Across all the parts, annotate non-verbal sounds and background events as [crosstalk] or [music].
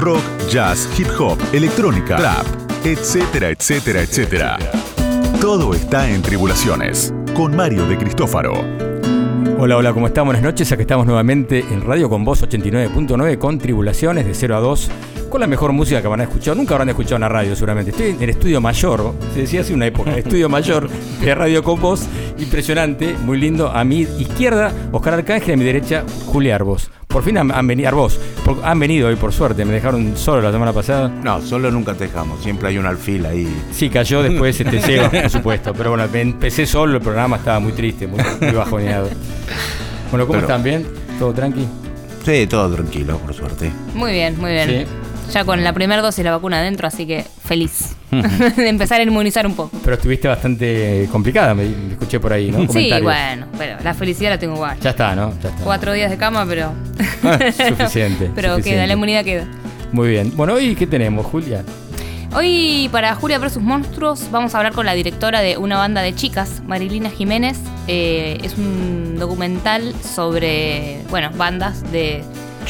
rock, jazz, hip hop, electrónica, rap, etcétera, etcétera, etcétera. Todo está en Tribulaciones, con Mario de Cristófaro. Hola, hola, ¿cómo están? Buenas noches. Aquí estamos nuevamente en Radio con Voz 89.9 con Tribulaciones de 0 a 2 con la mejor música que van a escuchar. Nunca habrán escuchado en la radio, seguramente. Estoy en el estudio mayor, se decía hace una época, estudio mayor de Radio con. Impresionante, muy lindo. A mi izquierda, Oscar Arcángel, a mi derecha, Julia Arbos. Por fin han, venido, Arbos, han venido hoy por suerte, me dejaron solo la semana pasada. No, solo nunca te dejamos, siempre hay un alfil ahí. Sí, cayó después este [laughs] Seba, por supuesto. Pero bueno, empecé solo, el programa estaba muy triste, muy, bajoneado. Bueno, ¿cómo están? ¿Bien? ¿Todo tranqui? Sí, todo tranquilo, por suerte. Muy bien, muy bien. Sí ya con la primera dosis de la vacuna adentro, así que feliz [laughs] de empezar a inmunizar un poco. Pero estuviste bastante complicada, me, escuché por ahí, ¿no? Sí, bueno, pero la felicidad la tengo igual. Ya está, ¿no? Ya está. Cuatro días de cama, pero. [laughs] suficiente. [laughs] pero queda, la inmunidad queda. Muy bien. Bueno, ¿hoy qué tenemos, Julia? Hoy para Julia vs. Monstruos vamos a hablar con la directora de una banda de chicas, Marilina Jiménez. Eh, es un documental sobre, bueno, bandas de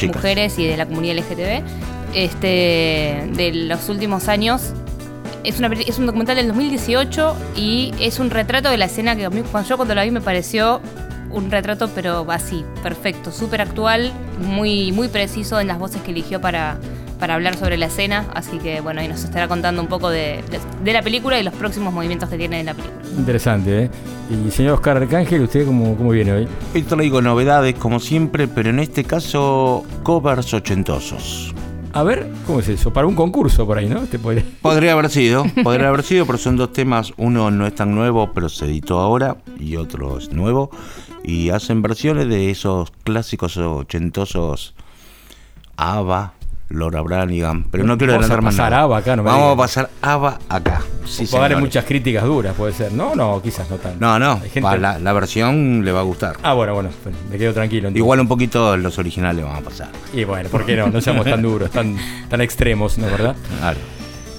mujeres y de la comunidad LGTB este, de los últimos años. Es, una, es un documental del 2018 y es un retrato de la escena que cuando yo cuando la vi me pareció un retrato pero así, perfecto, súper actual, muy, muy preciso en las voces que eligió para, para hablar sobre la escena, así que bueno, ahí nos estará contando un poco de, la película y los próximos movimientos que tiene en la película. Interesante, ¿eh? Y señor Oscar Arcángel, ¿usted cómo, cómo viene hoy? Hoy traigo novedades como siempre, pero en este caso covers ochentosos. A ver, ¿cómo es eso? Para un concurso por ahí, ¿no? [laughs] Podría haber sido, podría haber sido, pero son dos temas. Uno no es tan nuevo, pero se editó ahora, y otro es nuevo. Y hacen versiones de esos clásicos ochentosos ABBA, Laura Branigan, pero no quiero adelantar más nada. Ava acá, no Vamos a pasar ABBA acá. Sí, haber muchas críticas duras, puede ser. No, no, quizás no tanto. No, no, la, versión le va a gustar. Ah, bueno, bueno, me quedo tranquilo. Igual un poquito los originales van a pasar. Y bueno, ¿por qué no? No seamos tan duros, tan, tan extremos, ¿no es verdad? Claro.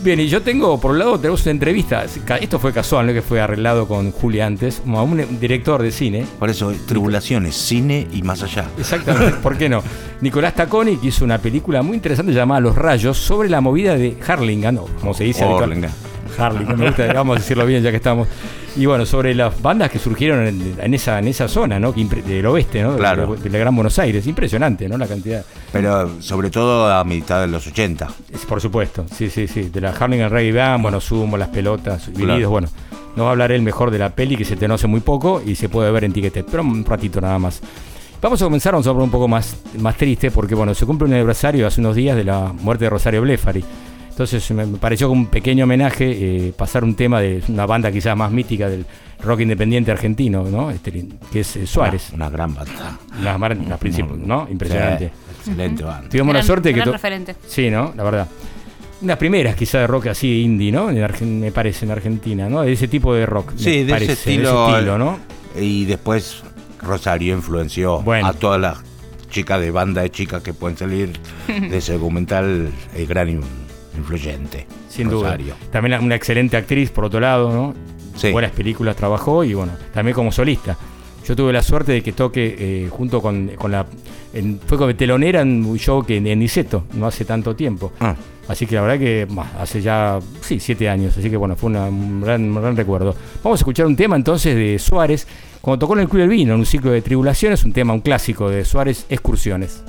Bien, y yo tengo, por un lado, tenemos una entrevista. Esto fue casual, ¿no? Que fue arreglado con Julia antes, a un director de cine. Por eso, tribulaciones, cine y más allá. Exactamente, [laughs] ¿por qué no? Nicolás Taconi, que hizo una película muy interesante llamada Los Rayos, sobre la movida de Harlingan, o como se dice. Harlingan. Harlingan, me gusta, vamos a decirlo bien ya que estamos. Y bueno, sobre las bandas que surgieron en, esa, en esa zona, ¿no? Del oeste, ¿no? Claro. De, la Gran Buenos Aires. Impresionante, ¿no? La cantidad. Pero sobre todo a mitad de los 80. Por supuesto, sí, sí, sí. De la Harlingen Reggae Band, bueno, Sumo, las pelotas, claro. bueno. No va a hablar él mejor de la peli que se te conoce muy poco y se puede ver en Ticketed, pero un ratito nada más. Vamos a comenzar, vamos a hablar un poco más, más triste porque bueno, se cumple un aniversario hace unos días de la muerte de Rosario Blefari. Entonces me pareció como un pequeño homenaje eh, pasar un tema de una banda quizás más mítica del rock independiente argentino, ¿no? Este, que es eh, Suárez. Una, gran banda. Una, una ¿no? Impresionante. excelente banda. Tuvimos la suerte gran que... referente. Sí, ¿no? La verdad. Unas primeras quizás de rock así indie, ¿no? me parece, en Argentina, ¿no? De ese tipo de rock. Sí, de, ese estilo, ¿no? Y después Rosario influenció a todas las chicas de banda de chicas que pueden salir de ese documental, el gran influyente. Sin duda. También una excelente actriz, por otro lado, ¿no? Buenas películas trabajó y bueno, también como solista. Yo tuve la suerte de que toque eh, junto con, la. fue como telonera en un show que en Niceto, no hace tanto tiempo. Ah. Así que la verdad que hace ya, sí, siete años. Así que bueno, fue un, gran, gran, recuerdo. Vamos a escuchar un tema entonces de Suárez, cuando tocó en el Club del Vino, en un ciclo de tribulaciones, un tema, un clásico de Suárez, Excursiones.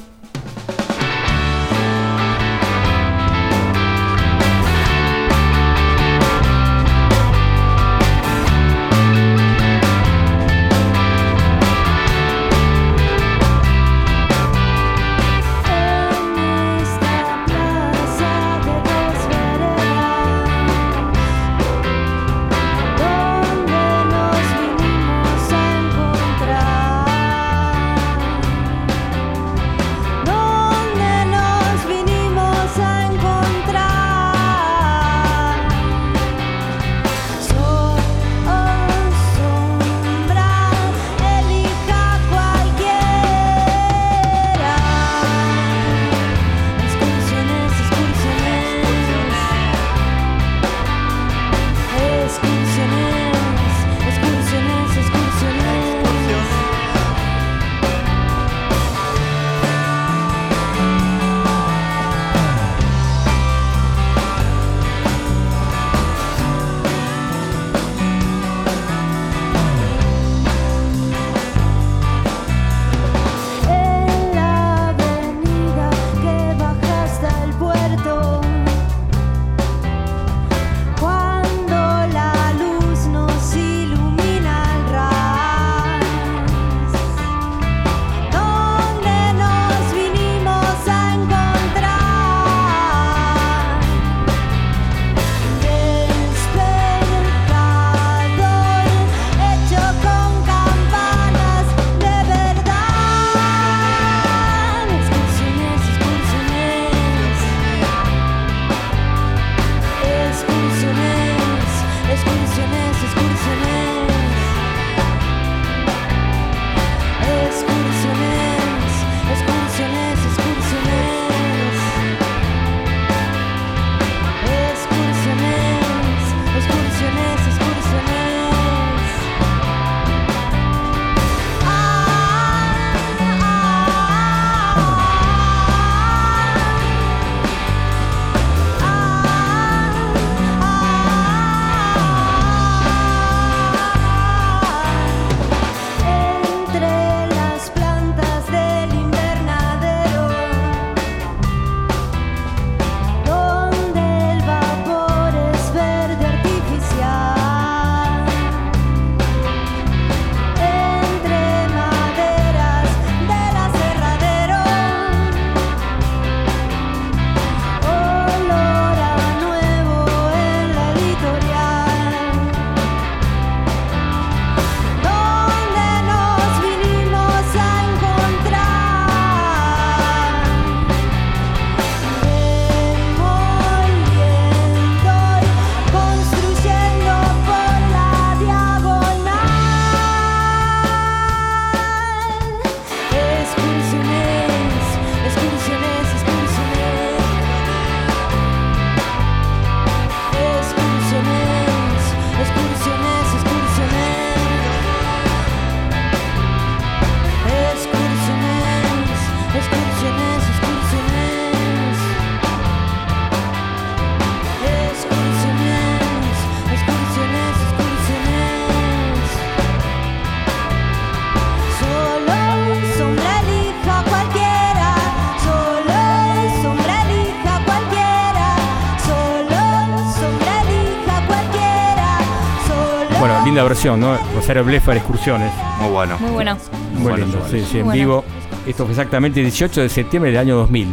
Versión, ¿no? Rosario Bleffer Excursiones. Muy bueno. Muy bueno. Muy Bueno, lindo, sí, sí, en Bueno. vivo. Esto fue exactamente el 18 de septiembre del año 2000.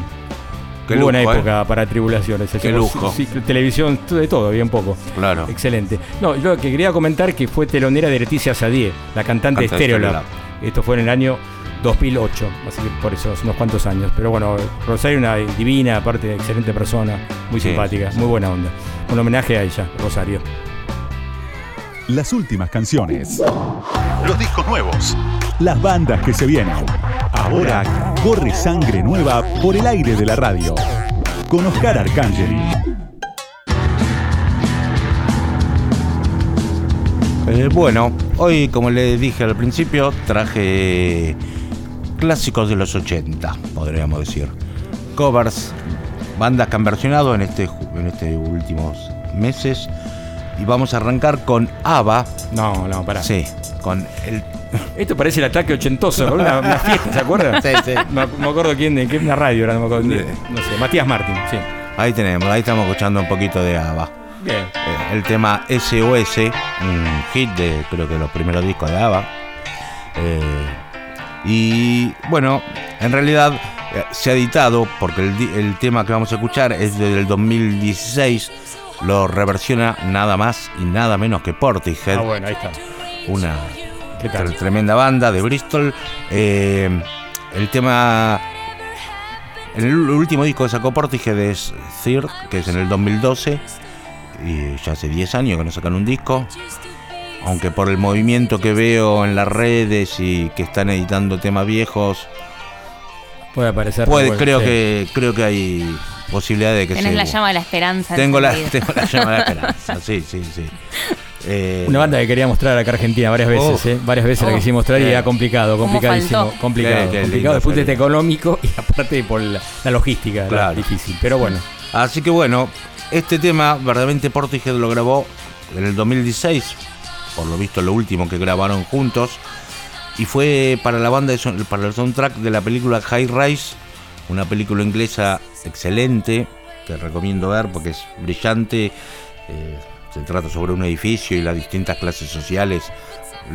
Qué Muy buena lujo, ¿eh? época para tribulaciones. Qué lujo. televisión, de todo, bien poco. Claro. Excelente. No, yo lo que quería comentar que fue telonera de Leticia Sadie, la cantante de Canta de Stereolab. Stereolab. Esto fue en el año 2008, así que por eso, hace unos cuantos años. Pero bueno, Rosario una divina, aparte excelente persona, muy Sí, simpática, sí, sí. muy buena onda. Un homenaje a ella, Rosario. Las últimas canciones. Los discos nuevos. Las bandas que se vienen. Ahora corre sangre nueva por el aire de la radio. Con Oscar Arcangeli. Eh, bueno, hoy, como le dije al principio, traje clásicos de los 80, podríamos decir. Covers, bandas que han versionado en este en estos últimos meses. Y vamos a arrancar con ABBA. No, no, pará. Sí, con el. Esto parece el ataque ochentoso, ¿no? una, una fiesta, ¿se acuerdan? [laughs] Sí, sí. No no me acuerdo quién, de qué una radio era, no me acuerdo. no sé, Matías Martín, sí. Ahí tenemos, ahí estamos escuchando un poquito de ABBA. Bien. Eh, el tema SOS, un hit de creo que los primeros discos de ABBA. Eh, y bueno, en realidad eh, se ha editado, porque el, el tema que vamos a escuchar es desde el 2016, lo reversiona nada más y nada menos que Portishead, Ah, bueno, ahí está. una tremenda banda de Bristol. Eh, el tema. En el último disco que sacó Portishead es Third, que es en el 2012. Y ya hace 10 años que no sacan un disco. Aunque por el movimiento que veo en las redes y que están editando temas viejos, Puede aparecer. puede, creo sí. que creo que hay posibilidad de que Tenés se. la llama de la esperanza. tengo la, encendida. tengo la llama de la [laughs] esperanza, sí, sí, sí. Eh, Una banda que quería mostrar acá a Argentina varias veces, Uf. ¿eh? Varias veces la Uf. quisimos mostrar y era complicado, ¿Cómo complicadísimo. Complicado, Qué- qué complicado desde el punto de económico y [laughs] aparte por la, la logística, era Claro. difícil. Pero bueno, Así que bueno, este tema verdaderamente Portishead lo grabó en el 2016, por lo visto lo último que grabaron juntos, y fue para la banda, de para el soundtrack de la película High Rise, una película inglesa excelente, que recomiendo ver porque es brillante, eh, se trata sobre un edificio y las distintas clases sociales,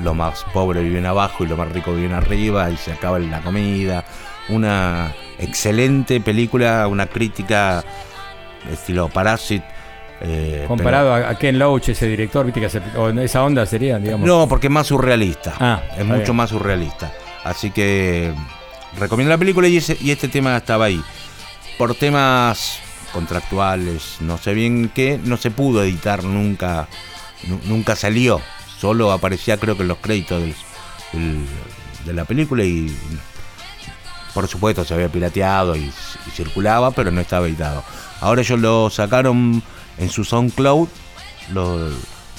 los más pobres viven abajo y los más ricos viven arriba y se acaba la comida, una excelente película, una crítica estilo Parasite. Eh, comparado a, a Ken Loach, ese director, viste que hace, o esa onda sería, digamos. no, porque es más surrealista. Ah, es mucho bien. más surrealista. Así que recomiendo la película y, ese, y este tema estaba ahí. Por temas contractuales, no sé bien qué, no se pudo editar nunca, nu- nunca salió. Solo aparecía creo que en los créditos del- del- de la película y por supuesto se había pirateado y, y circulaba, pero no estaba editado. Ahora ellos lo sacaron en su SoundCloud, lo,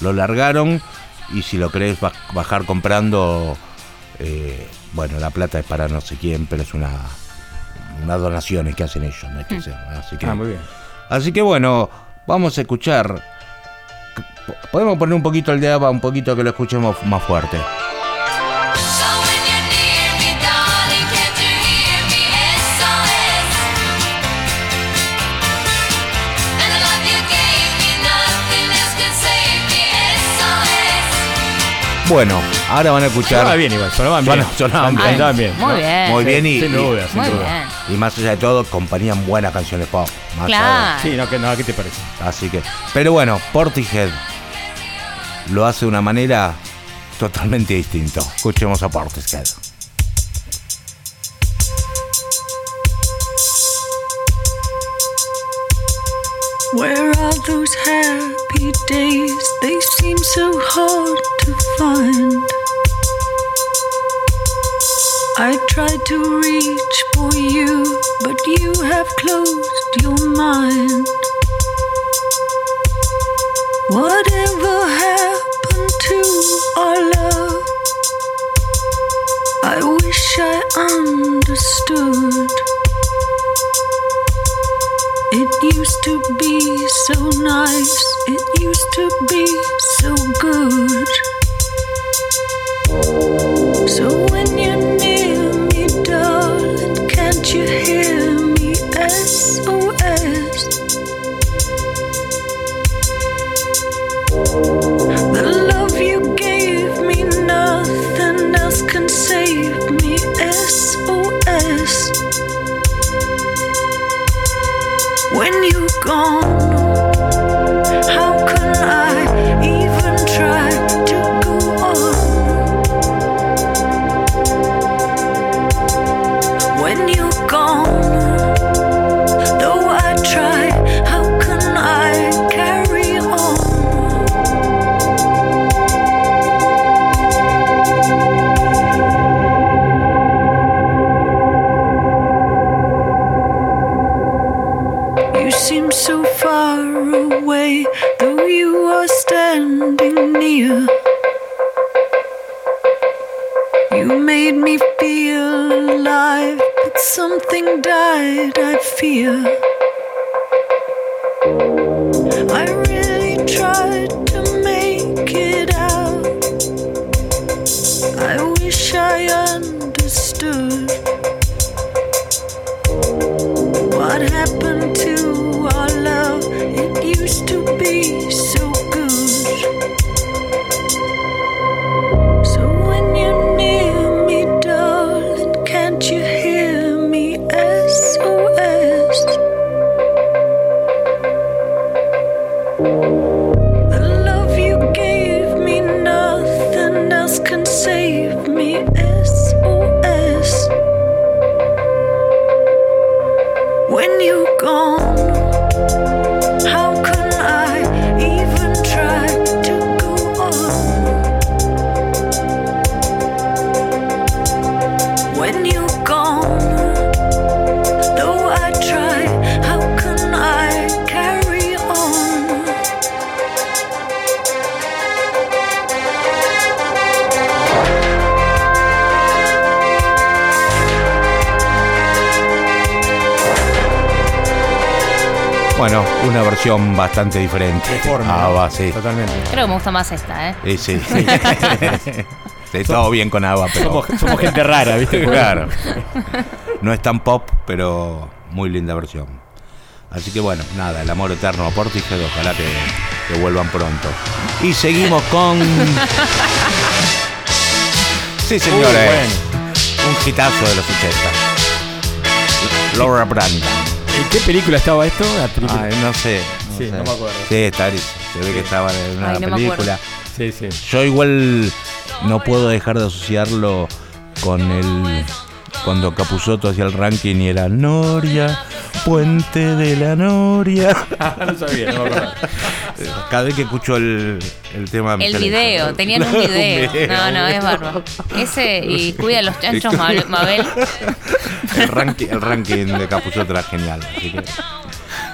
lo largaron y si lo querés ba- bajar comprando, eh, bueno, la plata es para no sé quién, pero es una unas donaciones que hacen ellos, no es que sea. Así que, Ah, muy bien. así que bueno, vamos a escuchar. Podemos poner un poquito el de ABBA, un poquito que lo escuchemos más fuerte. Bueno, ahora van a escuchar. Sonaba bien igual, sonaban bien. Bueno, sonaban bien. Muy bien. Muy bien y, Sin duda, sin duda. y más allá de todo, compañían buenas canciones pop. más Claro. Sí, no, que, no, ¿qué te parece? así que, pero bueno, Portishead lo hace de una manera totalmente distinta. Escuchemos a Portishead. Where are those happy days? They seem so hard to find. I tried to reach for you, but you have closed your mind. Whatever happened to our love? I wish I understood. It used to be so nice, it used to be so good. So when you're when you're gone. Bastante diferente. Ah, va, sí. Totalmente. Creo que me gusta más esta, ¿eh? Sí, sí. Sí, [laughs] todo bien con agua, pero. Somos, somos gente rara, ¿viste? Claro. No es tan pop, pero muy linda versión. Así que bueno, nada, el amor eterno a Portishead, ojalá que, que vuelvan pronto. Y seguimos con. Sí, señores. Uy, bueno. Un hitazo de los 80. Laura Branigan. ¿En qué película estaba esto? La película. Ay, no sé. Sí, sé. no me acuerdo. Sí, está Se ve que estaba en una Ay, no película. Sí, sí. Yo igual no puedo dejar de asociarlo con el cuando Capuzotto hacía el ranking y era Noria, Puente de la Noria. [laughs] no sabía, no me acuerdo. [laughs] Cada vez que escucho el, el tema me El video, tenían un [laughs] video. No, no, es bárbaro. Ese y cuida a los chanchos, Mabel. Mabel. el, ranking, el ranking de Capuzotto era genial. así que-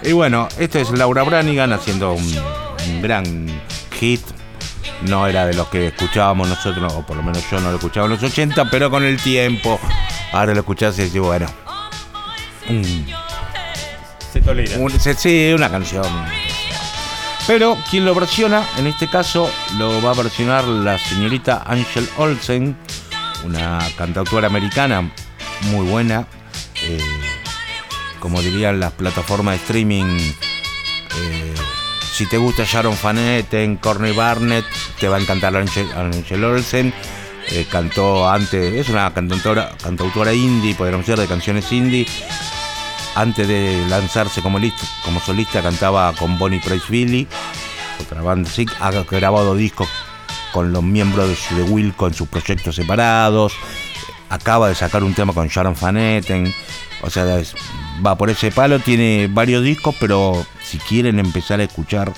Y bueno, esto es Laura Branigan haciendo un, un gran hit. No era de los que escuchábamos nosotros, o por lo menos yo no lo escuchaba en los 80, pero con el tiempo, ahora lo escuchás y decís, bueno, un- Se tolera. un- se- sí, una canción. Pero quien lo versiona, en este caso, lo va a versionar la señorita Angel Olsen, una cantautora americana muy buena. eh, como dirían las plataformas de streaming, eh, si te gusta Sharon Van Etten, Courtney Barnett, te va a encantar Angel, Angel Olsen. Eh, cantó antes, es una cantautora, cantautora indie, podríamos decir, de canciones indie antes de lanzarse como, list- como solista cantaba con Bonnie Price Billy, otra banda así, ha grabado discos con los miembros de, de Wilco en sus proyectos separados, acaba de sacar un tema con Sharon Van Etten, o sea, es- va por ese palo, tiene varios discos, pero si quieren empezar a escuchar,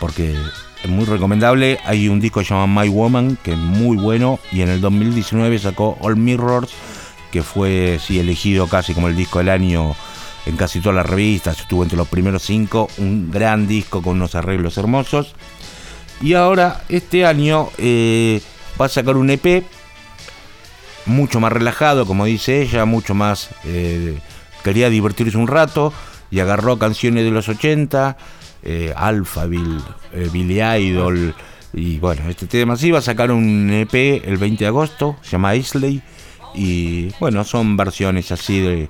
porque es muy recomendable, hay un disco que se llama My Woman, que es muy bueno, y en el 2019 sacó All Mirrors, que fue sí, elegido casi como el disco del año en casi todas las revistas, estuvo entre los primeros cinco, un gran disco con unos arreglos hermosos. Y ahora, este año, eh, va a sacar un EP mucho más relajado, como dice ella, mucho más... eh, quería divertirse un rato y agarró canciones de los 80, eh, Alphaville, eh, Billy Idol, y bueno, este tema sí va a sacar un EP el 20 de agosto, se llama Isley, y bueno, son versiones así de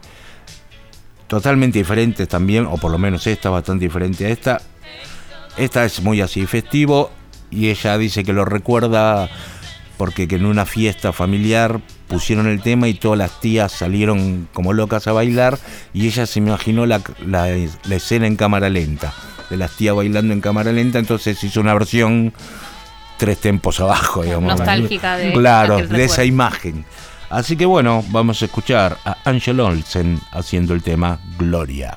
totalmente diferentes también, o por lo menos esta bastante diferente a esta. Esta es muy así festivo y ella dice que lo recuerda porque que en una fiesta familiar pusieron el tema y todas las tías salieron como locas a bailar y ella se imaginó la, la- la escena en cámara lenta, de las tías bailando en cámara lenta, entonces hizo una versión tres tempos abajo, digamos. Nostálgica de Claro, de esa imagen. Así que bueno, vamos a escuchar a Angel Olsen haciendo el tema. Gloria,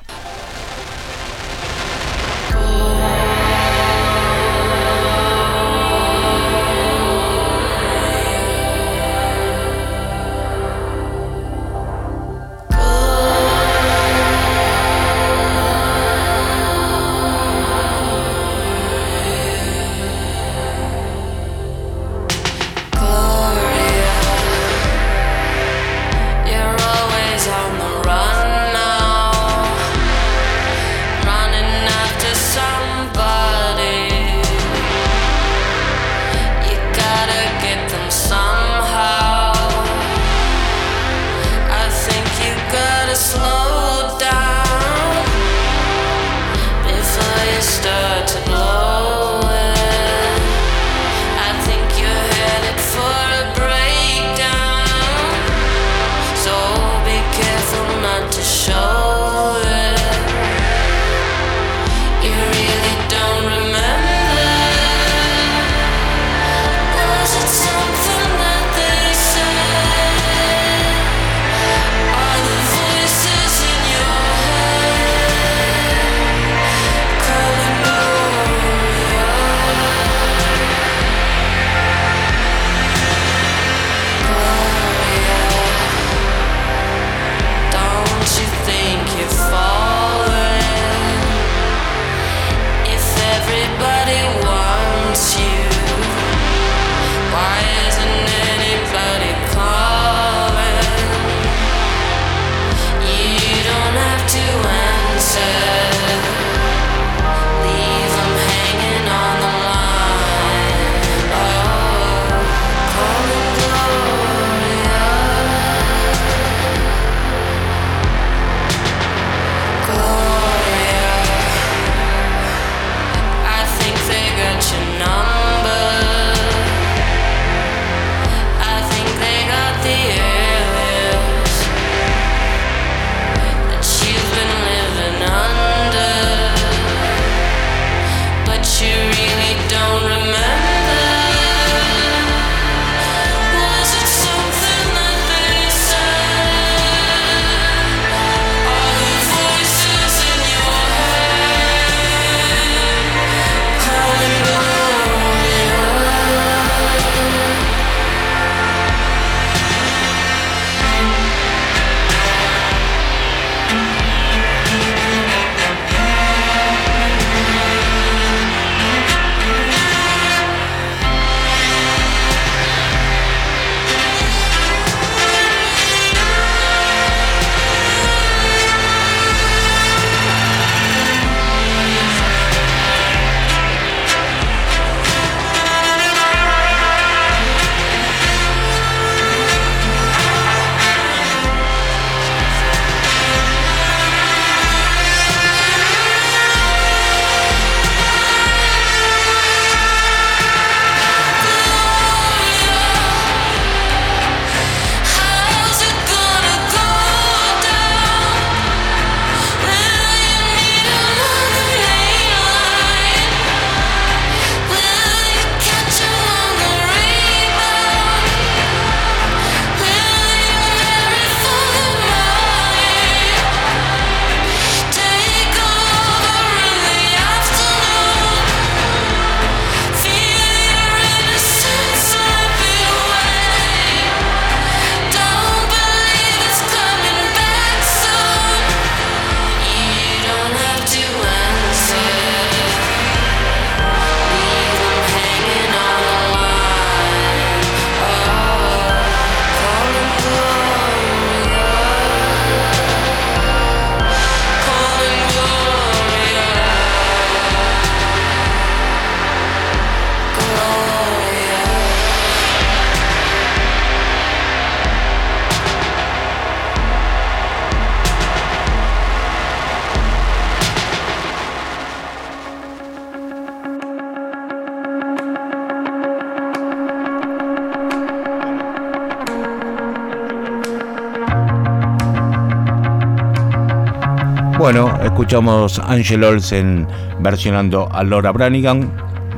escuchamos Angel Olsen versionando a Laura Branigan.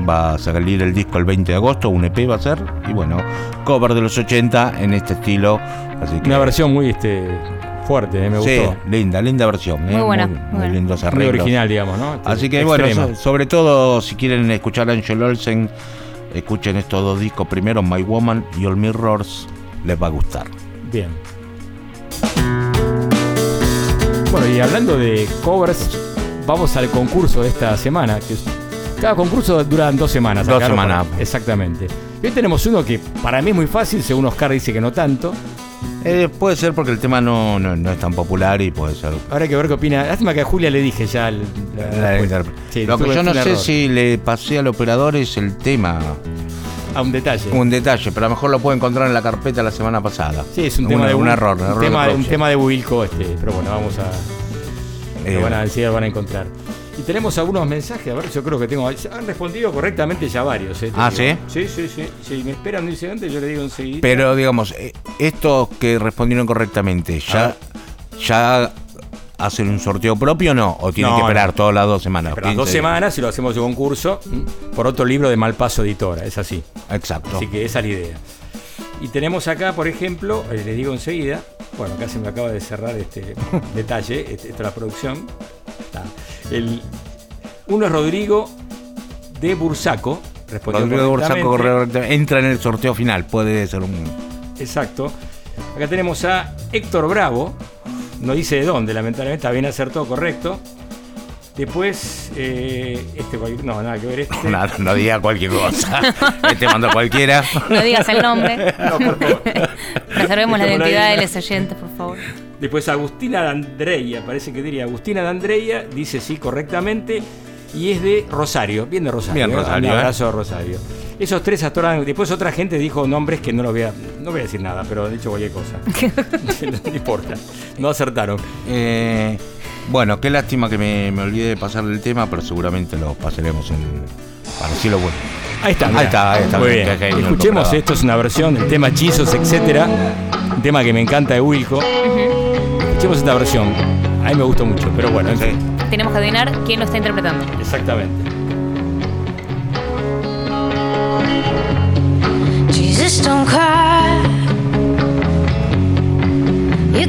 Va a salir el disco el 20 de agosto, un EP va a ser. Y bueno, cover de los 80 en este estilo. Así que, Una versión muy este, fuerte, eh, me Sí, gustó. linda, linda versión. eh, Muy buena, Muy, muy muy buena. lindos Muy arreglos. original, digamos, ¿no? Este, Así que bueno, extrema. sobre todo si quieren escuchar a Angel Olsen, escuchen estos dos discos primero, My Woman y All Mirrors, les va a gustar. Bien. Y hablando de covers, vamos al concurso de esta semana. Que cada concurso dura dos semanas. Dos semanas. Exactamente. Y hoy tenemos uno que para mí es muy fácil, según Oscar dice que no tanto. Eh, puede ser porque el tema no, no, no es tan popular y puede ser Habrá que ver qué opina. Lástima que a Julia le dije ya. el- la- la la- interpre- Sí, Lo que yo no un sé error. si le pasé al operador es el tema. A un detalle. Un detalle, pero a lo mejor lo puedo encontrar en la carpeta la semana pasada. Sí, es un tema de un error, un error de un tema de Wilco, este, pero bueno, vamos a. Eh, lo van a decir, lo van a encontrar. Y tenemos algunos mensajes, a ver, yo creo que tengo. Han respondido correctamente ya varios. eh, Ah, digo. Sí, sí, sí. Si me esperan un incidente, yo le digo enseguida. Pero digamos, eh, estos que respondieron correctamente, ¿ya, ya hacen un sorteo propio o no? ¿O tienen No, que esperar no. todas las dos semanas? Las dos 15 días? semanas y lo hacemos de concurso por otro libro de Malpaso Editora, es así. Exacto. Así que esa es la idea. Y tenemos acá, por ejemplo, eh, les digo enseguida, bueno, acá se me acaba de cerrar este [laughs] detalle, este- esta es la producción. El, uno es Rodrigo de Bursaco, respondió Rodrigo Bursaco correctamente. correctamente, entra en el sorteo final, puede ser un... Exacto. Acá tenemos a Héctor Bravo, no dice de dónde, lamentablemente, está bien acertado, correcto. Después, eh, este, no, nada que ver este. [laughs] No, no diga cualquier cosa. este mando cualquiera. No digas el nombre. [laughs] No, por favor. Preservemos la identidad de los oyentes, por favor. Después Agustina D'Andreia, parece que diría Agustina D'Andreia, dice sí correctamente, y es de Rosario, bien de Rosario. Bien, ¿eh? Rosario, Un ¿eh? abrazo a Rosario. Esos tres ahora, después otra gente dijo nombres que no los voy a, no voy a decir nada, pero han dicho cualquier cosa. [laughs] [laughs] no importa, no acertaron. Eh, bueno, qué lástima que me, me olvidé de pasar el tema, pero seguramente lo pasaremos en, para decirlo bueno. Ahí está, Ahí está, ahí está. Muy bien. el Escuchemos, esto es una versión del tema Hechizos, etcétera. Un tema que me encanta de Wilco. Escuchemos esta versión. A mí me gustó mucho, pero bueno, en Sí. fin. Tenemos que adivinar quién lo está interpretando. Exactamente. Jesus, don't cry. You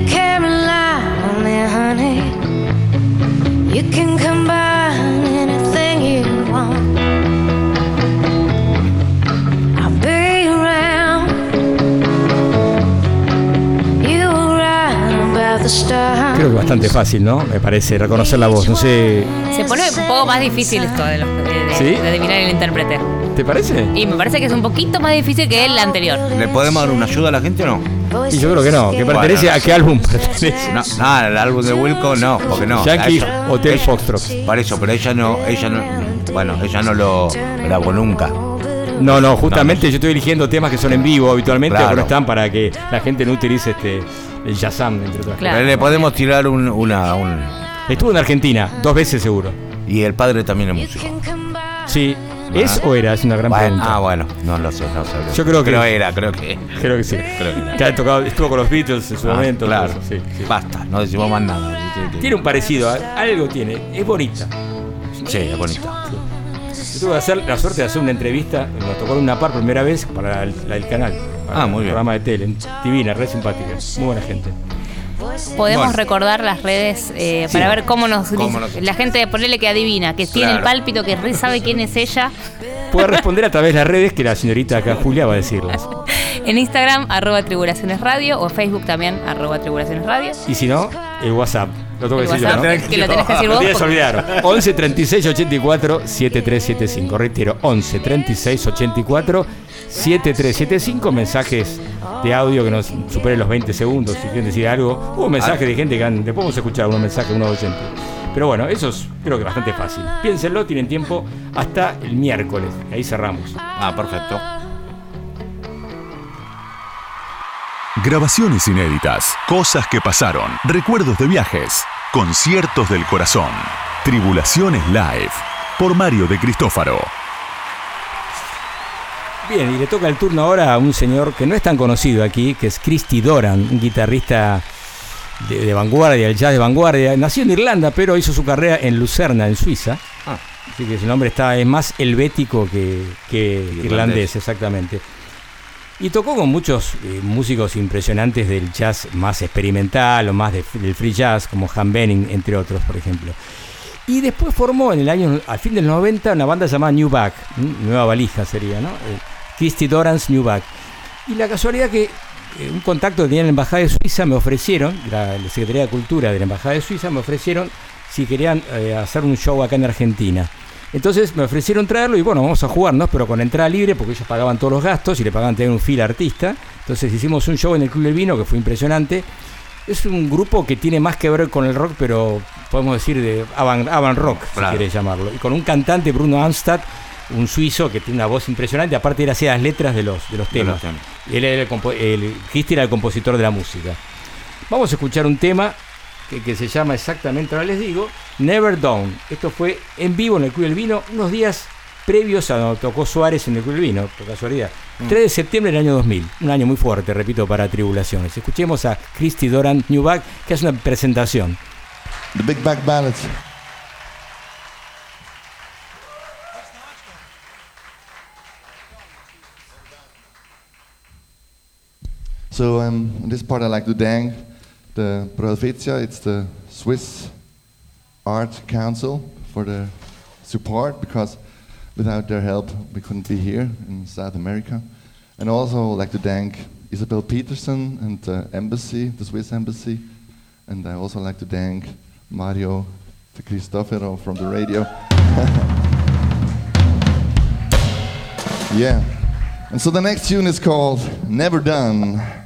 Creo que bastante fácil, ¿no? Me parece reconocer la voz. No sé, Se pone un poco más difícil esto de, los- de- de- ¿Sí? de adivinar el intérprete. ¿te parece? Y me parece que es un poquito más difícil que el anterior. ¿Le podemos dar una ayuda a la gente o no? Y yo creo que no. ¿Que pertenece Bueno. a qué álbum pertenece? No, no, el álbum de Wilco no, porque no. Yankee Ella- Hotel ella- Foxtrot. Por eso, pero ella no, ella no, bueno, ella no lo grabó nunca. No, no, justamente yo estoy eligiendo temas que son en vivo habitualmente, Claro. pero están para que la gente no utilice este el Shazam, entre otras Claro. Pero le podemos tirar un, una, un-. Estuvo en Argentina, dos veces seguro. y el padre también es músico. Sí. ¿Es o era? Es una gran Bueno, pregunta. ah, bueno, no lo sé, no sé. Yo creo que- creo era, creo que. Creo que sí. Creo que era. Que ha tocado, estuvo con los Beatles en su Ah, momento. claro. sí, sí. Basta, no decimos más nada. Sí, sí, Tiene un parecido, a- algo tiene. Es bonita. Sí, es bonita. Yo tuve hacer la suerte de hacer una entrevista, nos tocó una par primera vez para el, la del canal. para Ah, muy el bien. programa de tele. Divina, re simpática. Muy buena gente. Podemos Bueno. recordar las redes eh, Sí. para ver cómo nos, Cómo nos- La gente, ponerle que adivina, que tiene el pálpito, que re sabe quién es ella. Puede responder a través de las redes que la señorita acá Julia va a decirlas. [laughs] En Instagram, arroba Tribulaciones Radio, o Facebook también, arroba Tribulaciones Radio. Y si no, el WhatsApp. Lo tengo que decir yo, que lo tenés que decir [laughs] Lo vos, porque- olvidar. 11 36 84 7375. Reitero, 11 36 84 7375. Mensajes de audio que nos superen los 20 segundos. Si quieren decir algo. Hubo mensajes de gente que han. Después vamos a escuchar unos mensajes, unos oyentes. Pero bueno, eso es creo que bastante fácil. Piénsenlo, tienen tiempo hasta el miércoles. Ahí cerramos. Ah, perfecto. Grabaciones inéditas, cosas que pasaron, recuerdos de viajes, conciertos del corazón, Tribulaciones Live, por Mario de Cristófaro. Bien, y le toca el turno ahora a un señor que no es tan conocido aquí, que es Christy Doran, un guitarrista de, de vanguardia, el jazz de vanguardia. Nació en Irlanda, pero hizo su carrera en Lucerna, en Suiza. Ah. Así que su nombre está, es más helvético que, que Irlandés. irlandés, exactamente. Y tocó con muchos eh, músicos impresionantes del jazz más experimental o más de- del free jazz, como Han Benning, entre otros, por ejemplo. Y después formó en el año, al fin del 90, una banda llamada New Back, ¿m? Nueva Valija sería, ¿no? Eh, Christy Doran's New Back. Y la casualidad que eh, un contacto que tenía en la Embajada de Suiza me ofrecieron, la, la Secretaría de Cultura de la Embajada de Suiza me ofrecieron si querían eh, hacer un show acá en Argentina. Entonces me ofrecieron traerlo y bueno, vamos a jugarnos, pero con entrada libre porque ellos pagaban todos los gastos y le pagaban tener un fil artista. Entonces hicimos un show en el Club del Vino que fue impresionante. Es un grupo que tiene más que ver con el rock, pero podemos decir de avant, avant rock, Claro. si quieres llamarlo. Y con un cantante, Bruno Amstad, un suizo que tiene una voz impresionante, aparte él hacía las letras de los, de los De temas. los temas. Él era el, el era el compositor de la música. Vamos a escuchar un tema que, que se llama exactamente, ahora les digo, Never Down. Esto fue en vivo en el Club del Vino, unos días previos a donde tocó Suárez en el Club del Vino, por casualidad. 3 de septiembre del año 2000, un año muy fuerte, repito, para Tribulaciones. Escuchemos a Christy Doran Newback, que hace una presentación. The Big Back Ballad. So um, in this part I like to thank the Prohelvetia, it's the Swiss Art Council for the support because without their help we couldn't be here in South America. And also like to thank Isabel Peterson and the embassy, the Swiss embassy. And I also like to thank Mario de Cristofero from the radio. [laughs] yeah. And so the next tune is called Never Done.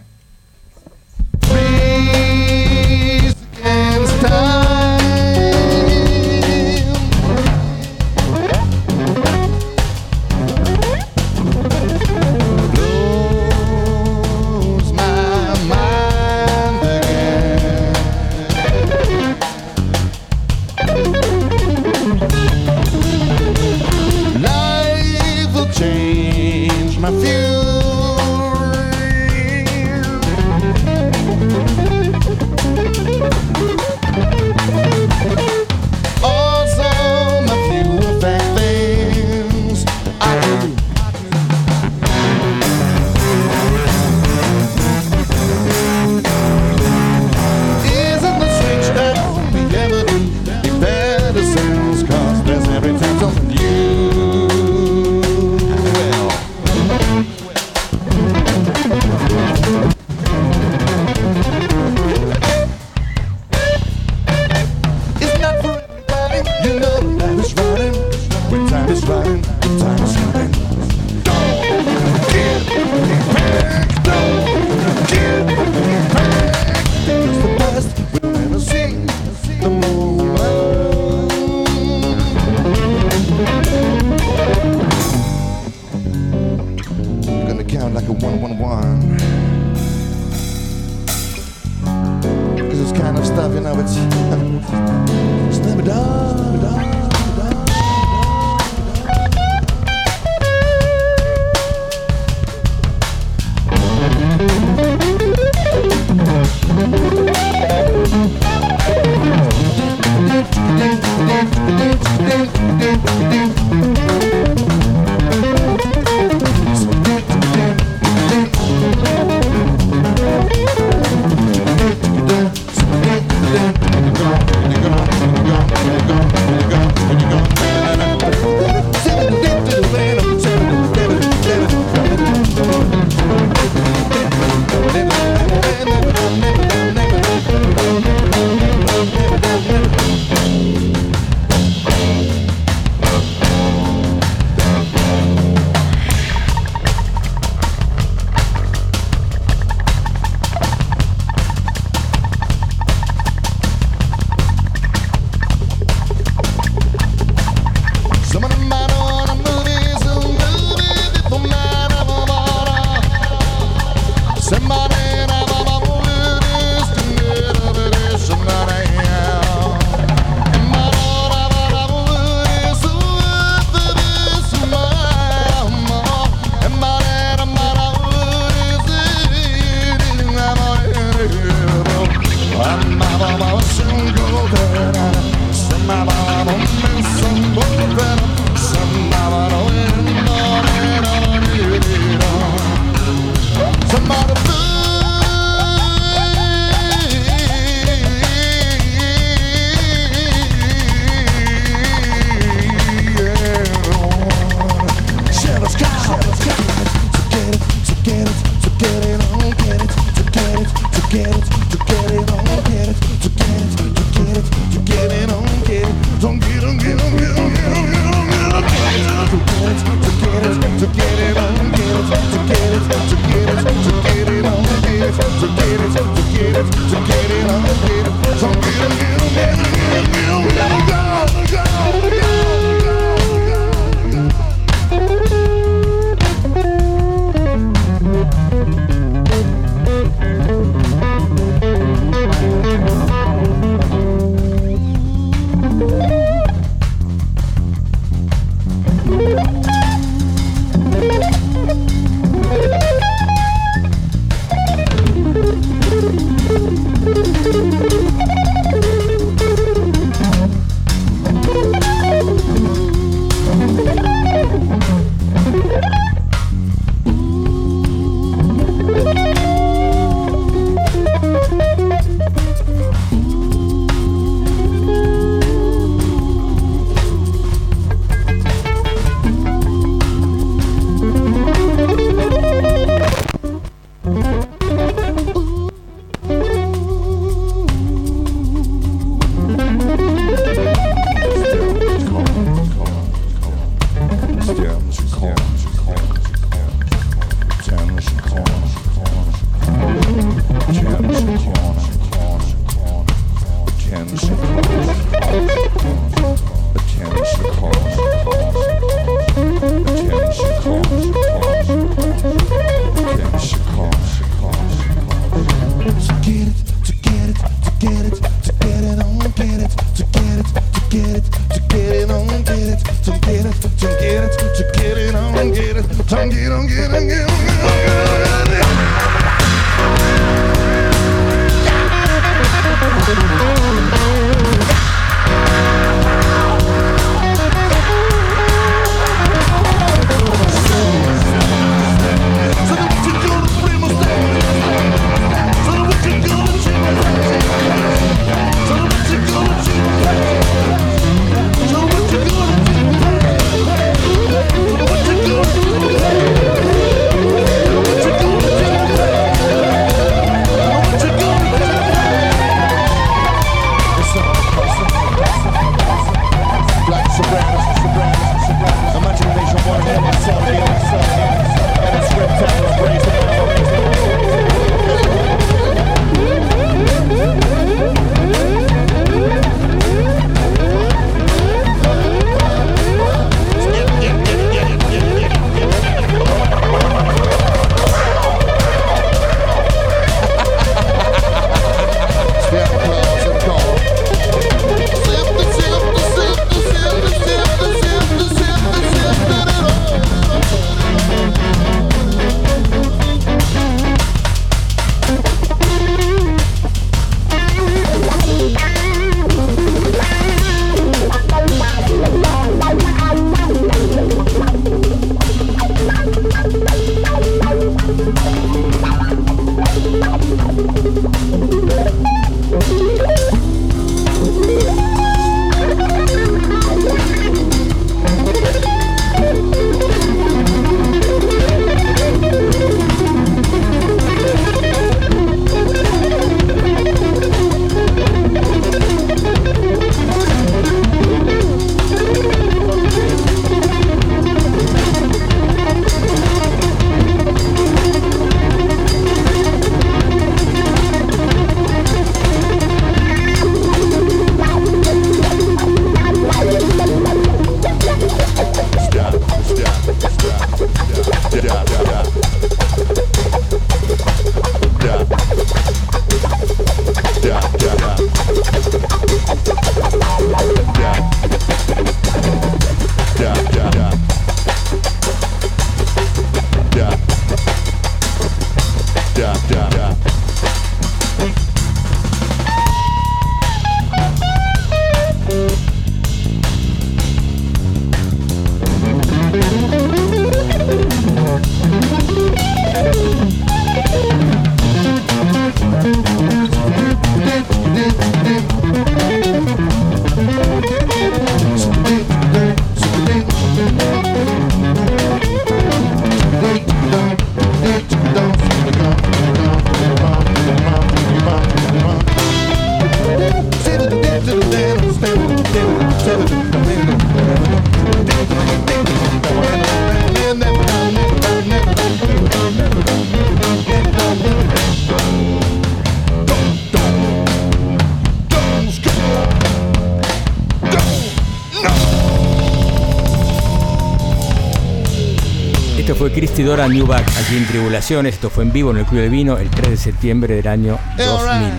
Fue Christy Dora Newback aquí en Tribulaciones. Esto fue en vivo en el Club del Vino el 3 de septiembre del año 2000.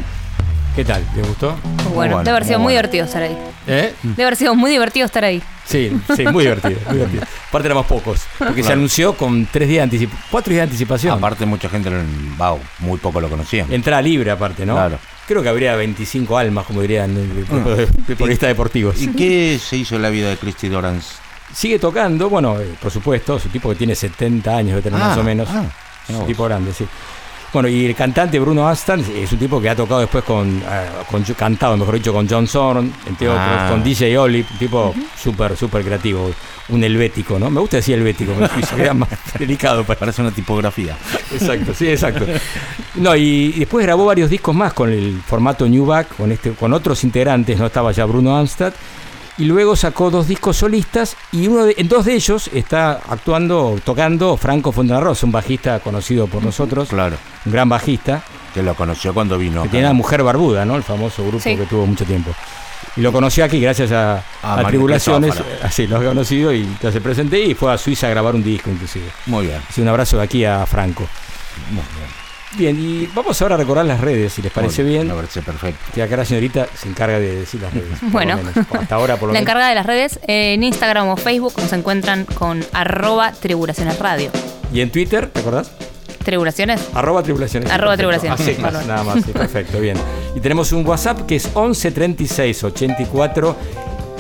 ¿Qué tal? ¿Te gustó? Muy bueno, debe haber sido muy divertido estar ahí. ¿Eh? Debe haber sido muy divertido estar ahí. Sí, sí, muy divertido, muy divertido. Aparte éramos pocos, porque se Claro. anunció con tres días de anticipación, cuatro días de anticipación. Aparte, mucha gente, lo- wow, muy poco lo conocían. Entrada libre aparte, ¿no? Claro. Creo que habría 25 almas, como dirían Mm. de deportistas deportivos. ¿Y qué se hizo en la vida de Christy Dorans? Sigue tocando, bueno, eh, por supuesto, es un tipo que tiene 70 años, de tener Ah, más o menos. ah, es un tipo grande, sí. Bueno, y el cantante Bruno Astan es un tipo que ha tocado después con, eh, con cantado, mejor dicho, con John Zorn, entre otros, Ah. con DJ Oli, un tipo súper, súper creativo, un helvético, ¿no? Me gusta decir helvético, me queda más [laughs] delicado para Parece una tipografía. Exacto, sí, exacto. No, y, y después grabó varios discos más con el formato Newback, con este, con otros integrantes, no estaba ya Bruno Amstad. Y luego sacó dos discos solistas y uno de, en dos de ellos está actuando, tocando Franco Fontanarrosa, un bajista conocido por nosotros, Claro. un gran bajista, Que lo conoció cuando vino. que tiene la Mujer Barbuda, ¿no? El famoso grupo Sí. que tuvo mucho tiempo. Y lo conocí aquí gracias a, Ah, a Tribulaciones, así [laughs] lo he conocido y entonces presenté y fue a Suiza a grabar un disco inclusive. Muy bien. Así un abrazo de aquí a Franco. Muy bien. Bien, y vamos ahora a recordar las redes, si les parece Muy bien. Me parece perfecto. Que acá la señorita se encarga de decir las redes. Bueno. Hasta ahora, por lo La menos. encargada de las redes, eh, en Instagram o Facebook nos encuentran con arroba tribulaciones radio. Y en Twitter, ¿te acordás? ¿Tribulaciones? Arroba tribulaciones. Arroba tribulaciones, A secas, perdón. nada más, sí, perfecto, bien. Y tenemos un WhatsApp que es 11 36 84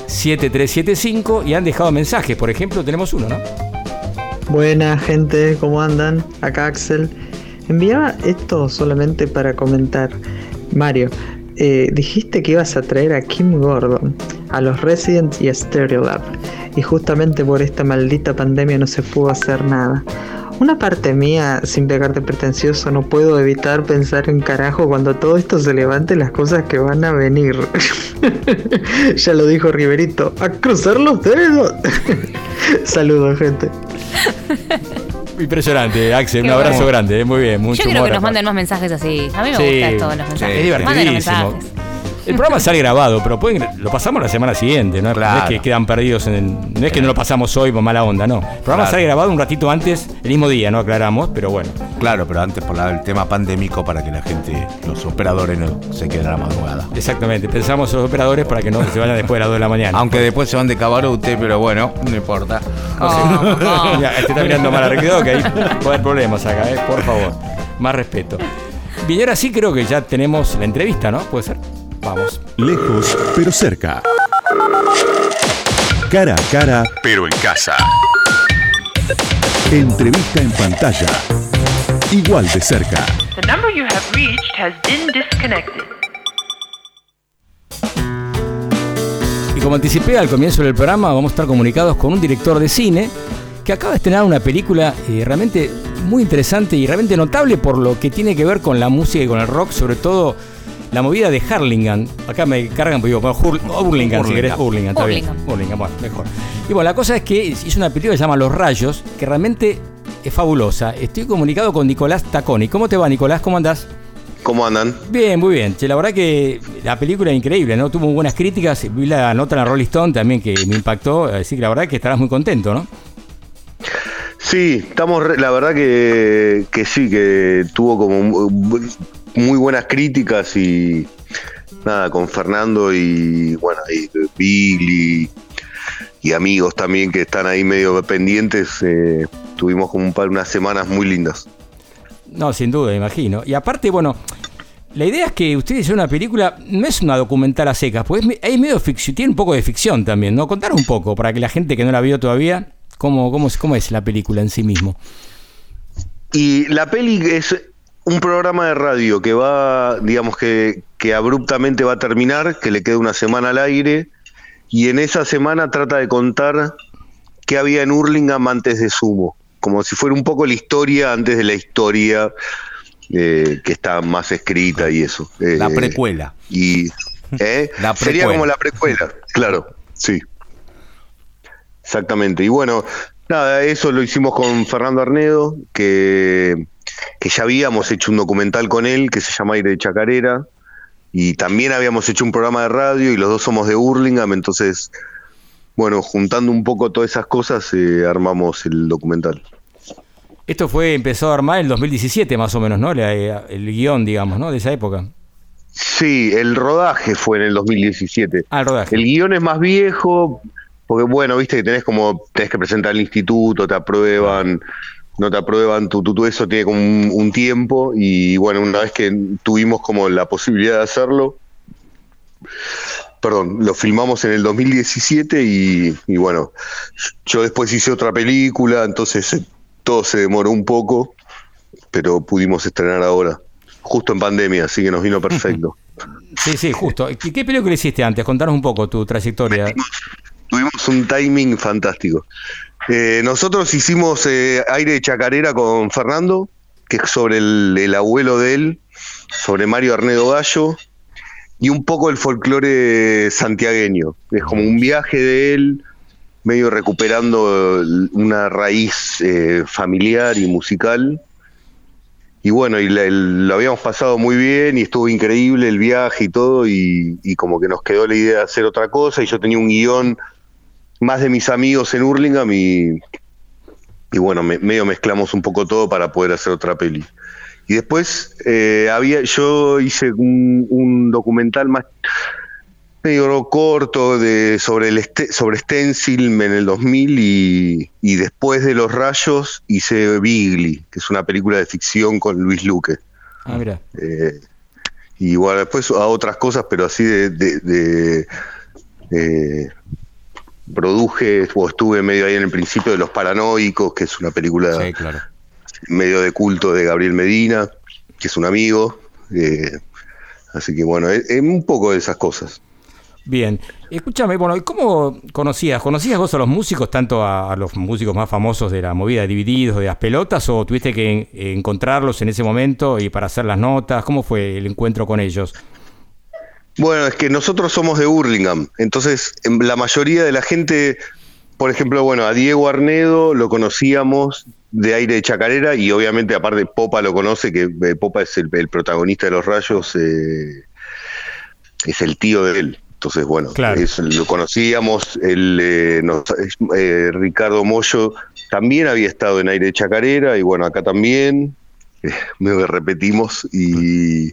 7375 y han dejado mensajes. Por ejemplo, tenemos uno, ¿no? Buena gente, ¿cómo andan? Acá Axel. Enviaba esto solamente para comentar. Mario, eh, dijiste que ibas a traer a Kim Gordon, a los Residents y a Stereolab. Y justamente por esta maldita pandemia no se pudo hacer nada. Una parte mía, sin pegarte pretencioso, no puedo evitar pensar en carajo cuando todo esto se levante las cosas que van a venir. [laughs] ya lo dijo Riverito, a cruzar los dedos. [laughs] Saludos, gente. Impresionante, Axel. Qué un abrazo bueno. grande, eh, muy bien. Mucho Yo quiero que nos manden más mensajes así. A mí me Sí, gustan todos los mensajes. es divertidísimo. mensajes. El programa sale grabado, pero pueden, lo pasamos la semana siguiente, ¿no? No es Claro. que quedan perdidos en el- No es que no lo pasamos hoy por mala onda, no. El programa Claro. sale grabado un ratito antes, el mismo día, no aclaramos, pero bueno. Claro, pero antes por el tema pandémico para que la gente, los operadores no se queden a la madrugada. Exactamente, pensamos los operadores para que no se vayan después de las 2 de la mañana. Aunque después se van de cabarote, pero bueno, no importa. Oh, [laughs] oh. Este está mirando mal arreglado que ahí puede haber problemas acá, ¿eh? por favor. Más respeto. Bien, ahora sí creo que ya tenemos la entrevista, ¿no? ¿Puede ser? Vamos. Lejos, pero cerca. Cara a cara, pero en casa. Entrevista en pantalla. Igual de cerca. The number you have reached has been disconnected. Y como anticipé al comienzo del programa, vamos a estar comunicados con un director de cine que acaba de estrenar una película eh, realmente muy interesante y realmente notable por lo que tiene que ver con la música y con el rock, sobre todo la movida de Harlingham. Acá me cargan, pues digo, bueno, Hur- Hurlingham, si querés, Hurlingham, está bien. Hurlingham. Hurlingham, bueno, mejor. Y bueno, la cosa es que hizo una película que se llama Los Rayos, que realmente es fabulosa. Estoy comunicado con Nicolás Taconi. ¿Cómo te va, Nicolás? ¿Cómo andás? ¿Cómo andan? Bien, muy bien. Che, la verdad que la película es increíble, ¿no? Tuvo buenas críticas. Vi la nota en la Rolling Stone también que me impactó. Así que la verdad que estarás muy contento, ¿no? Sí, estamos, re- la verdad que, que sí, que tuvo como mu- muy buenas críticas y nada, con Fernando y bueno, y Billy y amigos también que están ahí medio pendientes, eh, tuvimos como un par, unas semanas muy lindas. No, sin duda, imagino. Y aparte, bueno, la idea es que ustedes hicieron una película, no es una documental a secas, pues es, me- es medio ficción, tiene un poco de ficción también, ¿no? Contar un poco para que la gente que no la vio todavía, ¿cómo, cómo, cómo es la película en sí mismo? Y la peli es un programa de radio que va, digamos que, que abruptamente va a terminar, que le queda una semana al aire, y en esa semana trata de contar qué había en Hurlingham antes de Sumo, como si fuera un poco la historia antes de la historia eh, que está más escrita y eso. Eh, La precuela. Y ¿eh? [laughs] La sería precuela. como la precuela, claro, sí. Exactamente. Y bueno, nada, eso lo hicimos con Fernando Arnedo, que, que ya habíamos hecho un documental con él que se llama Aire de Chacarera. Y también habíamos hecho un programa de radio y los dos somos de Hurlingham, entonces, bueno, juntando un poco todas esas cosas, eh, armamos el documental. Esto fue empezó a armar en el 2017 más o menos, ¿no? La- eh, el guion, digamos, ¿no? De esa época. Sí, el rodaje fue en el 2017. Ah, el rodaje. El guion es más viejo, porque bueno, viste que tenés como, tenés que presentar al instituto, te aprueban, no te aprueban, tú, tú, tú, eso tiene como un, un tiempo, y bueno, una vez que tuvimos como la posibilidad de hacerlo, perdón, lo filmamos en el 2017 y, y bueno, yo después hice otra película, entonces eh, todo se demoró un poco, pero pudimos estrenar ahora, justo en pandemia, así que nos vino [laughs] perfecto. Sí, sí, justo. ¿Qué, qué película hiciste antes? Contanos un poco tu trayectoria. Tuvimos un timing fantástico. Eh, nosotros hicimos eh, Aire de Chacarera con Fernando, que es sobre el, el abuelo de él, sobre Mario Arnedo Gallo, y un poco el folclore santiagueño. Es como un viaje de él, medio recuperando eh, una raíz eh, familiar y musical. Y bueno, y lo habíamos pasado muy bien y estuvo increíble el viaje y todo, y, y como que nos quedó la idea de hacer otra cosa, y yo tenía un guion más de mis amigos en Hurlingham y, y bueno, me- medio mezclamos un poco todo para poder hacer otra peli. Y después eh, había, yo hice un, un documental más medio corto de, sobre, el este- sobre Stencil en el 2000 y, y después de Los Rayos hice Bigly, que es una película de ficción con Luis Luque. Ah, mira. Eh, y bueno, después a otras cosas, pero así de... de- de, eh, produje o estuve medio ahí en el principio de Los Paranoicos, que es una película Sí, claro. medio de culto de Gabriel Medina, que es un amigo. eh, así que bueno, es, es un poco de esas cosas. Bien, escúchame, bueno, ¿y ¿cómo conocías? ¿Conocías vos a los músicos, tanto a, a los músicos más famosos de la movida de Divididos, de las pelotas, o tuviste que en- encontrarlos en ese momento y para hacer las notas? ¿Cómo fue el encuentro con ellos? Bueno, es que nosotros somos de Hurlingham, entonces em, la mayoría de la gente, por ejemplo, bueno, a Diego Arnedo lo conocíamos de aire de chacarera y obviamente aparte Popa lo conoce, que eh, Popa es el, el protagonista de Los Rayos, eh, es el tío de él. Entonces, bueno, Claro. es- lo conocíamos, el, eh, nos- eh, Ricardo Mollo también había estado en aire de chacarera y bueno, acá también, [laughs] me repetimos y...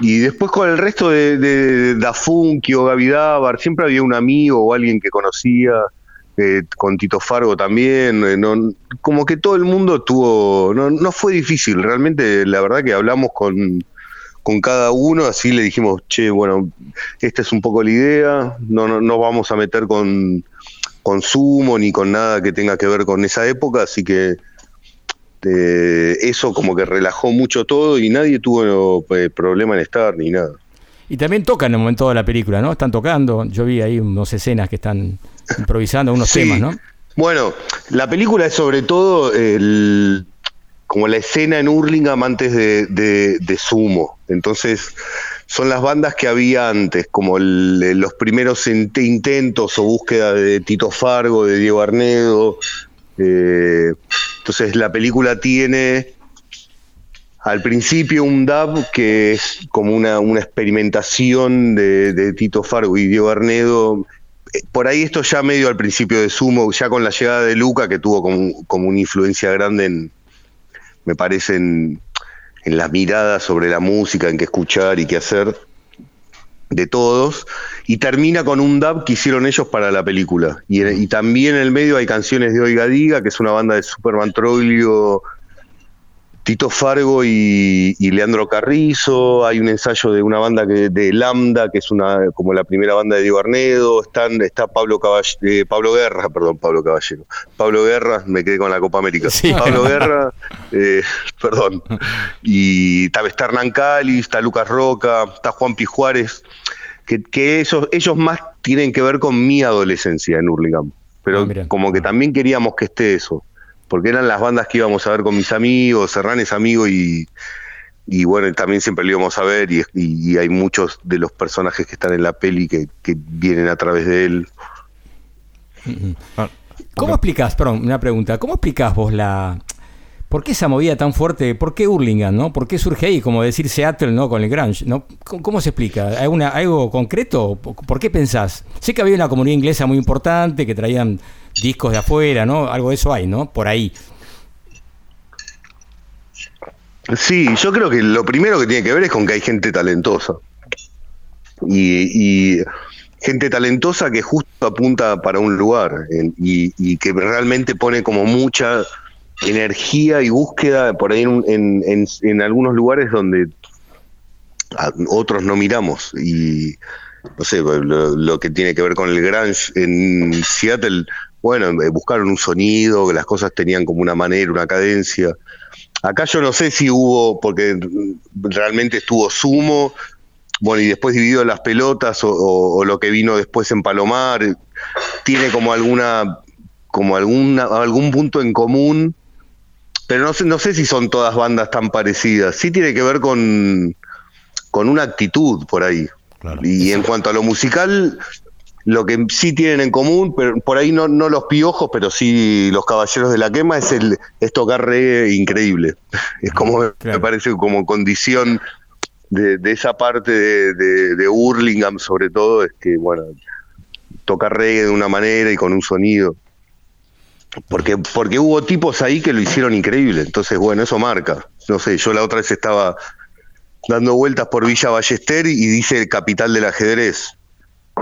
Y después con el resto de, de Dafunkio, Gaby Dávar, siempre había un amigo o alguien que conocía, eh, con Tito Fargo también, eh, no- como que todo el mundo tuvo, no, no fue difícil, realmente la verdad que hablamos con, con cada uno, así le dijimos, che, bueno, esta es un poco la idea, no, no, no vamos a meter con consumo ni con nada que tenga que ver con esa época, así que eh, eso como que relajó mucho todo y nadie tuvo eh, problema en estar ni nada. Y también tocan en el momento de la película, ¿no? Están tocando, yo vi ahí unas escenas que están improvisando, unos Sí. temas, ¿no? Bueno, la película es sobre todo el, como la escena en Hurlingham antes de, de- de Sumo. Entonces, son las bandas que había antes, como el- los primeros int- intentos o búsqueda de Tito Fargo, de Diego Arnedo. Eh, entonces, la película tiene al principio un dub que es como una, una experimentación de, Tito Fargo y Diego Arnedo. Eh, Por ahí esto ya medio al principio de Sumo, ya con la llegada de Luca, que tuvo como, como una influencia grande en, me parece, en, en la mirada sobre la música, en qué escuchar y qué hacer de todos, y termina con un dub que hicieron ellos para la película. Y, y también en el medio hay canciones de Oiga Diga, que es una banda de Superman Troglio, Tito Fargo y, y Leandro Carrizo, hay un ensayo de una banda que, de Lambda, que es una como la primera banda de Diego Arnedo, están, está Pablo Caball- eh, Pablo Guerra, perdón, Pablo Caballero. Pablo Guerra, me quedé con la Copa América. Sí. Pablo Guerra, eh, [laughs] perdón. Y está, está Hernán Cali, está Lucas Roca, está Juan Pi Juárez, que, que esos, ellos más tienen que ver con mi adolescencia en Hurlingham. Pero Ah, como que también queríamos que esté eso porque eran las bandas que íbamos a ver con mis amigos, Serrán es amigo y, bueno, también siempre lo íbamos a ver y, hay muchos de los personajes que están en la peli que, vienen a través de él. ¿Cómo explicás, perdón, una pregunta, ¿cómo explicás vos la... ¿Por qué esa movida tan fuerte? ¿Por qué Hurlingham, no? ¿Por qué surge ahí, como decir Seattle, no? Con el grunge, ¿no? ¿Cómo, se explica? ¿Hay una, algo concreto? ¿Por por qué pensás? Sé que había una comunidad inglesa muy importante, que traían discos de afuera, ¿no? Algo de eso hay, ¿no? Por ahí. Sí, yo creo que lo primero que tiene que ver es con que hay gente talentosa. Y, gente talentosa que justo apunta para un lugar y, que realmente pone como mucha energía y búsqueda por ahí en, en- en- algunos lugares donde otros no miramos. Y no sé, lo, lo que tiene que ver con el grunge en Seattle, bueno, eh, buscaron un sonido, que las cosas tenían como una manera, una cadencia. Acá yo no sé si hubo, porque realmente estuvo sumo, bueno, y después dividido las pelotas o, o- o lo que vino después en Palomar, tiene como alguna, como alguna, algún punto en común, pero no sé, no sé si son todas bandas tan parecidas. Sí tiene que ver con, con una actitud por ahí. Y en cuanto a lo musical, lo que sí tienen en común, pero por ahí no, no los piojos, pero sí los caballeros de la quema, es el es tocar reggae increíble. Es como me parece como condición de, de esa parte de, de, de Hurlingham, sobre todo, es que bueno, tocar reggae de una manera y con un sonido. Porque, porque hubo tipos ahí que lo hicieron increíble, entonces bueno, eso marca. no sé, yo la otra vez estaba dando vueltas por Villa Ballester y dice capital del ajedrez.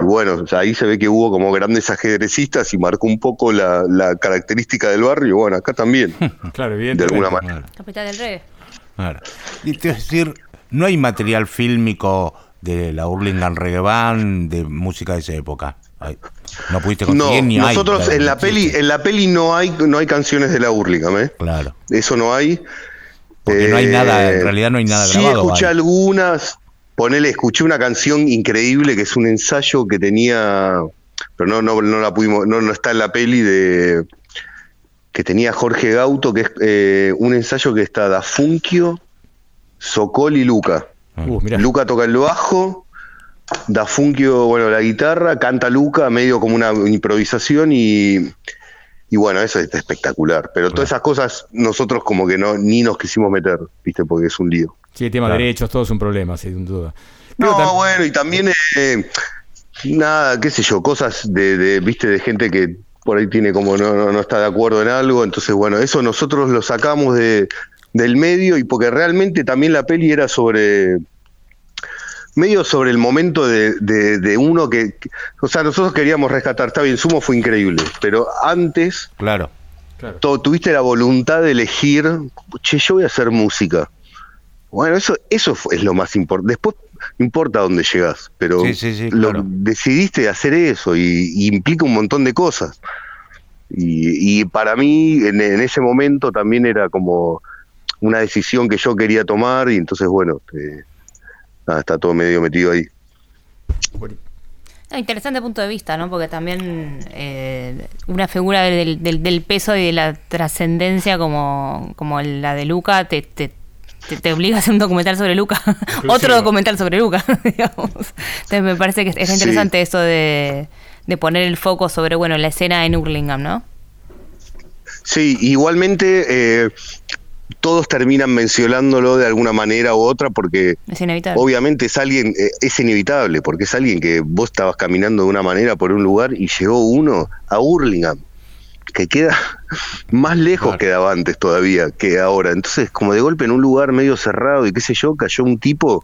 Y bueno, o sea, ahí se ve que hubo como grandes ajedrecistas y marcó un poco la, la característica del barrio. Y bueno, acá también, [laughs] Claro, de evidentemente. alguna manera. Capital del Rey. Claro. Y te decir, no hay material fílmico de la Hurlingham Reggae Band, de música de esa época. Ay, No pudiste No, conseguir ni hay. nosotros claro, en la no peli, en la peli no hay, no hay canciones de la Hurlingham, ¿eh? Claro. Eso no hay. Porque no hay Eh, nada, en realidad no hay nada sí grabado. escuché vale. algunas, ponele, escuché una canción increíble que es un ensayo que tenía, pero no, no, no la pudimos, no, no está en la peli de que tenía Jorge Gauto, que es eh, un ensayo que está Da Funkio, Sokol y Luca. Uh, mirá. Luca toca el bajo, Da Funkio, bueno, la guitarra, canta Luca, medio como una improvisación y, y bueno, eso es espectacular. Pero todas esas cosas nosotros como que no ni nos quisimos meter, ¿viste? Porque es un lío. Sí, el tema Claro. de derechos, todo es un problema, sin duda. No, bueno, y también, eh, nada, qué sé yo, cosas de, de, viste, de gente que por ahí tiene como no, no, no está de acuerdo en algo, entonces, bueno, eso nosotros lo sacamos de, del medio y porque realmente también la peli era sobre, medio sobre el momento de, de, de uno que, que- o sea, nosotros queríamos rescatar, está bien, Sumo fue increíble, pero antes Claro. Claro. to- tuviste la voluntad de elegir, che, yo voy a hacer música. Bueno, eso, eso fue- es lo más importante. Después no importa dónde llegas, pero Sí, sí, sí, lo, claro. decidiste hacer eso y, y implica un montón de cosas. Y, y para mí en, en ese momento también era como una decisión que yo quería tomar y entonces bueno, eh, nada, está todo medio metido ahí. No, interesante punto de vista, ¿no? Porque también eh, una figura del, del- del peso y de la trascendencia como, como la de Luca te, te, te- te obliga a hacer un documental sobre Luca. Otro documental sobre Luca, [laughs] digamos. Entonces me parece que es, Sí. interesante eso de, de poner el foco sobre, bueno, la escena en Hurlingham, ¿no? Sí, igualmente eh, todos terminan mencionándolo de alguna manera u otra porque Es inevitable. obviamente es alguien, eh, es inevitable, porque es alguien que vos estabas caminando de una manera por un lugar y llegó uno a Hurlingham, que queda más lejos Claro. quedaba antes todavía que ahora. Entonces, como de golpe en un lugar medio cerrado y qué sé yo, cayó un tipo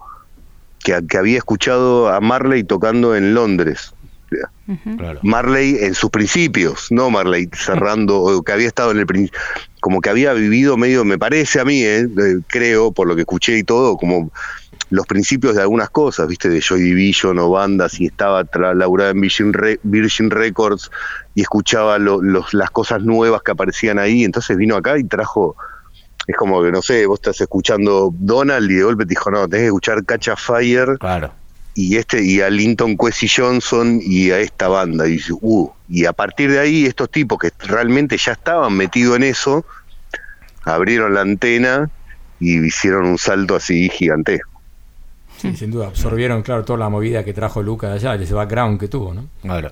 que, que había escuchado a Marley tocando en Londres. Claro. Marley en sus principios, no Marley cerrando, o que había estado en el como que había vivido medio, me parece a mí, eh, eh, creo, por lo que escuché y todo, como los principios de algunas cosas, viste, de Joy Division o bandas, y estaba laburada en Virgin, Re- Virgin Records y escuchaba lo- los, las cosas nuevas que aparecían ahí, entonces vino acá y trajo, es como que, no sé, vos estás escuchando Donald y de golpe te dijo, no, tenés que escuchar Catch a Fire Claro. y este y a Linton Kwesi Johnson y a esta banda y uh, y a partir de ahí estos tipos que realmente ya estaban metidos en eso abrieron la antena y hicieron un salto así gigantesco. Sí, sin duda, absorbieron, claro, toda la movida que trajo Luca de allá, ese background que tuvo, ¿no? Claro.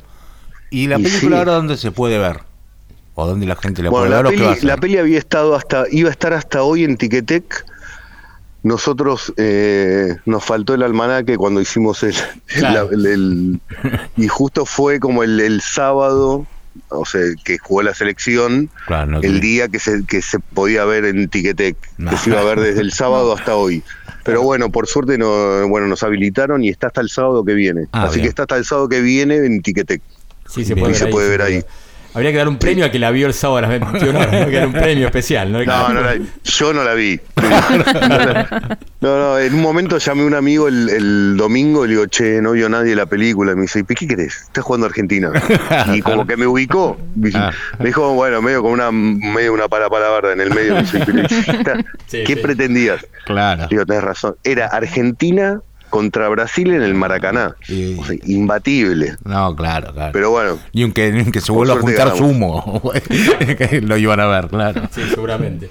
¿Y la Y película sí. ahora dónde se puede ver? ¿O dónde la gente la Bueno, puede la ver o qué va a peli, hacer? la peli había estado hasta iba a estar hasta hoy en Tiquetec. Nosotros eh, nos faltó el almanaque cuando hicimos el, Claro. el- el- y justo fue como el, el sábado, o sea, que jugó la selección. Claro, no el día que se, que se podía ver en Tiquetec, que se iba a ver desde el sábado hasta hoy. Pero bueno, por suerte no, bueno, nos habilitaron y está hasta el sábado que viene. Ah, Así bien. que está hasta el sábado que viene en Tiquetec. Sí, se puede, Y se puede ver ahí. Habría que dar un premio a que la vio el sábado a las 21 horas, ¿no? que era un premio especial, ¿no? No, no la- yo no la vi. [laughs] No, no, en un momento llamé a un amigo el, el domingo y le digo, che, no vio nadie la película. Y me dice, ¿y qué querés? Estás jugando a Argentina. [laughs] Y como que me ubicó. Me Ah. dijo, bueno, medio con una medio una para palabra en el medio. Me dice, "Pero, Sí, ¿Qué sí. pretendías? Claro. Digo, tenés razón. Era Argentina contra Brasil en el Maracaná. Y- O sea, imbatible. No, claro, claro. Pero bueno, y aunque, ni aunque se vuelva a juntar sumo, [laughs] lo iban a ver, claro. Sí, seguramente.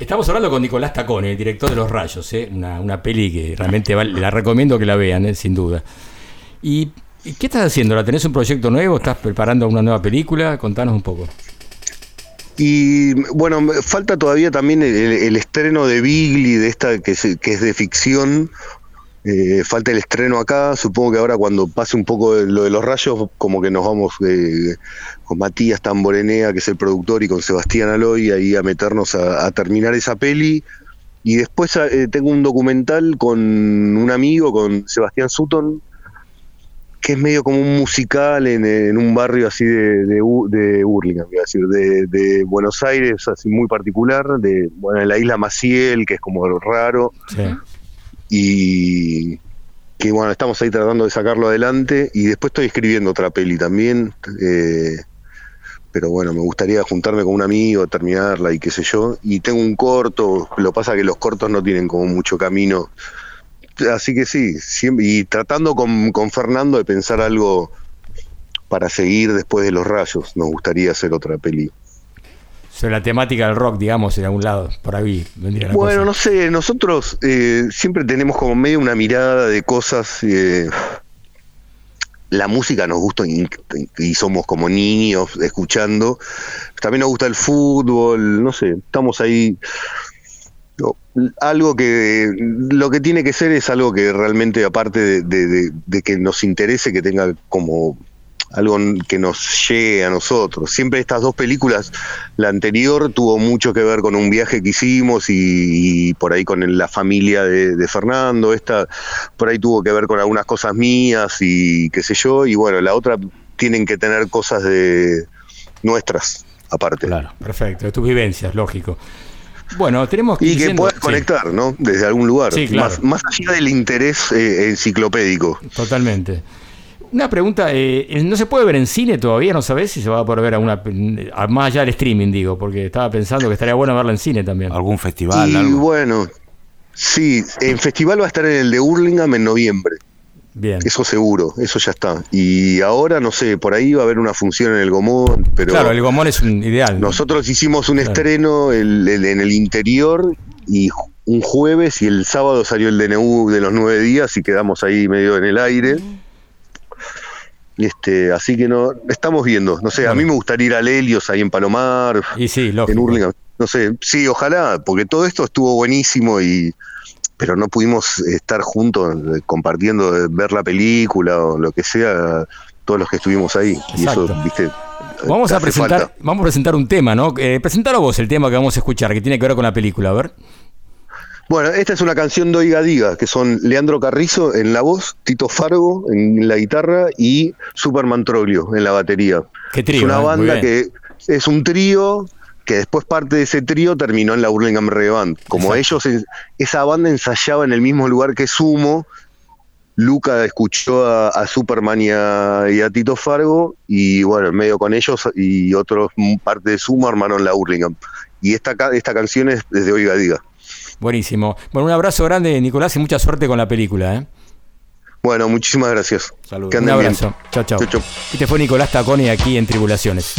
Estamos hablando con Nicolás Tacone, el director de Los Rayos, ¿eh? una, una peli que realmente vale- la recomiendo que la vean, ¿eh? sin duda. ¿Y qué estás haciendo? ¿La tenés un proyecto nuevo? ¿Estás preparando una nueva película? Contanos un poco. Y bueno, falta todavía también el, el estreno de Bigly, de esta que, se- que es de ficción. Eh, falta el estreno acá. Supongo que ahora cuando pase un poco lo de los rayos, como que nos vamos eh, con Matías Tamborenea, que es el productor, y con Sebastián Aloy, ahí a meternos a, terminar esa peli. Y después eh, tengo un documental con un amigo, con Sebastián Sutton, que es medio como un musical en, un barrio así de, de, de Burlingame, decir, de, de Buenos Aires, así muy particular, de bueno, en la isla Maciel, que es como raro, y que bueno, estamos ahí tratando de sacarlo adelante, y después estoy escribiendo otra peli también, eh, pero bueno, me gustaría juntarme con un amigo, terminarla y qué sé yo, y tengo un corto, lo pasa que los cortos no tienen como mucho camino, así que sí, siempre, y tratando con, con Fernando de pensar algo para seguir después de los rayos, nos gustaría hacer otra peli. Sobre la temática del rock, digamos, en algún lado. Por ahí vendría la Bueno, cosa. no sé, nosotros eh, siempre tenemos como medio una mirada de cosas. eh, la música nos gusta y, y somos como niños escuchando. También nos gusta el fútbol, no sé, estamos ahí. Algo que lo que tiene que ser es algo que realmente, aparte de, de- de- de que nos interese, que tenga como algo que nos llegue a nosotros. Siempre estas dos películas, la anterior tuvo mucho que ver con un viaje que hicimos y, y por ahí con la familia de, de Fernando, esta por ahí tuvo que ver con algunas cosas mías y qué sé yo, y bueno, la otra tienen que tener cosas de nuestras aparte. Claro, perfecto, de tus vivencias, lógico. Bueno, tenemos que Y que puedas sí, conectar, ¿no? Desde algún lugar. Sí, claro. más, más allá del interés eh, enciclopédico. Totalmente. Una pregunta, eh, ¿no se puede ver en cine todavía? ¿No sabés si se va a poder ver a una, a- más allá del streaming, digo? Porque estaba pensando que estaría bueno verla en cine también. ¿Algún festival? y algo? bueno, sí, en festival va a estar en el de Hurlingham en noviembre. Bien. Eso seguro, eso ya está. Y ahora, no sé, por ahí va a haber una función en el Gomón, pero claro, el gomón es un ideal. ¿no? nosotros hicimos un Claro. estreno el- el- en el interior y un jueves y el sábado salió el DNU de los nueve días y quedamos ahí medio en el aire. Este, así que no, estamos viendo. No sé, a mí me gustaría ir al Helios ahí en Palomar, Y sí, en. Hurlingham. No sé, sí, ojalá, porque todo esto estuvo buenísimo y pero no pudimos estar juntos eh, compartiendo, eh, ver la película o lo que sea, todos los que estuvimos ahí. Y eso, Exacto. viste. Vamos te a presentar, falta. vamos a presentar un tema, ¿no? Eh, presentalo vos el tema que vamos a escuchar, que tiene que ver con la película, a ver. Bueno, esta es una canción de Oiga Diga, que son Leandro Carrizo en la voz, Tito Fargo en la guitarra y Superman Troglio en la batería. Qué trío, es una ¿eh? Banda que es un trío que después parte de ese trío terminó en la Burlingame Reggae Band. Como ellos, esa banda ensayaba en el mismo lugar que Sumo, Luca escuchó a, a Superman y a, y a Tito Fargo y bueno, en medio con ellos y otros parte de Sumo armaron la Burlingame. Y esta, esta canción es desde Oiga Diga. Buenísimo. Bueno, un abrazo grande, Nicolás, y mucha suerte con la película, ¿eh? Bueno, muchísimas gracias. Que Un abrazo. Chao, chao. Este fue Nicolás Taconi aquí en Tribulaciones.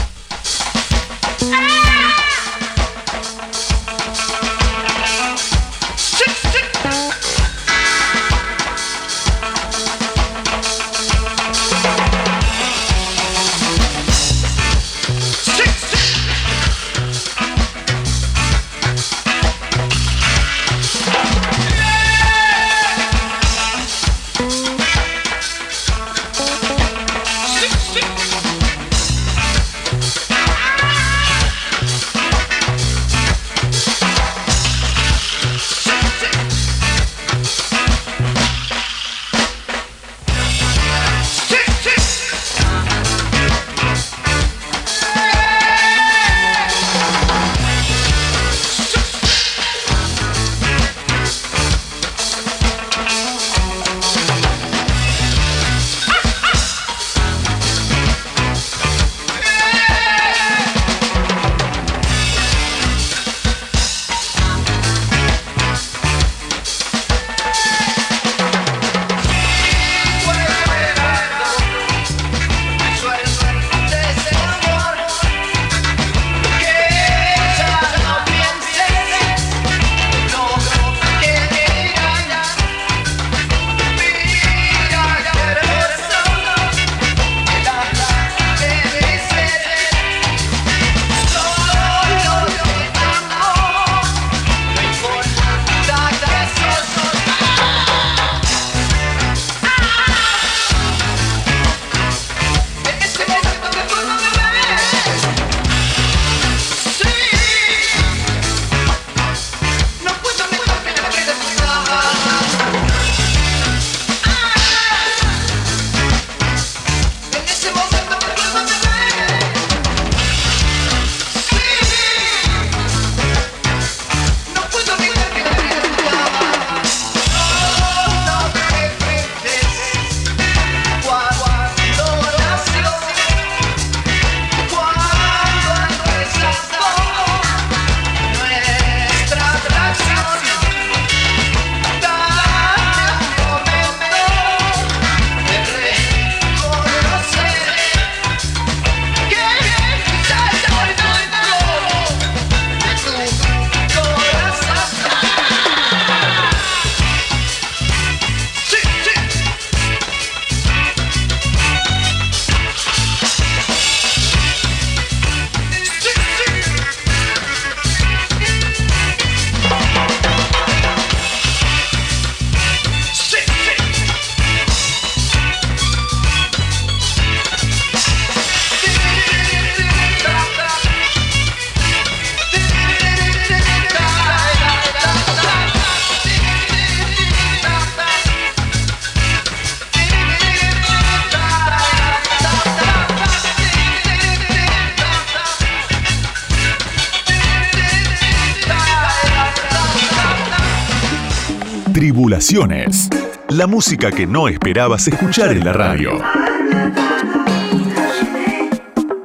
Tribulaciones. La música que no esperabas escuchar en la radio.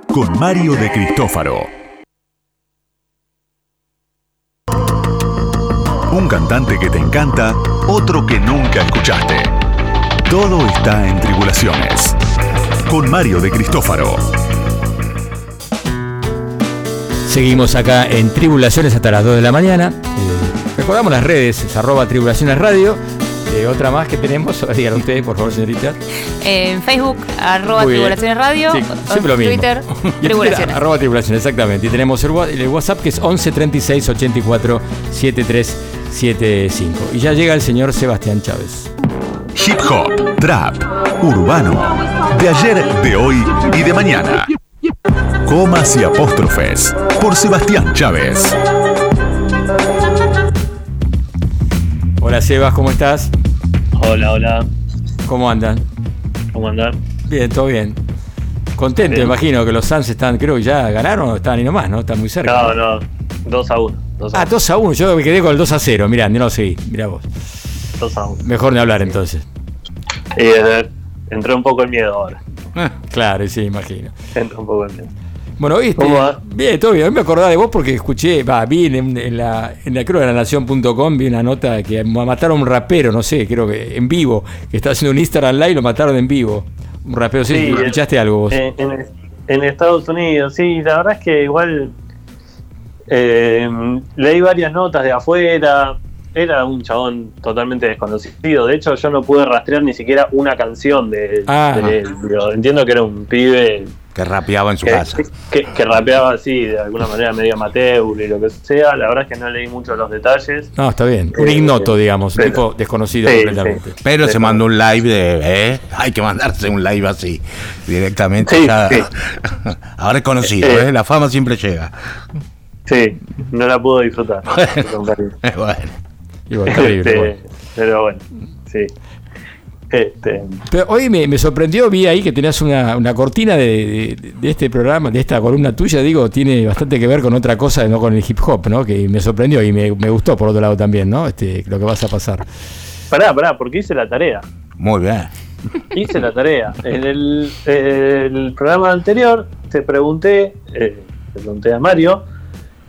Con Mario de Cristófaro. Un cantante que te encanta, otro que nunca escuchaste. Todo está en Tribulaciones. Con Mario de Cristófaro. Seguimos acá en Tribulaciones hasta las 2 de la mañana. Recordamos las redes, es arroba Tribulaciones Radio. Eh, otra más que tenemos, [laughs] díganlo ustedes, por favor, señorita. En Facebook, arroba Muy bien. Tribulaciones Radio. Sí, siempre lo mismo. Twitter, [laughs] Y en Twitter, Tribulaciones. arroba Tribulaciones, exactamente. Y tenemos el WhatsApp que es 11 36 84 73 75. Y ya llega el señor Sebastián Chávez. Hip hop, trap, urbano. De ayer, de hoy y de mañana. Comas y apóstrofes. Por Sebastián Chávez. Hola Sebas, ¿cómo estás? Hola, hola. ¿Cómo andan? ¿Cómo andan? Bien, todo bien. Contento, Bien. imagino que los Suns están, creo que ya ganaron o están ahí nomás, ¿no? Están muy cerca. No, no. 2 a 1. 2 a Ah, 2 a 1, yo me quedé con el 2 a 0, mirá, no lo seguí, mirá vos. 2 a 1. Mejor ni hablar entonces. Eh, entró un poco el miedo ahora. Claro, sí, imagino. Entró un poco el miedo. Bueno, viste. ¿Cómo va? Bien, todo bien. A mí me acordaba de vos porque escuché, va, vi en, en la, en la creo de la nación.com, vi una nota que mataron a un rapero, no sé, creo que en vivo, que estaba haciendo un Instagram live y lo mataron en vivo. Un rapero, sí, Sí, ¿escuchaste algo vos? En, en- en Estados Unidos, sí, la verdad es que igual eh, leí varias notas de afuera. Era un chabón totalmente desconocido. De hecho, yo no pude rastrear ni siquiera una canción de, Ah. de Entiendo que era un pibe Que rapeaba en su que, casa. que- que rapeaba así, de alguna manera medio amateur y lo que sea. La verdad es que no leí mucho los detalles. No, está bien. Un Eh, ignoto, digamos, un tipo desconocido Sí, completamente. Pero se mandó un live de. ¿eh? Hay que mandarse un live así. Directamente. Sí, ya- sí. [laughs] Ahora es conocido, Eh. ¿eh? La fama siempre llega. Sí, no la puedo disfrutar. [laughs] bueno. Igual, terrible, Este, bueno. Pero bueno, sí. Este, Pero hoy me, me sorprendió, vi ahí que tenías una, una cortina de, de- de este programa, de esta columna tuya, digo, tiene bastante que ver con otra cosa, no con el hip hop, ¿no? Que me sorprendió y me, me gustó por otro lado también, ¿no? Este, lo que vas a pasar. pará, pará, porque hice la tarea. Muy bien. Hice la tarea. En el, el programa anterior te pregunté, eh, te pregunté a Mario,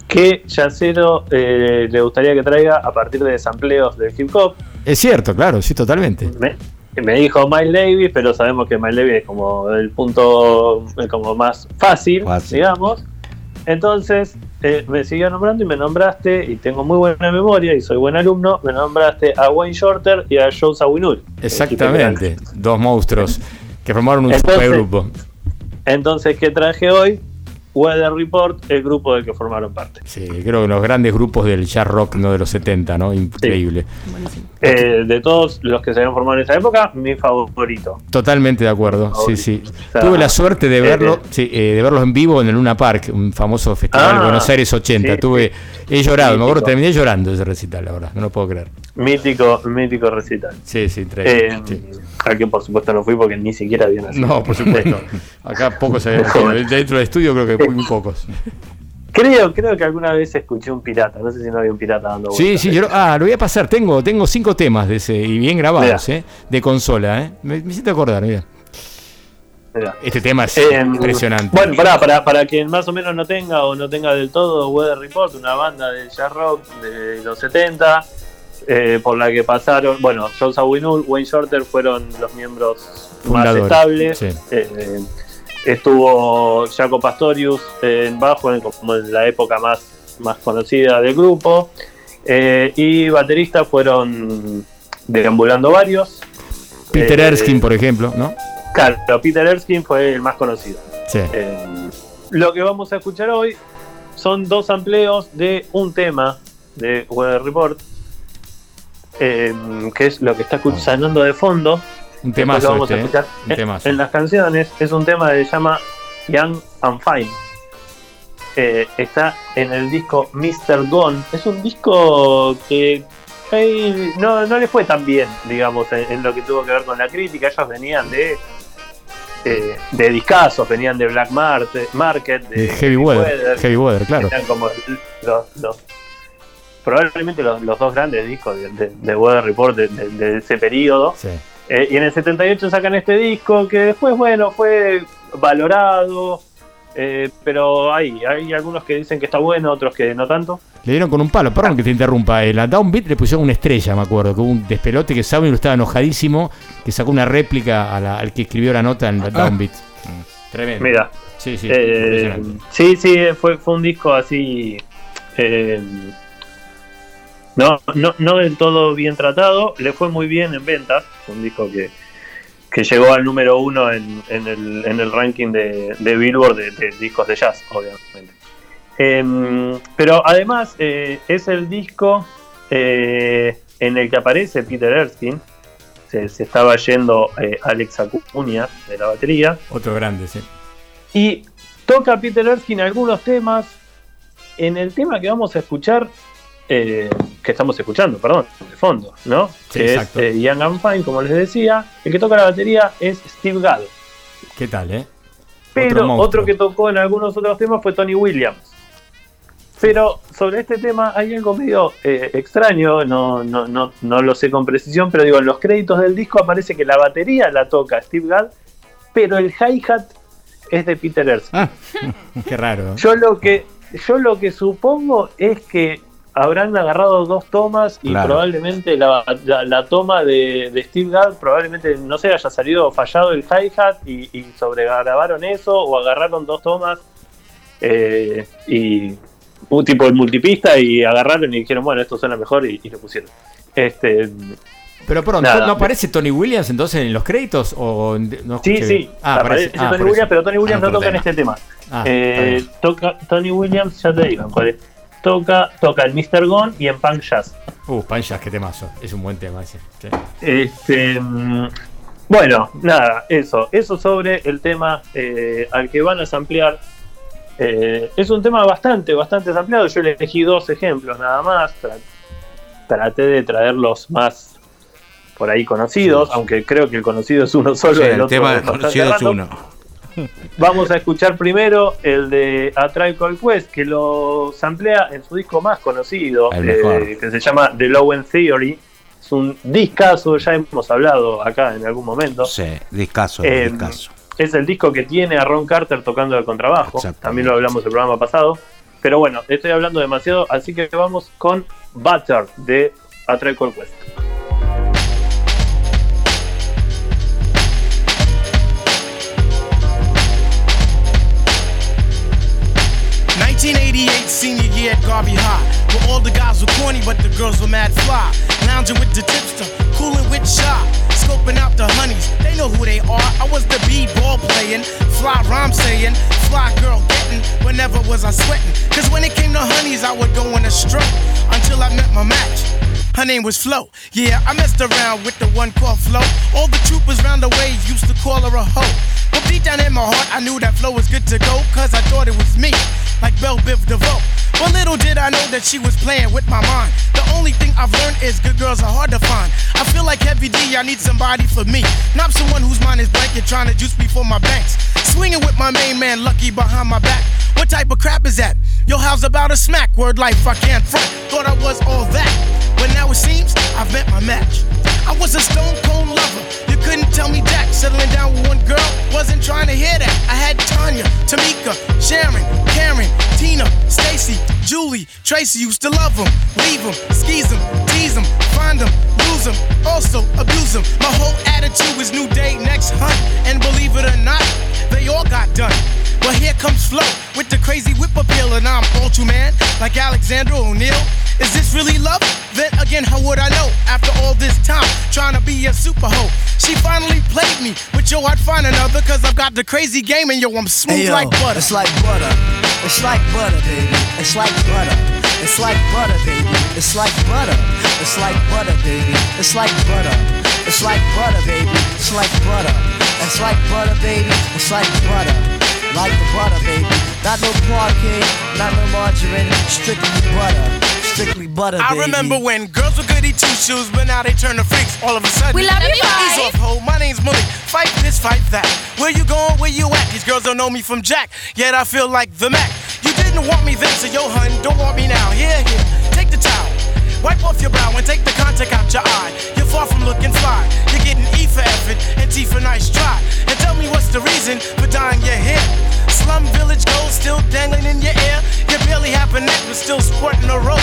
qué yacero eh, le gustaría que traiga a partir de sampleos del hip hop. Es cierto, claro, sí, totalmente. Me, me dijo Miles Davis, pero sabemos que Miles Davis es como el punto eh, como más fácil, Fácil. digamos. Entonces eh, me siguió nombrando y me nombraste, y tengo muy buena memoria y soy buen alumno, me nombraste a Wayne Shorter y a Joe Zawinul. Exactamente, dos monstruos que formaron un Entonces- supergrupo. Entonces, ¿qué traje hoy? Weather Report, el grupo del que formaron parte. Sí, creo que los grandes grupos del jazz rock ¿no? de los 70, ¿no? Increíble. Eh, de todos los que se habían formado en esa época, mi favorito. Totalmente de acuerdo, sí, sí. sea, Tuve la suerte de eh, verlo, eh. sí, eh, de verlos en vivo en el Luna Park, un famoso festival Ah, de Buenos Aires 80. sí, Tuve, he llorado, me acuerdo, terminé llorando ese recital, la verdad, no lo puedo creer. Mítico, mítico recital. Sí, sí, increíble. Eh, sí. Al que por supuesto no fui porque ni siquiera había nacido. No, por supuesto. [laughs] Acá pocos se habían [laughs] Dentro del estudio creo que muy pocos. [laughs] Creo, creo que alguna vez escuché un pirata. No sé si no había un pirata dando Sí, vueltas. sí, yo, ah, lo voy a pasar. Tengo, tengo cinco temas de ese, y bien grabados. ¿eh? De consola, ¿eh? Me, me hiciste acordar, mira. Mirá. Este tema es Eh, impresionante. Bueno, pará, para, para quien más o menos no tenga o no tenga del todo Weather Report, una banda de jazz rock de los 70, eh, por la que pasaron, bueno, Joe Zawinul, Wayne Shorter fueron los miembros más estables. sí. Eh, estuvo Jaco Pastorius en bajo, en- como en la época más, más conocida del grupo. Eh, y bateristas fueron deambulando varios. Peter Eh, Erskine, por ejemplo, ¿no? Claro, Peter Erskine fue el más conocido. Sí. Eh, lo que vamos a escuchar hoy son dos amplios de un tema de Weather Report, eh, que es lo que está escuch- sonando de fondo. Un Después temazo lo vamos a este, ¿eh? escuchar Un en- las canciones es un tema que se llama Young and Fine. Eh, está en el disco Mr. Gone. Es un disco que eh, no, no le fue tan bien, digamos, en, en lo que tuvo que ver con la crítica. Ellos venían de eh, de discazos, venían de Black Marte- Market, de Heavy Weather, Heavy Weather, claro. Eran como los, los- probablemente los, los dos grandes discos de, de, de Weather Report de, de- de ese periodo. Sí. Eh, y en el 78 sacan este disco que después, bueno, fue valorado. eh, pero hay, hay algunos que dicen que está bueno, otros que no tanto. Le dieron con un palo, perdón que te interrumpa. En la Downbeat le pusieron una estrella, me acuerdo, que hubo un despelote que Sabino estaba enojadísimo, que sacó una réplica a la- al que escribió la nota en la Downbeat. Tremendo. Mira. Sí, Eh, sí, sí, fue, fue un disco así. No, no, no del todo bien tratado. Le fue muy bien en ventas. Un disco que, que llegó al número uno en, en el, en el ranking de, de Billboard de, de discos de jazz, obviamente. Em, pero además eh, es el disco eh, en el que aparece Peter Erskine. Se, se estaba yendo eh, Alex Acuña de la batería. Otro grande, sí. Y toca Peter Erskine algunos temas. En el tema que vamos a escuchar, eh, que estamos escuchando, perdón, de fondo, ¿no? Sí, que exacto. es eh, Young and Fine, como les decía. El que toca la batería es Steve Gadd. ¿Qué tal, eh? Pero Otro que tocó en algunos otros temas fue Tony Williams. Pero sobre este tema hay algo medio eh, extraño, no, no, no, no lo sé con precisión, pero digo, en los créditos del disco aparece que la batería la toca Steve Gadd, pero el hi-hat es de Peter Erskine. [laughs] Qué raro. Yo lo que yo lo que supongo es que habrán agarrado dos tomas y Claro. probablemente la, la- la toma de, de Steve Gadd probablemente no sé haya salido fallado el hi-hat y, y sobregrabaron eso o agarraron dos tomas eh, y un tipo el multipista y agarraron y dijeron bueno esto suena mejor y, y lo pusieron este Pero perdón, Nada. ¿no aparece Tony Williams entonces en los créditos? O no Sí, sí? Ah, aparece aparece. Ah, Tony Williams, pero Tony Williams Ah, no toca en este tema. Eh, toca Tony Williams, ya te digo, cuál es. Toca, toca en Mr. Gone y en Punk Jazz. Uh, Panchas, qué temazo. Es un buen tema ese. sí. Este, mm, bueno, nada, eso. Eso sobre el tema eh, al que van a samplear. Eh, es un tema bastante, bastante sampleado. Yo le elegí dos ejemplos nada más. Tra- traté de traerlos más por ahí conocidos, aunque creo que el conocido es uno solo. El el tema bastante conocido es uno. Vamos a escuchar primero el de A Tribe Called Quest, que lo samplea en su disco más conocido, eh, que se llama The Low End Theory. Es un discazo, ya hemos hablado acá en algún momento. Sí, discaso, Eh, discaso. Es el disco que tiene a Ron Carter tocando el contrabajo. También lo hablamos el programa pasado. Pero bueno, estoy hablando demasiado, así que vamos con Butter de A Tribe Called Quest. 1988 senior year at Garvey High, where all the guys were corny but the girls were mad fly. Lounging with the tipster, cooling with shy, scoping out the honeys. They know who they are. I was the b-ball playing, fly rhyme saying, fly girl getting. Whenever was I sweating? Cause when it came to honeys, I would go in a stroke until I met my match. Her name was Flo. Yeah, I messed around with the one called Flo. All the troopers round the way used to call her a hoe. Deep down in my heart, I knew that flow was good to go, cause I thought it was me, like Belle Biv DeVoe. But little did I know that she was playing with my mind. The only thing I've learned is good girls are hard to find. I feel like Heavy D, I need somebody for me. Not someone whose mind is blanket trying to juice me for my banks. Swinging with my main man, Lucky, behind my back. What type of crap is that? Yo, how's about a smack? Word life, I can't front. Thought I was all that. But now it seems I've met my match. I was a stone cold lover. You couldn't tell me Jack. Settling down with one girl, wasn't trying to hear that. I had Tanya, Tamika, Sharon, Karen, Tina, Stacy, Julie, Tracy used to love them, leave them, skeeze them, tease them, find them, lose them, also abuse them. My whole attitude was new day, next hunt. And believe it or not, they all got done. But here comes Flo with the crazy whip appeal, and I'm all too Man, like Alexander O'Neal. Is this really love? Then again, how would I know? After all this time, trying to be a super hoe. She finally played me, but yo, I'd find another, cause I've got the crazy game, and yo, I'm smooth Hey, yo, like butter. It's like butter. It's like butter, baby. It's like butter. It's like butter, baby. It's like butter. It's like butter, baby. It's like butter. It's like butter, baby. It's like butter. It's like butter, baby. It's like butter. Like the butter, baby. Not no parquet, not no margarine. Strictly butter. Strictly butter, I baby. remember when girls were goody two shoes, but now they turn to freaks all of a sudden. We love you, Ease Fife. off, ho. My name's Malik. Fight this, fight that. Where you going? Where you at? These girls don't know me from Jack, yet I feel like the Mac. You did didn't want me then, so yo, hun, don't want me now. Here, here, take the towel. Wipe off your brow and take the contact out your eye. You're far from looking fly. You're getting E for effort and T for nice try. And tell me what's the reason for dyeing your hair. Slum village gold still dangling in your ear. You barely have a neck, but still sporting a rope.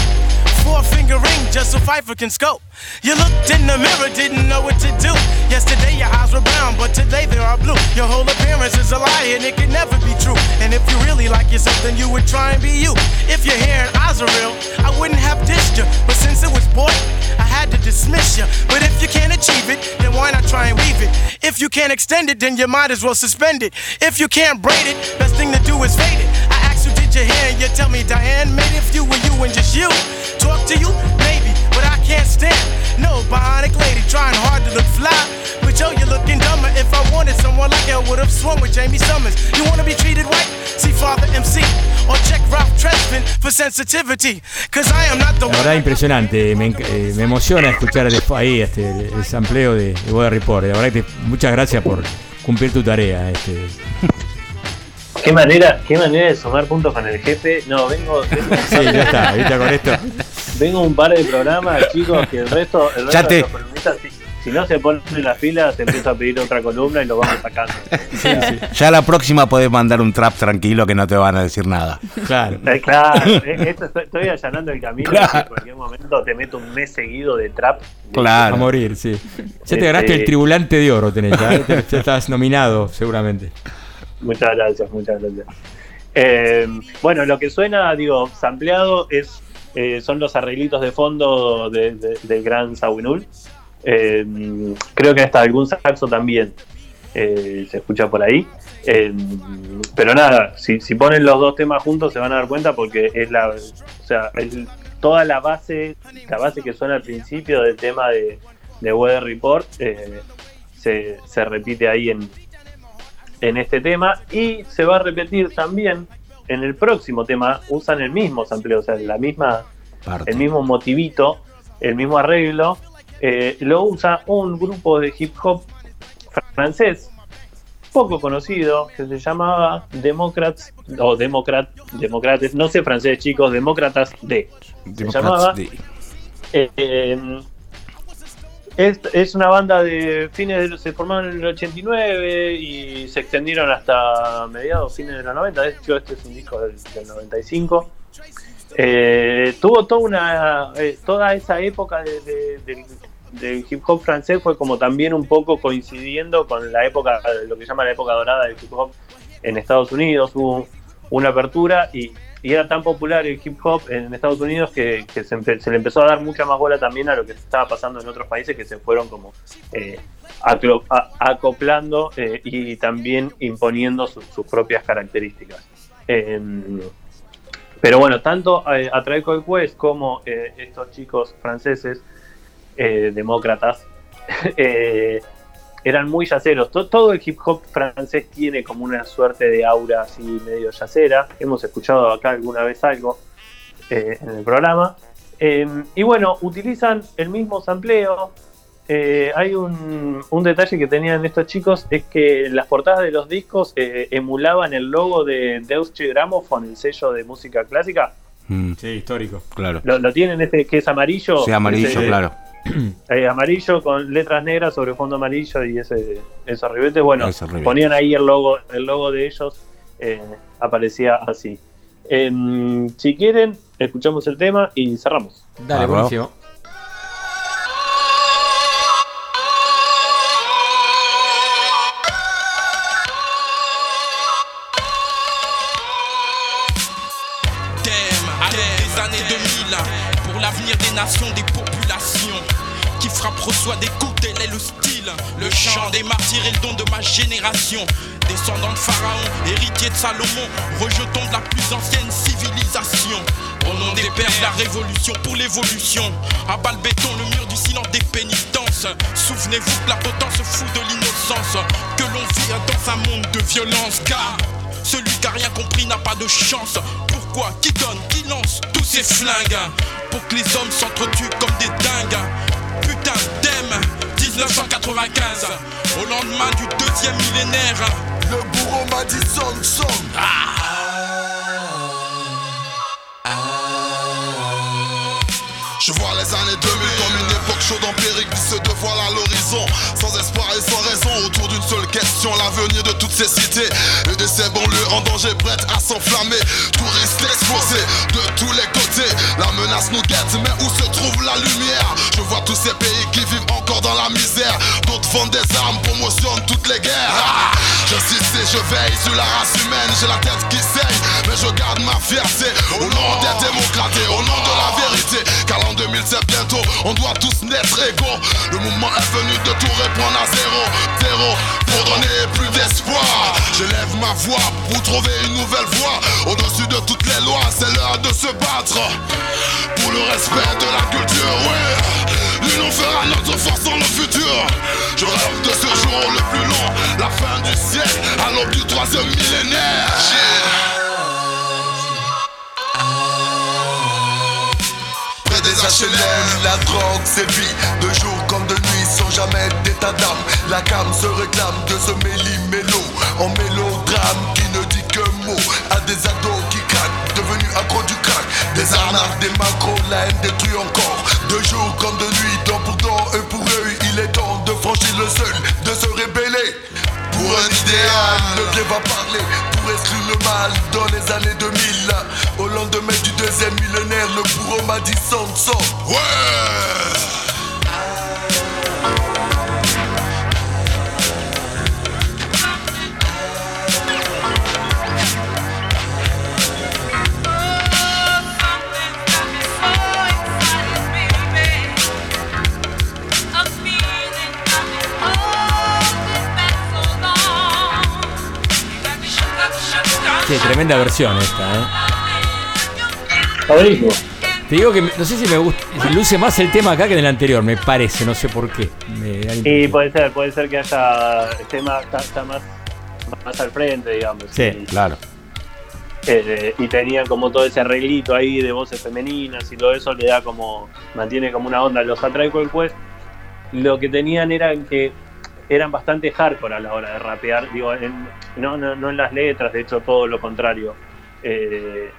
Four finger ring just so Pfeiffer can scope. You looked in the mirror, didn't know what to do. Yesterday your eyes were brown, but today they are blue. Your whole appearance is a lie and it can never be true. And if you really like yourself, then you would try and be you. If your hair and eyes are real, I wouldn't have dissed you. But since it was boy, I had to dismiss you. But if you can't achieve it, then why not try and weave it? If you can't extend it, then you might as well suspend it. If you can't braid it, best thing to do is fade it. I asked you, did you hear? You tell me, Diane, made if you were you and just you. Talk to you, maybe, but I can't stand no bionic lady trying hard to look fly. But yo, you're looking dumber. If I wanted someone like I would have swung with Jamie Summers. You wanna be treated right? See Father MC or check Ralph Tresvant for sensitivity. Cause I am not the La one. verdad impresionante, me, eh, me emociona escuchar el, ahí este, el, el sampleo de, de Report. La verdad que te- muchas gracias por cumplir tu tarea. Este. Qué manera, qué manera de sumar puntos con el jefe. No, vengo. vengo [laughs] Sí, ya está, viste con esto. Vengo un par de programas, chicos, que el resto, el resto de te- los columnistas, si, si no se ponen en la fila, se empieza a pedir otra columna y lo vamos sacando. Ya la próxima podés mandar un trap tranquilo que no te van a decir nada. Claro. Eh, claro, eh, esto estoy, estoy allanando el camino. Claro. En cualquier momento te meto un mes seguido de trap. A morir, sí. Ya te ganaste Este- el tribulante de oro, tenés. Ya, [laughs] ya estás nominado, seguramente. Muchas gracias, muchas gracias. Eh, bueno, lo que suena, digo, sampleado es, eh, son los arreglitos de fondo de- de- del gran Sawinul. Eh, creo que hasta algún saxo también eh, se escucha por ahí. Eh, pero nada, si, si ponen los dos temas juntos se van a dar cuenta porque es la, o sea, el- toda la base, la base que suena al principio del tema de, de Weather Report se, se repite ahí en, en este tema y se va a repetir también en el próximo tema. Usan el mismo sampleo, o sea, la misma, Parte. el mismo motivito, el mismo arreglo. eh, lo usa un grupo de hip hop francés poco conocido que se llamaba Democrats o Democrat, Democrates, no sé francés chicos, Demócratas D. Se llamaba. Eh, eh, es, es una banda de fines de se formaron en el 89 y se extendieron hasta mediados, fines de los 90. De hecho, este es un disco del, del 95. Eh, tuvo toda una eh, toda esa época de- del, del hip hop francés fue como también un poco coincidiendo con la época, lo que llama la época dorada del hip hop en Estados Unidos. Hubo una apertura y, y era tan popular el hip hop en Estados Unidos que, se, le empezó a dar mucha más bola también a lo que estaba pasando en otros países que se fueron como eh, acoplando eh, y también imponiendo su- sus propias características. Em, pero bueno, tanto eh, a Called Quest como estos chicos franceses, demócratas, [laughs] eran muy yaceros. To- todo el hip hop francés tiene como una suerte de aura así medio yacera. Hemos escuchado acá alguna vez algo eh, en el programa. Eh, y bueno, utilizan el mismo sampleo. Eh, hay un, un detalle que tenían estos chicos, es que las portadas de los discos eh, emulaban el logo de Deutsche Grammophon, el sello de música clásica. Mm, Sí, histórico. claro. Lo, lo tienen este que es amarillo. Sí, amarillo, Ese- claro. [clears throat] eh, amarillo con letras negras sobre fondo amarillo y ese, esos ribetes. Bueno, Esos ribetes. ponían ahí el logo, el logo de ellos, eh, aparecía así. Em, si quieren, escuchamos el tema y cerramos. Dale, buenísimo. Génération. Descendant de Pharaon, héritier de Salomon, rejeton de la plus ancienne civilisation. Au nom des pères de la révolution pour l'évolution. À bas le béton, le mur du silence des pénitences. Souvenez-vous que la potence fout de l'innocence. Que l'on vit dans un monde de violence. Car celui qui a rien compris n'a pas de chance. Pourquoi Qui donne Qui lance tous ces flingues? Pour que les hommes s'entretuent comme des dingues. 1995, au lendemain du deuxième millénaire, le bourreau m'a dit son son. Ah, ah, ah. Je vois les années 2000 comme une époque chaude empirique qui se dévoile à l'horizon. Sans espoir et sans raison autour d'une seule question L'avenir de toutes ces cités. Et de ces banlieues en danger prêtes à s'enflammer. Touristes exposés de tous les côtés la menace nous guette, mais où se trouve la lumière? Je vois tous ces pays qui vivent encore dans la misère. D'autres vendent des armes, promotionnent toutes les guerres. Ah J'insiste et je veille sur la race humaine, j'ai la tête qui saigne, mais je garde ma fierté au nom des démocrates et au nom de la vérité. Car l'an 2007 bientôt, on doit tous naître égaux. Le mouvement est venu de tout répondre à zéro, zéro, pour donner plus d'espoir. Je lève ma voix pour trouver une nouvelle voie. Au-dessus de toutes les lois, c'est l'heure de se battre pour le respect de la culture. Ouais, l'union fera notre force dans le futur. Je rêve de ce jour le plus long, la fin du siècle, à l'aube du troisième millénaire. Près des HLM, la drogue sévit De jour comme de nuit sans jamais d'état d'âme La cam se réclame de ce méli-mélo En mélodrame qui ne dit que mots À des ados qui craquent, devenus accros du crack Des arnaques, des macros, la haine détruit encore De jour comme de nuit, dent pour dent, œil pour œil Il est temps de franchir le seuil, de se rébeller pour un idéal, le bien va parler pour exclure le mal dans les années 2000. Au lendemain du deuxième millénaire, le bourreau m'a dit son son. Ouais! Sí, tremenda versión esta, ¿eh? Favorito. Te digo que no sé si me gusta, luce más el tema acá que en el anterior, me parece, no sé por qué. Me impresión. puede ser, puede ser que haya el tema está, más, más al frente, digamos. Sí, claro. Eh, y tenían como todo ese arreglito ahí de voces femeninas y todo eso le da como, mantiene como una onda. Los Atraico el Quest, lo que tenían era que eran bastante hardcore a la hora de rapear, digo, en- no, no, no en las letras, de hecho todo lo contrario. Eh,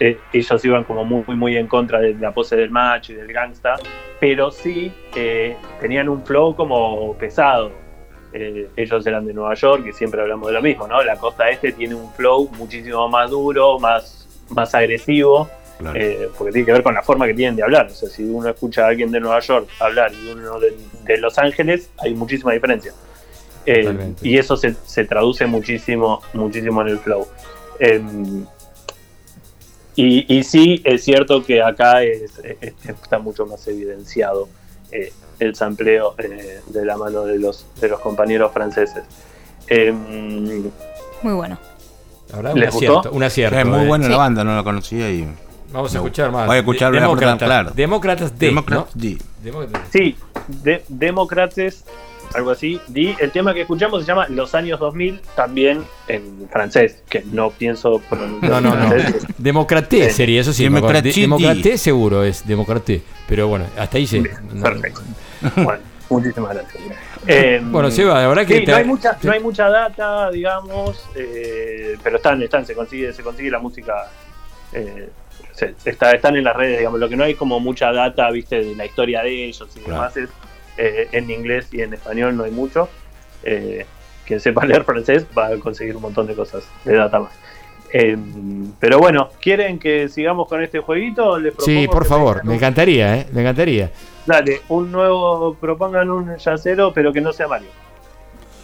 eh, ellos iban como muy, muy, en contra de la pose del macho y del gangsta, pero sí eh, tenían un flow como pesado. Ellos eran de Nueva York y siempre hablamos de lo mismo, ¿no? La costa este tiene un flow muchísimo más duro, más, más agresivo, Claro. eh, porque tiene que ver con la forma que tienen de hablar. O sea, si uno escucha a alguien de Nueva York hablar y uno de, de Los Ángeles, hay muchísima diferencia. Eh, y eso se, se traduce muchísimo, muchísimo en el flow. Em, y, y sí, es cierto que acá es- es- está mucho más evidenciado eh, el sampleo eh, de la mano de los, de los compañeros franceses. Em, Muy bueno. La verdad, un ¿Les acierto, gustó? un acierto. Es muy eh. buena Sí. la banda, no la conocía y. Vamos a escuchar más. Voy a escuchar De- una Demócratas, portada, claro. Demócratas D, Demócratas ¿no? D. Demócratas D. Sí, de, Demócrates, algo así. Di, el tema que escuchamos se llama Los años 2000, también en francés, que no pienso pronunciar. No, no, no. Democraté Sí. sería, eso sí. me acuerdo. De- Democratie. Democraté seguro es Democraté. Pero bueno, hasta ahí sí. Perfecto. Bueno, muchísimas gracias. [laughs] Eh, Bueno, Seba, la verdad que sí, te- no, hay mucha, no hay mucha data, digamos, eh, pero están, están, se consigue, se consigue la música. eh, se- está, están en las redes, digamos. Lo que no hay como mucha data, viste, de la historia de ellos y Claro. demás es eh, en inglés y en español no hay mucho. Eh, quien sepa [laughs] leer francés va a conseguir un montón de cosas de data más. Eh, pero bueno, ¿quieren que sigamos con este jueguito? Les Sí, por favor, me encantaría, ¿eh? Me encantaría. Dale, un nuevo, propongan un yacero, pero que no sea Mario.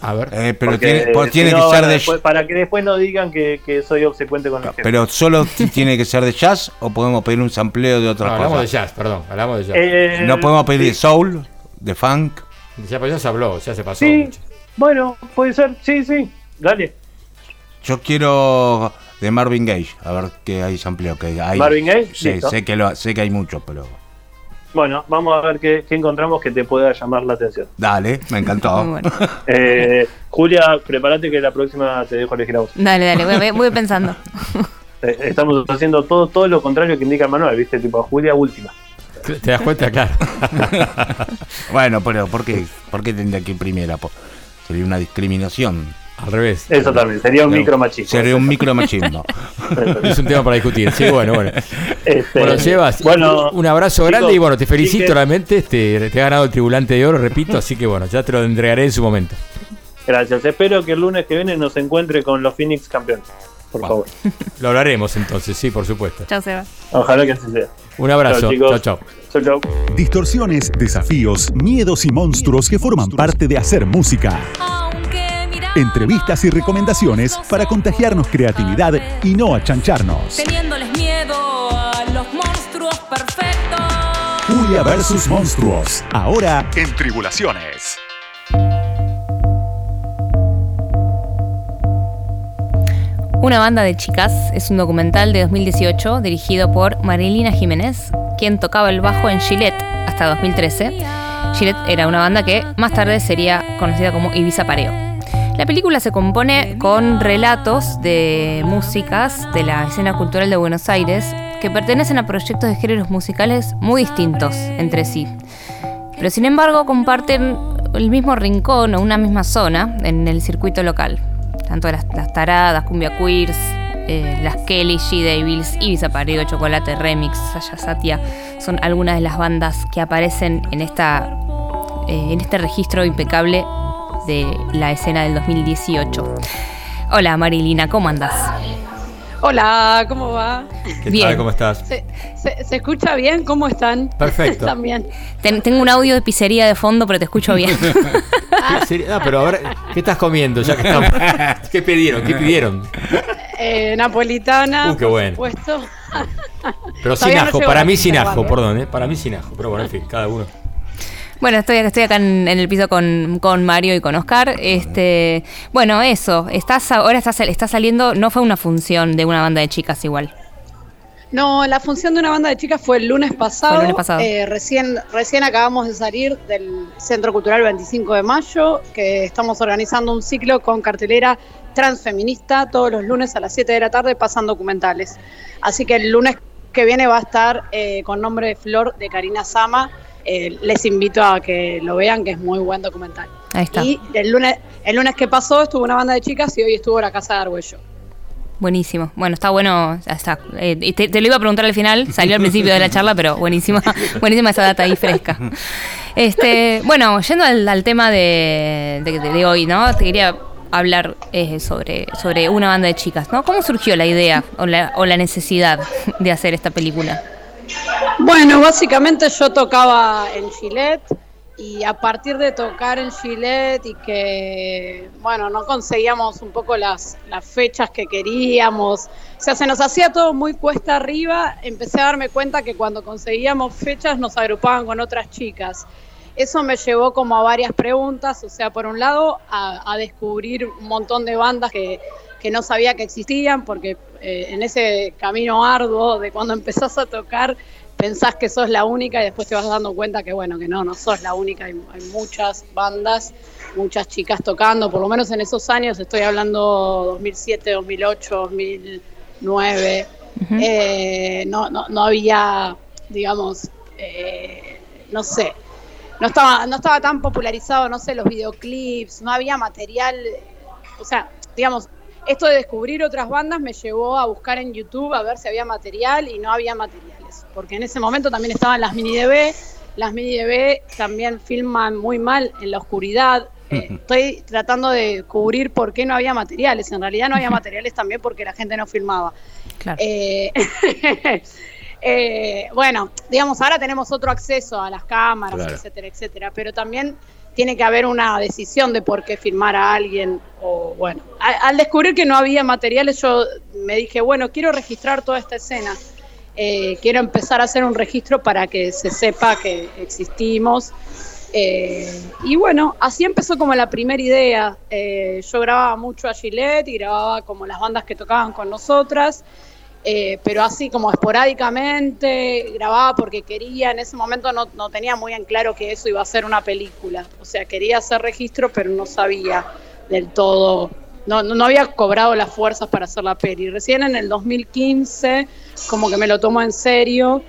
A ver. Eh, pero Porque, tiene, pues tiene no, que ser de. después- para que después no digan que, que soy obsecuente con el jefe. Pero solo [laughs] tiene que ser de jazz o podemos pedir un sampleo de No, otras hablamos de cosas. jazz, perdón, hablamos de jazz. Eh, No podemos pedir de sí. soul, de funk. Ya, pues ya se habló, ya se pasó. Sí, mucho. bueno, puede ser, sí, sí, dale. Yo quiero de Marvin Gaye, a ver qué hay sampleo que hay. Marvin Gaye, Sí, listo. sé que lo, sé que hay mucho, pero Bueno, vamos a ver qué, qué encontramos que te pueda llamar la atención. dale, me encantó. Bueno. [laughs] Eh, Julia, prepárate que la próxima te dejo elegir a vos. Dale, dale, voy, voy pensando. [laughs] Eh, estamos haciendo todo, todo lo contrario que indica el manual, ¿viste? Tipo, Julia última. ¿Te das cuenta? Claro. [laughs] bueno, pero ¿por qué, ¿por qué tendría que ir primera? Sería una discriminación. Al revés. Eso también, sería un micromachismo. Sería un micromachismo. [laughs] es un tema para discutir. Sí, bueno, bueno. Este, bueno, Sebas, bueno, un abrazo chicos, grande y bueno, te felicito realmente. Este, te ha ganado el tribulante de oro, repito, así que bueno, ya te lo entregaré en su momento. Gracias. Espero que el lunes que viene nos encuentre con los Phoenix campeones. Por favor. Lo hablaremos entonces, sí, por supuesto. Chao, Seba. Ojalá que así sea. Un abrazo. Chao. Chao, chao. Chau, chau. Distorsiones, desafíos, miedos y monstruos que forman parte de hacer música. Entrevistas y recomendaciones para contagiarnos creatividad y no achancharnos. Teniéndoles miedo a los monstruos perfectos. Julia versus Monstruos. Ahora en Tribulaciones. Una banda de chicas es un documental de 2018 dirigido por Marilina Jiménez, quien tocaba el bajo en Gillette hasta 2013. Gillette era una banda que más tarde sería conocida como Ibiza Pareo. La película se compone con relatos de músicas de la escena cultural de Buenos Aires que pertenecen a proyectos de géneros musicales muy distintos entre sí. Pero sin embargo comparten el mismo rincón o una misma zona en el circuito local. Tanto las, las taradas, cumbia queers, eh, las Kelly, G. Devils, Ibiza Pareo, Chocolate Remix, Saya Satia, son algunas de las bandas que aparecen en, esta, eh, en este registro impecable de la escena del 2018. Hola Marilina, ¿cómo andás? Hola, ¿cómo va? ¿Qué Bien. tal? ¿Cómo estás? ¿Se, se, se escucha bien? ¿Cómo están? Perfecto. [laughs] También. Ten- tengo un audio de pizzería de fondo, pero te escucho bien. [laughs] Ah, pero ahora, ¿qué estás comiendo? Ya que estamos. [laughs] ¿Qué pidieron? ¿Qué pidieron? Eh, napolitana, Uh, qué por bueno. supuesto. Pero sin no ajo, para mí sin ajo, perdón, ¿eh? Para mí sin ajo, pero bueno, en fin, cada uno. Bueno, estoy, estoy acá en, en el piso con, con Mario y con Oscar. Este, bueno, eso. Estás ahora estás, estás saliendo. No fue una función de una banda de chicas igual. No, la función de una banda de chicas fue el lunes pasado. Fue el lunes pasado. Eh, recién, recién acabamos de salir del Centro Cultural 25 de Mayo, que estamos organizando un ciclo con cartelera transfeminista. Todos los lunes a las 7 de la tarde pasan documentales. Así que el lunes que viene va a estar eh, con nombre de Flor de Karina Sama. Eh, les invito a que lo vean, que es muy buen documental. Ahí está. Y el lunes, el lunes que pasó estuvo una banda de chicas y hoy estuvo la Casa de Argüello. Buenísimo. Bueno, está bueno. Está. Eh, te, te lo iba a preguntar al final, salió al principio de la charla, pero buenísima, [laughs] buenísima esa data ahí fresca. Este, bueno, yendo al, al tema de, de- de hoy, ¿no? Te quería hablar eh, sobre, sobre una banda de chicas, ¿no? ¿Cómo surgió la idea o la, o la necesidad de hacer esta película? Bueno, básicamente yo tocaba en Gillette y a partir de tocar en Gillette y que, bueno, no conseguíamos un poco las, fechas que queríamos, o sea, se nos hacía todo muy cuesta arriba, empecé a darme cuenta que cuando conseguíamos fechas nos agrupaban con otras chicas. Eso me llevó como a varias preguntas, o sea, por un lado, a descubrir un montón de bandas que, que no sabía que existían, porque eh, en ese camino arduo de cuando [laughs] empezás a tocar, pensás que sos la única y después te vas dando cuenta que, bueno, que no, no sos la única, hay, hay muchas bandas, muchas chicas tocando, por lo menos en esos años, estoy hablando 2007, 2008, 2009, eh, no, no, no había, digamos, eh, no sé, no estaba, no estaba tan popularizado, no sé, los videoclips, no había material, o sea, digamos, esto de descubrir otras bandas me llevó a buscar en YouTube a ver si había material y no había materiales, porque en ese momento también estaban las mini DB, las mini DB también filman muy mal en la oscuridad. Eh, estoy tratando de cubrir por qué no había materiales. En realidad no había materiales también porque la gente no filmaba. Eh, [laughs] eh, bueno, digamos, ahora tenemos otro acceso a las cámaras, Claro. etcétera, etcétera, pero también tiene que haber una decisión de por qué filmar a alguien o bueno, al descubrir que no había materiales yo me dije, bueno, quiero registrar toda esta escena. Eh, quiero empezar a hacer un registro para que se sepa que existimos. Eh, y bueno, así empezó como la primera idea. Eh, yo grababa mucho a Gillette y grababa como las bandas que tocaban con nosotras, eh, pero así como esporádicamente, grababa porque quería. En ese momento no, no tenía muy en claro que eso iba a ser una película. O sea, quería hacer registro, pero no sabía del todo. No, no, no había cobrado las fuerzas para hacer la peli. Recién en el 2015, como que me lo tomo en serio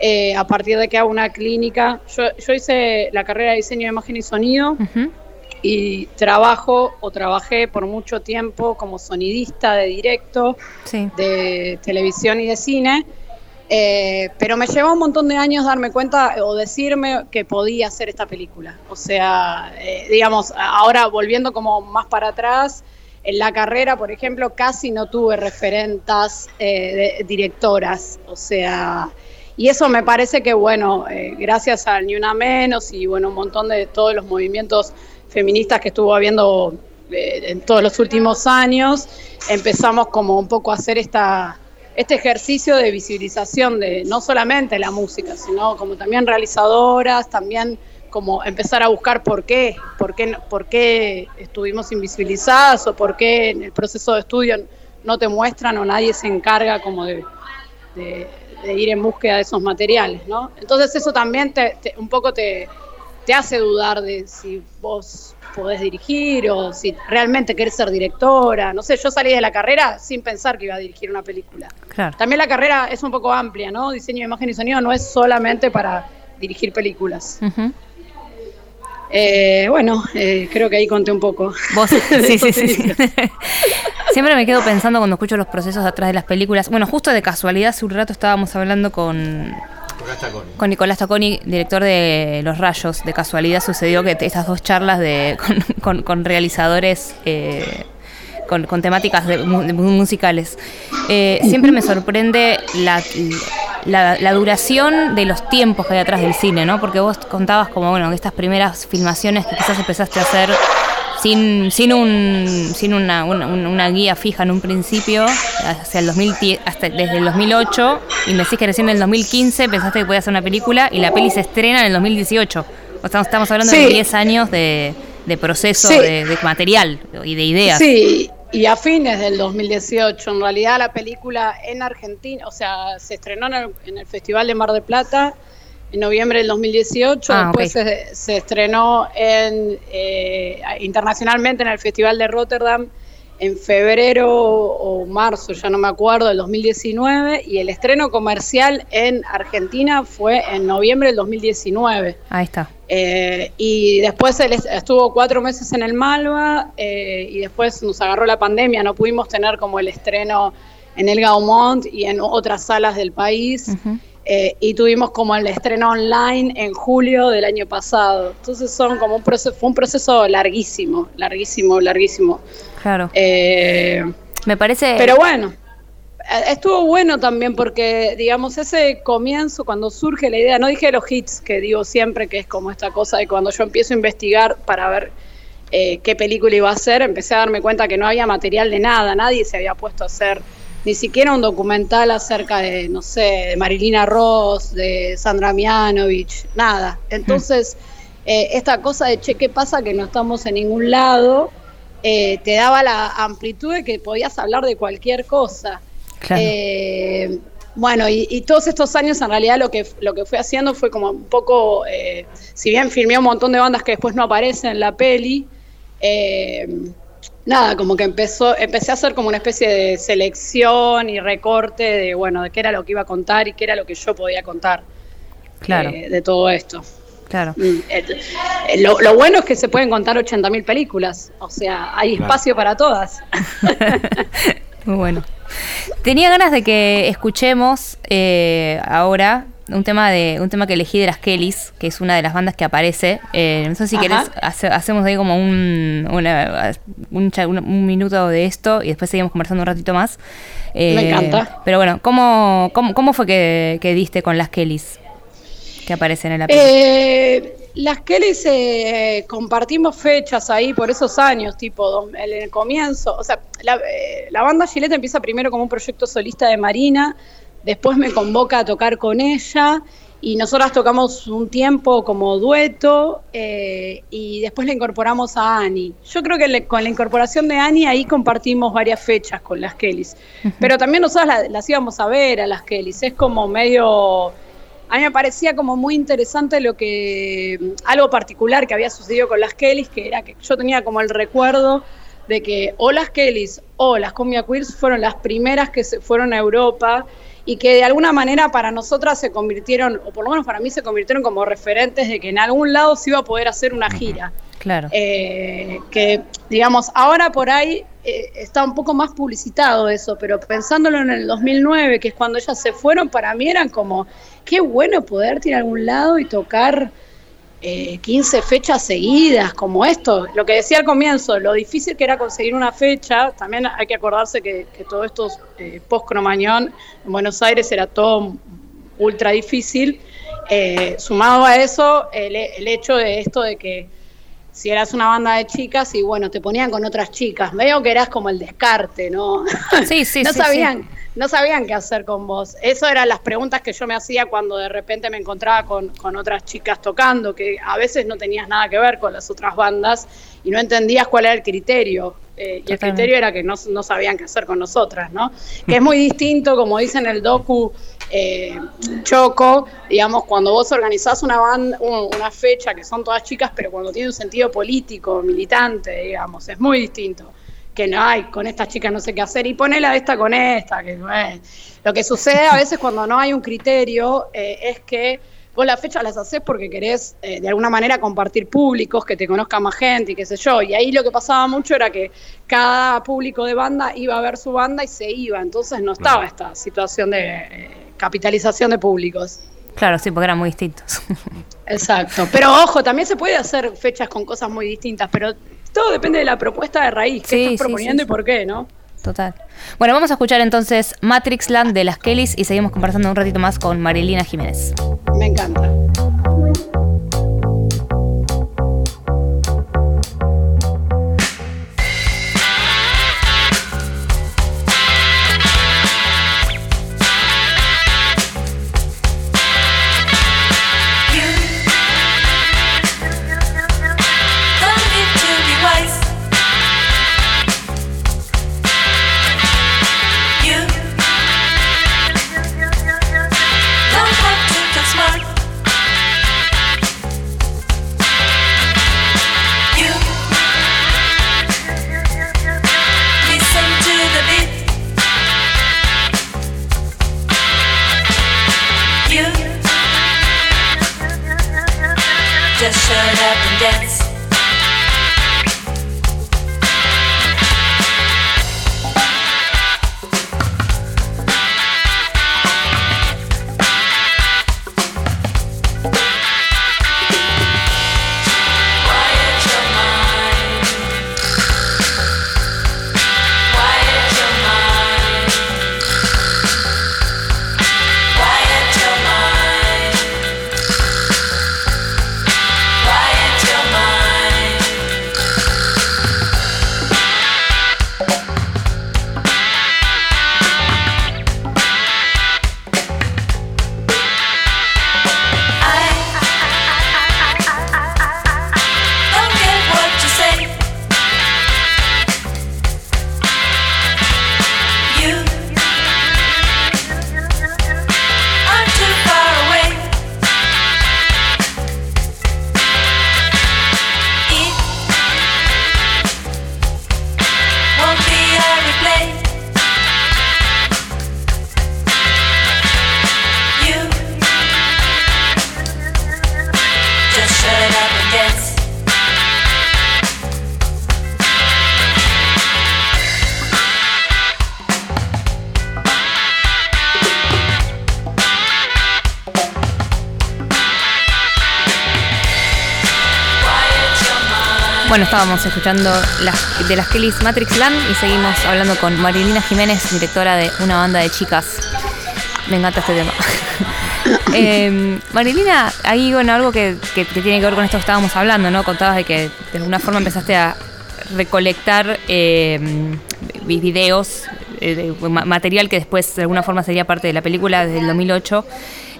eh, a partir de que hago una clínica. Yo, yo hice la carrera de diseño de imagen y sonido y trabajo o trabajé por mucho tiempo como sonidista de directo Sí. de televisión y de cine, eh, pero me llevó un montón de años darme cuenta o decirme que podía hacer esta película. O sea, eh, digamos, ahora volviendo como más para atrás, en la carrera, por ejemplo, casi no tuve referentas eh, de- directoras. O sea, y eso me parece que, bueno, gracias a Ni Una Menos y, bueno, un montón de todos los movimientos feministas que estuvo habiendo eh, en todos los últimos años, empezamos como un poco a hacer esta, este ejercicio de visibilización de no solamente la música, sino como también realizadoras, también como empezar a buscar por qué, por qué, por qué estuvimos invisibilizadas o por qué en el proceso de estudio no te muestran o nadie se encarga como de, ir en búsqueda de esos materiales, ¿no? Entonces eso también te- un poco te, te hace dudar de si vos podés dirigir o si realmente querés ser directora. No sé, yo salí de la carrera sin pensar que iba a dirigir una película. Claro. También la carrera es un poco amplia, ¿no? Diseño de imagen y sonido no es solamente para dirigir películas. Ujú. Eh, bueno, eh, creo que ahí conté un poco. Vos, sí, sí, sí, sí. [laughs] Siempre me quedo pensando cuando escucho los procesos atrás de las películas. Bueno, justo de casualidad, hace un rato estábamos hablando con, con Nicolás Taconi, director de Los Rayos. De casualidad sucedió que estas dos charlas de, [laughs] con, realizadores eh, con, con temáticas de de mu- musicales. Eh, siempre me sorprende la, la, la duración de los tiempos que hay atrás del cine, ¿no? Porque vos contabas como, bueno, estas primeras filmaciones que quizás empezaste a hacer sin, sin, un, sin una, una, una guía fija en un principio, hacia el 2010, hasta desde el 2008, y me decís que recién en el 2015 pensaste que podías hacer una película y la peli se estrena en el 2018. O Estamos, estamos hablando de Sí. 10 años de, de proceso, Sí. de, de material y de ideas. Sí, y a fines del 2018, en realidad la película en Argentina, o sea, se estrenó en el, en el Festival de Mar del Plata en noviembre del 2018, Ah, después ok. se, se estrenó en, eh, internacionalmente en el Festival de Rotterdam en febrero o marzo, ya no me acuerdo, del 2019, y el estreno comercial en Argentina fue en noviembre del 2019. Ahí está. Eh, y después él estuvo cuatro meses en el Malva eh, y después nos agarró la pandemia, no pudimos tener como el estreno en el Gaumont y en otras salas del país. Eh, y tuvimos como el estreno online en julio del año pasado. Entonces son como un proceso, fue un proceso larguísimo, larguísimo, larguísimo. Claro. Eh, Me parece. pero bueno, eh, estuvo bueno también porque, digamos, ese comienzo, cuando surge la idea, no dije los hits, que digo siempre que es como esta cosa de cuando yo empiezo a investigar para ver eh, qué película iba a hacer, empecé a darme cuenta que no había material de nada, nadie se había puesto a hacer ni siquiera un documental acerca de, no sé, de Marilina Ross, de Sandra Mianovich, nada. Entonces, eh, esta cosa de, che, ¿qué pasa que no estamos en ningún lado? eh, te daba la amplitud de que podías hablar de cualquier cosa. Claro. Eh, bueno, y, y todos estos años en realidad lo que, lo que fui haciendo fue como un poco, eh, si bien filmé un montón de bandas que después no aparecen en la peli, eh, nada, como que empezó, empecé a hacer como una especie de selección y recorte de, bueno, de qué era lo que iba a contar y qué era lo que yo podía contar Claro. eh, de todo esto. Claro. Mm, eh, eh, Lo, lo bueno es que se pueden contar 80.000 películas, o sea, hay Claro. espacio para todas. [laughs] Muy bueno. Tenía ganas de que escuchemos eh, ahora un tema de un tema que elegí de las Kellys, que es una de las bandas que aparece. Eh, no sé si Ajá. querés, hace- hacemos ahí como un, una- un, un- minuto de esto y después seguimos conversando un ratito más. Eh, Me encanta. Pero bueno, ¿cómo, cómo, cómo fue que, que diste con las Kellys que aparecen en la película? Eh, las Kellys eh, compartimos fechas ahí por esos años, tipo en el comienzo. O sea, la, eh, la banda Gillette empieza primero como un proyecto solista de Marina, después me convoca a tocar con ella y nosotras tocamos un tiempo como dueto eh, y después le incorporamos a Ani. Yo creo que le- con la incorporación de Ani ahí compartimos varias fechas con las Kellys. Pero también nosotras la- las íbamos a ver a las Kellys. Es como medio a mí me parecía como muy interesante lo que algo particular que había sucedido con las Kellys, que era que yo tenía como el recuerdo de que o las Kellys o las Cumbia Queers fueron las primeras que se fueron a Europa y que de alguna manera para nosotras se convirtieron, o por lo menos para mí se convirtieron como referentes de que en algún lado se iba a poder hacer una gira. Claro. Eh, que, digamos, ahora por ahí eh, está un poco más publicitado eso, pero pensándolo en el 2009, que es cuando ellas se fueron, para mí eran como, qué bueno poder ir a algún lado y tocar eh, 15 fechas seguidas, como esto. Lo que decía al comienzo, lo difícil que era conseguir una fecha, también hay que acordarse que, todo esto eh, post-Cromañón en Buenos Aires era todo ultra difícil. Eh, sumado a eso, el hecho de esto de que si eras una banda de chicas y bueno, te ponían con otras chicas, veo que eras como el descarte, ¿no? Sí, sí, [laughs] no sí, sabían, sí. no sabían qué hacer con vos. Eso eran las preguntas que yo me hacía cuando de repente me encontraba con, con otras chicas tocando, que a veces no tenías nada que ver con las otras bandas y no entendías cuál era el criterio. Eh, y el criterio era que no, no sabían qué hacer con nosotras, ¿no? Que es muy distinto, como dice en el docu eh, Choco, digamos, cuando vos organizás una, banda, un- una fecha que son todas chicas, pero cuando tiene un sentido político, militante, digamos, es muy distinto. Que no hay, con estas chicas no sé qué hacer, y ponela esta con esta. Que, bueno. Lo que sucede a veces cuando no hay un criterio eh, es que vos las fechas las haces porque querés eh, de alguna manera compartir públicos, que te conozca más gente y qué sé yo. Y ahí lo que pasaba mucho era que cada público de banda iba a ver su banda y se iba. Entonces no estaba esta situación de eh, capitalización de públicos. Claro, sí, porque eran muy distintos. [laughs] Exacto. Pero ojo, también se puede hacer fechas con cosas muy distintas, pero todo depende de la propuesta de raíz, qué Sí, estás sí, proponiendo sí, y por qué, ¿no? Total. Bueno, vamos a escuchar entonces Matrix Land de las Kellys y seguimos conversando un ratito más con Marilina Jiménez. Me encanta. Escuchando las, de las Kellys Matrix Land y seguimos hablando con Marilina Jiménez, directora de una banda de chicas. Me encanta este tema. [laughs] Eh, Marilina, ahí bueno, algo que, que- tiene que ver con esto que estábamos hablando, ¿no? Contabas de que de alguna forma empezaste a recolectar videos, eh, de- ma- material que después de alguna forma sería parte de la película desde el 2008.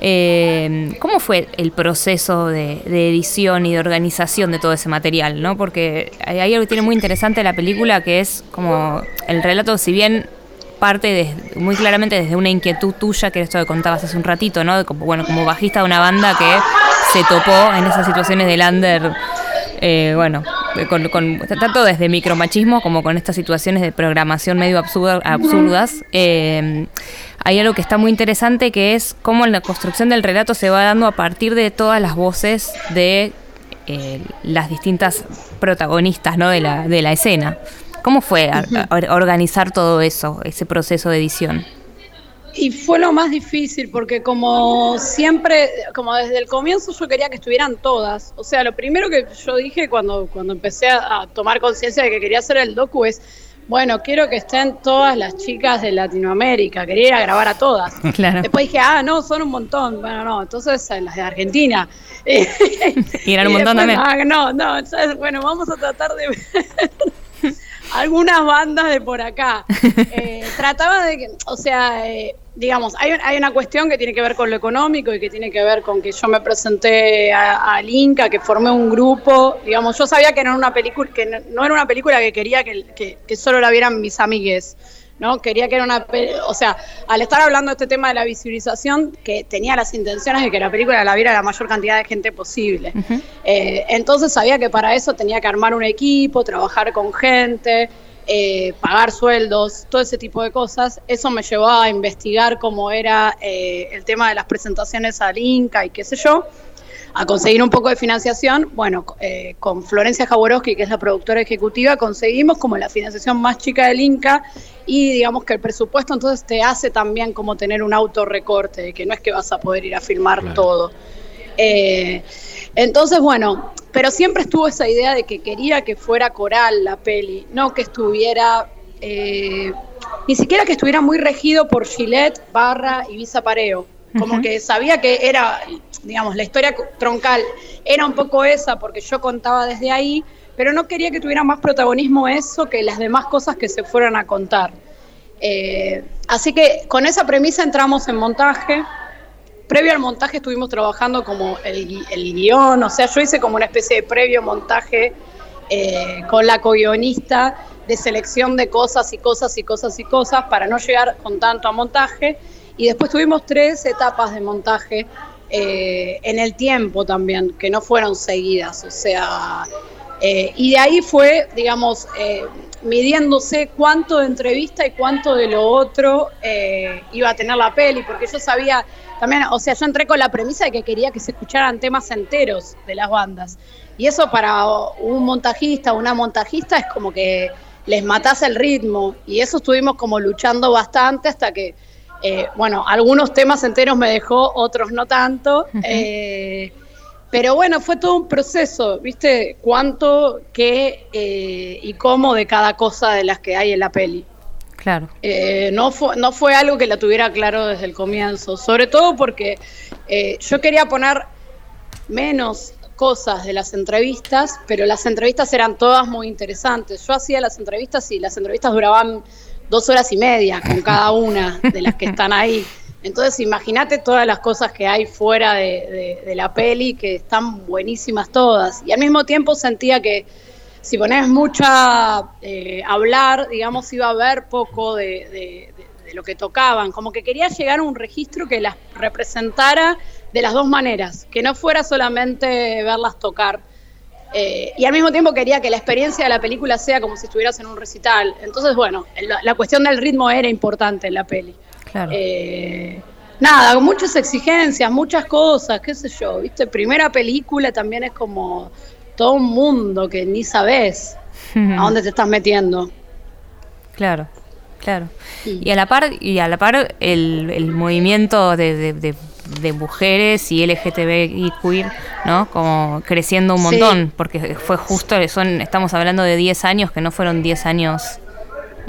Eh, ¿Cómo fue el proceso de, de edición y de organización de todo ese material? ¿no? Porque hay algo que tiene muy interesante la película que es como el relato, si bien parte muy claramente desde una inquietud tuya, que era esto que contabas hace un ratito, ¿no? Como, bueno, como bajista de una banda que se topó en esas situaciones del under, eh, bueno, con, con- tanto desde micromachismo como con estas situaciones de programación medio absurda- absurdas. Eh, hay algo que está muy interesante que es cómo la construcción del relato se va dando a partir de todas las voces de eh, las distintas protagonistas ¿no? de, la, de la escena. ¿Cómo fue a- a- organizar todo eso, ese proceso de edición? Y fue lo más difícil porque como siempre, como desde el comienzo yo quería que estuvieran todas. O sea, lo primero que yo dije cuando, cuando empecé a, a tomar conciencia de que quería hacer el docu es, bueno, quiero que estén todas las chicas de Latinoamérica, quería ir a grabar a todas. [laughs] Claro. Después dije, ah, no, son un montón. Bueno, no, entonces eh, las de Argentina. [laughs] Y eran un [laughs] montón después, también. ah, no, no, entonces, bueno, vamos a tratar de ver algunas bandas de por acá. [laughs] Eh, trataba de que, o sea, eh, digamos, hay, hay una cuestión que tiene que ver con lo económico y que tiene que ver con que yo me presenté a- al Inca, que formé un grupo, digamos, yo sabía que no era una película, que no, no era una película que quería que, que- que solo la vieran mis amigues. ¿No? Quería que era una, o sea, al estar hablando de este tema de la visibilización, que tenía las intenciones de que la película la viera la mayor cantidad de gente posible. Eh, entonces sabía que para eso tenía que armar un equipo, trabajar con gente, eh, pagar sueldos, todo ese tipo de cosas. Eso me llevó a investigar cómo era eh, el tema de las presentaciones al Inca y qué sé yo, a conseguir un poco de financiación. Bueno, eh, con Florencia Jaworowski, que es la productora ejecutiva, conseguimos como la financiación más chica del Inca y digamos que el presupuesto entonces te hace también como tener un autorrecorte, de que no es que vas a poder ir a filmar todo. Eh, entonces, bueno, pero siempre estuvo esa idea de que quería que fuera coral la peli, no que estuviera, eh, ni siquiera que estuviera muy regido por Gillette, Barra y Visa Pareo. Como que sabía que era, digamos, la historia troncal era un poco esa, porque yo contaba desde ahí, pero no quería que tuviera más protagonismo eso que las demás cosas que se fueran a contar. Eh, así que con esa premisa entramos en montaje. Previo al montaje estuvimos trabajando como el, el guion, o sea, yo hice como una especie de previo montaje eh, con la co-guionista de selección de cosas y cosas y cosas y cosas para no llegar con tanto a montaje. Y después tuvimos tres etapas de montaje eh, en el tiempo también, que no fueron seguidas, o sea, eh, y de ahí fue, digamos, eh, midiéndose cuánto de entrevista y cuánto de lo otro iba a tener la peli, porque yo sabía también, o sea, yo entré con la premisa de que quería que se escucharan temas enteros de las bandas. Y eso para un montajista o una montajista es como que les matás el ritmo. Y eso estuvimos como luchando bastante hasta que, eh, bueno, algunos temas enteros me dejó, otros no tanto. Eh, pero bueno, fue todo un proceso, ¿viste? Cuánto, qué eh, y cómo de cada cosa de las que hay en la peli. Claro. Eh, no, fue, no fue algo que la tuviera claro desde el comienzo, sobre todo porque eh, yo quería poner menos cosas de las entrevistas, pero las entrevistas eran todas muy interesantes. Yo hacía las entrevistas y las entrevistas duraban dos horas y media con cada una de las que están ahí. Entonces imagínate todas las cosas que hay fuera de, la peli, que están buenísimas todas. Y al mismo tiempo sentía que si pones mucha eh, hablar, digamos, iba a haber poco de lo que tocaban. Como que quería llegar a un registro que las representara de las dos maneras, que no fuera solamente verlas tocar. Eh, y al mismo tiempo quería que la experiencia de la película sea como si estuvieras en un recital. Entonces, bueno, la, la cuestión del ritmo era importante en la peli. Claro. Eh, nada, muchas exigencias, muchas cosas, qué sé yo, ¿viste? Primera película también es como todo un mundo que ni sabes [laughs] a dónde te estás metiendo. Claro, claro. Y a la par, y a la par el, el movimiento de, de- de- de mujeres y LGTBI queer, ¿no? Como creciendo un Sí. montón, porque fue justo, son, estamos hablando de 10 años, que no fueron 10 años,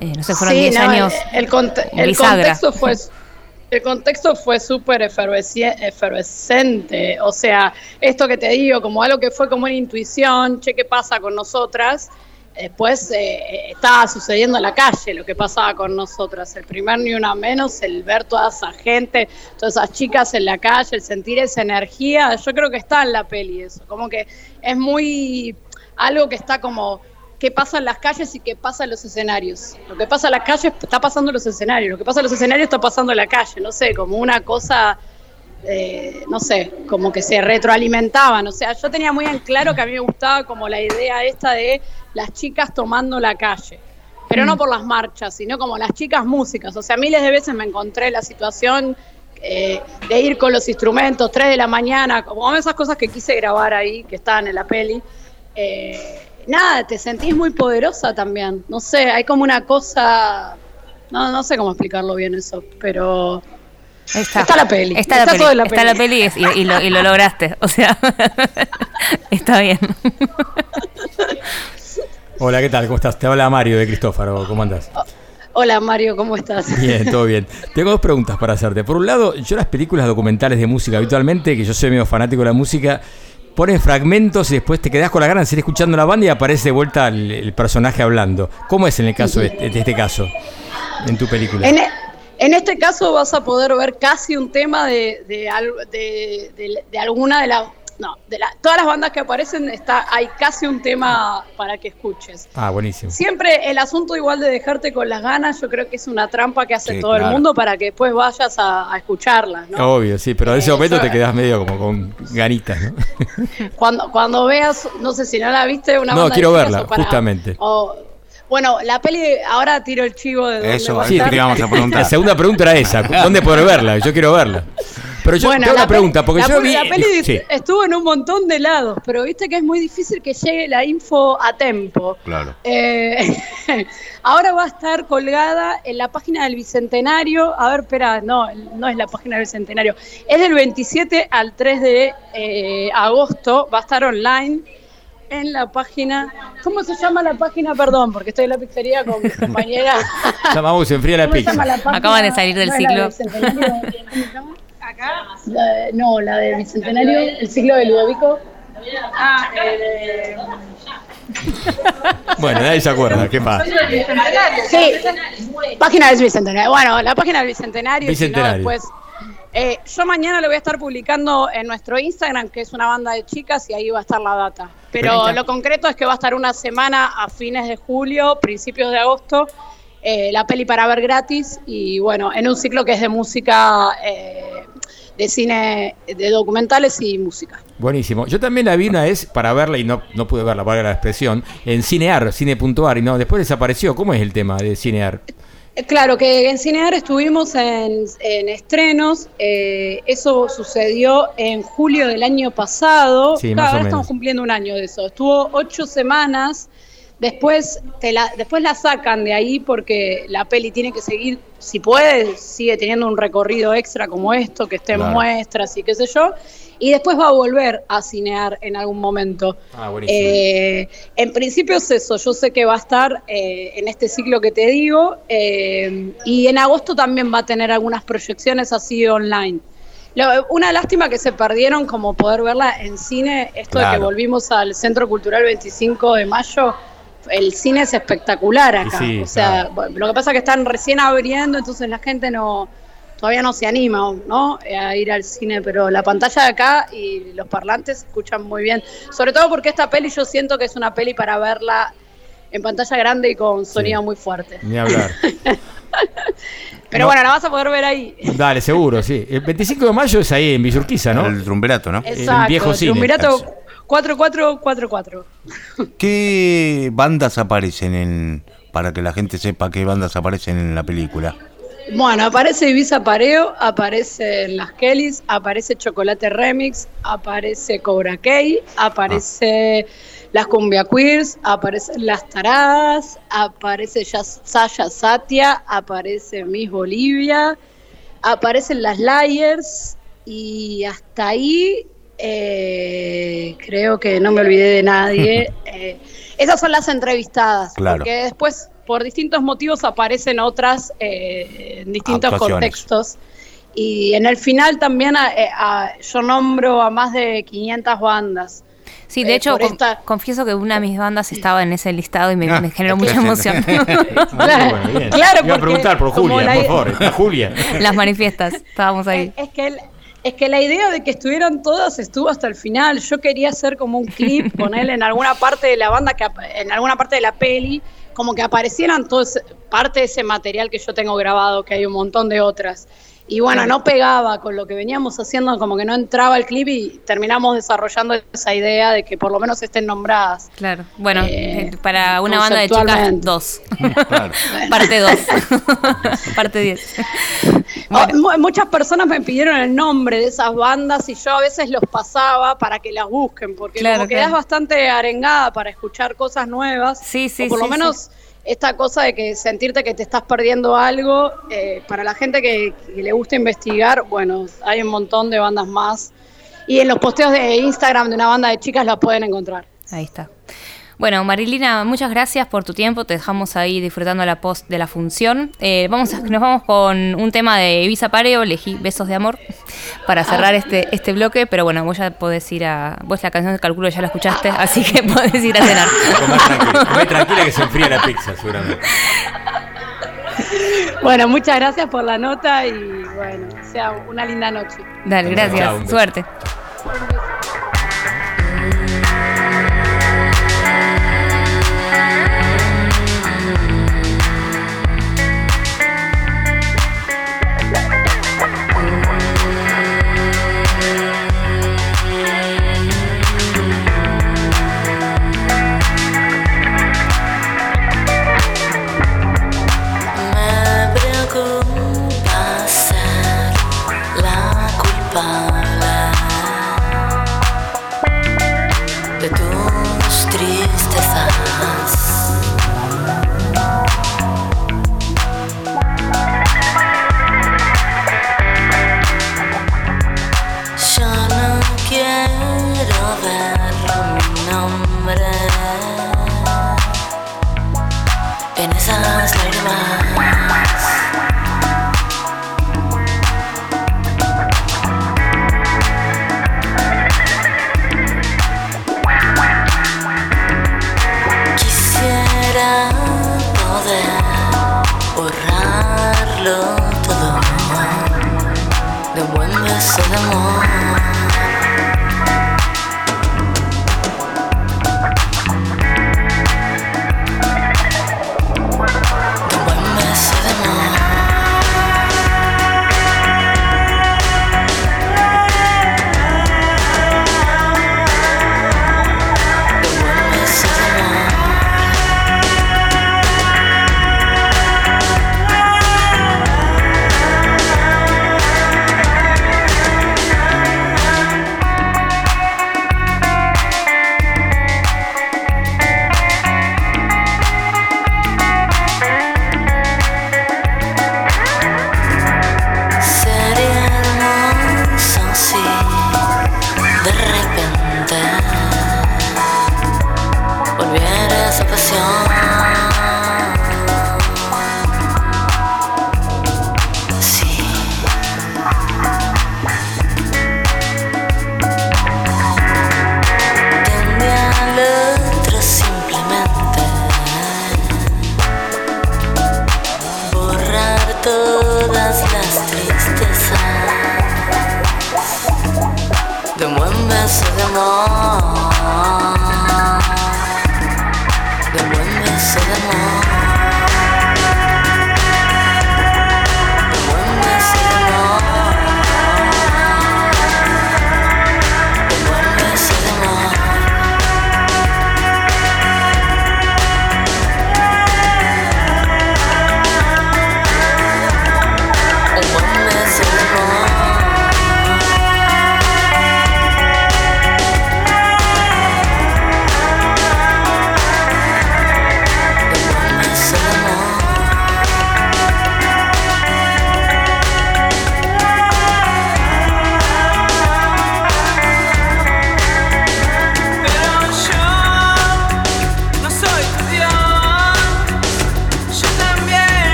eh, no sé, fueron Sí, 10 no, años El, conte- el contexto fue el contexto fue súper efervescente. O sea, esto que te digo, como algo que fue como una intuición, che, ¿qué pasa con nosotras? Después eh, estaba sucediendo en la calle lo que pasaba con nosotras. El primer ni una menos, el ver toda esa gente, todas esas chicas en la calle, el sentir esa energía. Yo creo que está en la peli eso. Como que es muy algo que está como qué pasa en las calles y qué pasa en los escenarios. Lo que pasa en las calles está pasando en los escenarios, lo que pasa en los escenarios está pasando en la calle, no sé, como una cosa, eh, no sé, como que se retroalimentaban. O sea, yo tenía muy en claro que a mí me gustaba como la idea esta de las chicas tomando la calle. Pero no por las marchas, sino como las chicas músicas. O sea, miles de veces me encontré la situación eh, de ir con los instrumentos, 3 de la mañana, como esas cosas que quise grabar ahí, que estaban en la peli. Eh, nada, te sentís muy poderosa también. No sé, hay como una cosa. No, no sé cómo explicarlo bien eso, pero. Está, Está la peli. Está, la Está peli. todo en la Está la peli. y, y lo, y lo lograste. O sea, [laughs] está bien. [laughs] Hola, ¿qué tal? ¿Cómo estás? Te habla Mario de Cristófaro. ¿Cómo andás? Hola Mario, ¿cómo estás? Bien, todo bien. Tengo dos preguntas para hacerte. Por un lado, yo las películas documentales de música habitualmente, que yo soy medio fanático de la música, ponen fragmentos y después te quedás con la ganas de seguir escuchando la banda y aparece de vuelta el, el personaje hablando. ¿Cómo es en el caso de, de este caso, en tu película? En, e- en este caso vas a poder ver casi un tema de, de, de- de- alguna de las... No, de la- todas las bandas que aparecen está, hay casi un tema para que escuches. Ah, buenísimo. Siempre el asunto igual de dejarte con las ganas, yo creo que es una trampa que hace Sí, todo el mundo para que después vayas a, a escucharlas, ¿no? Obvio, sí, pero en ese momento Eso- te quedás medio como con ganitas, ¿no? Cuando, cuando veas, no sé si no la viste, una No, banda quiero verla, para- justamente. o- bueno, la peli, ahora tiro el chivo de Eso, va a sí, íbamos a preguntar. La segunda pregunta era esa, ¿dónde poder verla? Yo quiero verla. Pero yo Bueno, tengo una pregunta, porque la yo vi... La peli Sí. estuvo en un montón de lados, pero viste que es muy difícil que llegue la info a tiempo. Claro. Eh, [laughs] ahora va a estar colgada en la página del Bicentenario. A ver, espera, no, no es la página del Bicentenario. Es del 27 al 3 de eh, agosto. Va a estar online en la página. ¿Cómo se llama la página? Perdón, porque estoy en la pizzería con mi [laughs] compañera. Llamamos se enfría la ¿Cómo se pizza. la? Acaban de salir del ¿No es la ciclo. Bicentenario? ¿Cómo se llama? La de- no, la del Bicentenario, el ciclo de Ludovico. Ah, eh, [laughs] Bueno, nadie se acuerda, ¿qué pasa? Sí, página del Bicentenario. Bueno, la página del Bicentenario. y si no, Bicentenario. después, eh, yo mañana lo voy a estar publicando en nuestro Instagram, que es una banda de chicas, y ahí va a estar la data. Pero lo concreto es que va a estar una semana a fines de julio, principios de agosto, eh, la peli para ver gratis, y bueno, en un ciclo que es de música, eh, de cine, de documentales y música. Buenísimo. Yo también la vi una vez para verla y no, no pude verla, valga la expresión, en Cinear, cine.ar, y no, después desapareció. ¿Cómo es el tema de Cinear? Eh, Claro, que en Cinear estuvimos en, en estrenos, eh, eso sucedió en julio del año pasado, Sí, Claro, ahora estamos cumpliendo un año de eso, estuvo ocho semanas, después, te la, después la sacan de ahí porque la peli tiene que seguir, si puede, sigue teniendo un recorrido extra como esto, que esté en Claro. muestras y qué sé yo, y después va a volver a cinear en algún momento. Ah, buenísimo. Eh, en principio es eso, yo sé que va a estar eh, en este ciclo que te digo eh, y en agosto también va a tener algunas proyecciones así online. Lo- una lástima que se perdieron como poder verla en cine, esto de que Claro. volvimos al Centro Cultural 25 de mayo, el cine es espectacular acá. Sí, o sea, lo que pasa es que están recién abriendo, entonces la gente no todavía no se anima ¿no? a ir al cine, pero la pantalla de acá y los parlantes se escuchan muy bien. Sobre todo porque esta peli yo siento que es una peli para verla en pantalla grande y con sonido muy fuerte. Ni hablar. [laughs] Pero bueno, la vas a poder ver ahí. Dale, seguro, sí. El 25 de mayo es ahí en Villurquiza, ¿no? El trumberato, ¿no? Exacto, El viejo cine. Triunvirato 4444. ¿Qué bandas aparecen en para que la gente sepa qué bandas aparecen en la película? Bueno, aparece Ibiza Pareo, aparecen las Kellys, aparece Chocolate Remix, aparece Cobra Kai, aparece las Cumbia Queers, aparecen las Taradas, aparece Saya Satia, aparece Miss Bolivia, aparecen las Liars y hasta ahí eh, creo que no me olvidé de nadie. [laughs] Eh, esas son las entrevistadas, Claro. porque después por distintos motivos aparecen otras eh, en distintos contextos. Y en el final también a- a- yo nombro a más de 500 bandas. Sí, de Eh, hecho, por con- esta- confieso que una de mis bandas estaba en ese listado y me, Ah, me generó mucha emoción. [laughs] [laughs] Claro, Bueno, Iba a preguntar por Julia, la- por favor. ¿Está Julia? Las manifiestas, estábamos ahí. Es que, es que la idea de que estuvieran todas estuvo hasta el final. Yo quería hacer como un clip [laughs] con él en alguna parte de la banda, que en alguna parte de la peli, como que aparecieran todo ese- parte de ese material que yo tengo grabado, que hay un montón de otras. Y bueno, no pegaba con lo que veníamos haciendo, como que no entraba el clip y terminamos desarrollando esa idea de que por lo menos estén nombradas. Claro. Bueno, Eh, eh, para una banda de chicas, dos. [laughs] Parte dos. [laughs] Parte diez. Oh, mu- muchas personas me pidieron el nombre de esas bandas y yo a veces los pasaba para que las busquen, porque Claro, como claro. quedás bastante arengada para escuchar cosas nuevas. Sí, sí, o por sí, lo menos esta cosa de que sentirte que te estás perdiendo algo, eh, para la gente que, que le gusta investigar, bueno, hay un montón de bandas más. Y en los posteos de Instagram de una banda de chicas las pueden encontrar. Ahí está. Bueno, Marilina, muchas gracias por tu tiempo. Te dejamos ahí disfrutando la post de la función. Eh, vamos a- nos vamos con un tema de Ibiza Pareo, elegí Besos de Amor, para cerrar este, este bloque. Pero bueno, vos ya podés ir a. Vos la canción, calculo, ya la escuchaste, así que [laughs] podés ir a cenar. Comé tranquila, comé tranquila que se enfría la pizza, seguramente. Bueno, muchas gracias por la nota y bueno, sea una linda noche. Dale, gracias. Chao. Suerte.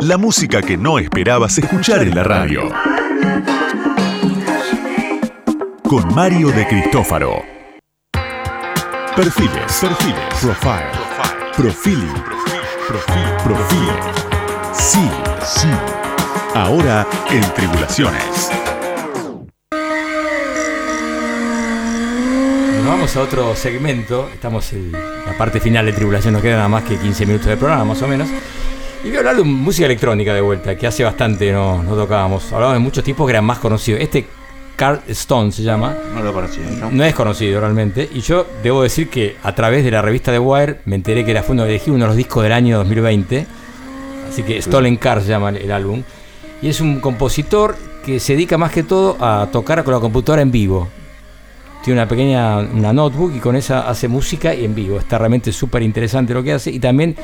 La música que no esperabas escuchar en la radio. Con Mario de Cristófaro. Perfiles, perfiles, profile, profiling, profile, sí, sí. Ahora en Tribulaciones. Vamos a otro segmento. Estamos en la parte final de Tribulación. Nos quedan nada más que 15 minutos de programa, más o menos. Y voy a hablar de música electrónica de vuelta, que hace bastante no, no tocábamos. Hablábamos de muchos tipos que eran más conocidos. Este Carl Stone se llama. No lo conocía, ¿no? No es conocido realmente. Y yo debo decir que a través de la revista The Wire me enteré que era fue uno elegí uno de los discos del año 2020. Así que Stolen Car se llama el- álbum. Y es un compositor que se dedica más que todo a tocar con la computadora en vivo. Tiene una pequeña una notebook y con esa hace música y en vivo. Está realmente súper interesante lo que hace. Y también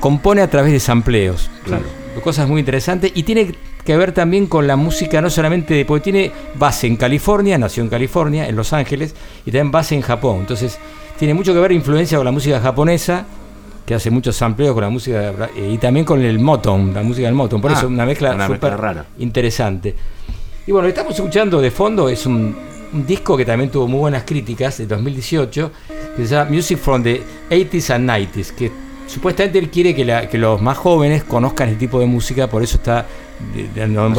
compone a través de sampleos. Claro. Cosas muy interesantes. Y tiene que ver también con la música, no solamente de. Porque tiene base en California, nació en California, en Los Ángeles, y también base en Japón. Entonces, tiene mucho que ver influencia con la música japonesa, que hace muchos sampleos con la música. eh, y también con el Motown, la música del Motown. Por Ah, eso, una mezcla súper interesante. Y bueno, estamos escuchando de fondo es un, un disco que también tuvo muy buenas críticas, de 2018, que se llama Music from the 80s and 90s, que supuestamente él quiere que, la- que los más jóvenes conozcan este tipo de música, por eso está... de-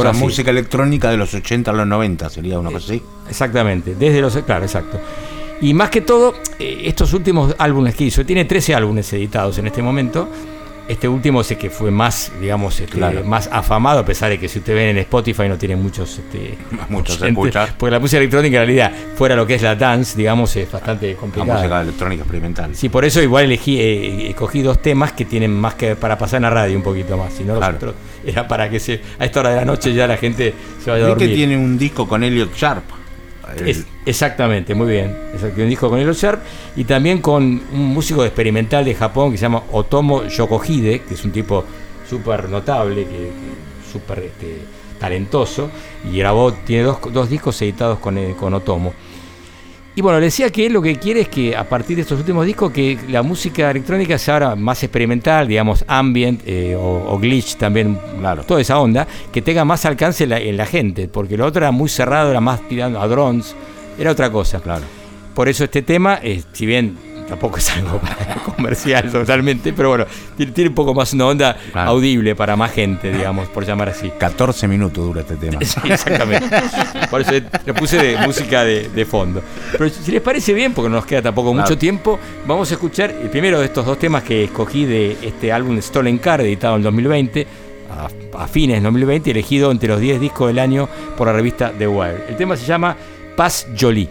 O sea, así. música electrónica de los 80 a los 90 sería una cosa así. Exactamente, desde los... Claro, exacto. Y más que todo, eh, estos últimos álbumes que hizo, tiene 13 álbumes editados en este momento. Este último sé que fue más, digamos, este, Claro. más afamado, a pesar de que si usted ven en Spotify no tiene muchos... Este, [laughs] Muchos se oyentes, escucha. Porque la música electrónica en realidad, fuera lo que es la dance, digamos, es bastante La complicada. música electrónica experimental. Sí, por eso igual elegí, eh, escogí dos temas que tienen más que para pasar en la radio un poquito más. Si no, los Claro. otros era para que se, a esta hora de la noche ya la gente se vaya a dormir. que tiene un disco con Elliot Sharp. Exactamente, muy bien. Exacto, un disco con Elliot Sharp y también con un músico experimental de Japón que se llama Otomo Yokohide, que es un tipo súper notable, que, que súper este, talentoso, y grabó, tiene dos, dos discos editados con, eh, con Otomo. Y bueno, le decía que él lo que quiere es que a partir de estos últimos discos que la música electrónica sea ahora más experimental, digamos ambient eh, o, o glitch también, toda esa onda, que tenga más alcance en la, en la gente, porque lo otro era muy cerrado, era más tirando a drones, era otra cosa. Claro. Por eso este tema, eh, si bien tampoco es algo [laughs] comercial totalmente, pero bueno, tiene, tiene un poco más una onda Claro. audible para más gente, digamos, por llamar así. 14 minutos dura este tema. [laughs] Sí, exactamente. Por eso le puse de música de, de fondo. Pero si les parece bien, porque no nos queda tampoco Claro. mucho tiempo, vamos a escuchar el primero de estos dos temas que escogí de este álbum Stolen Car, editado en 2020, a, a fines de 2020, elegido entre los 10 discos del año por la revista The Wire. El tema se llama Paz Jolie.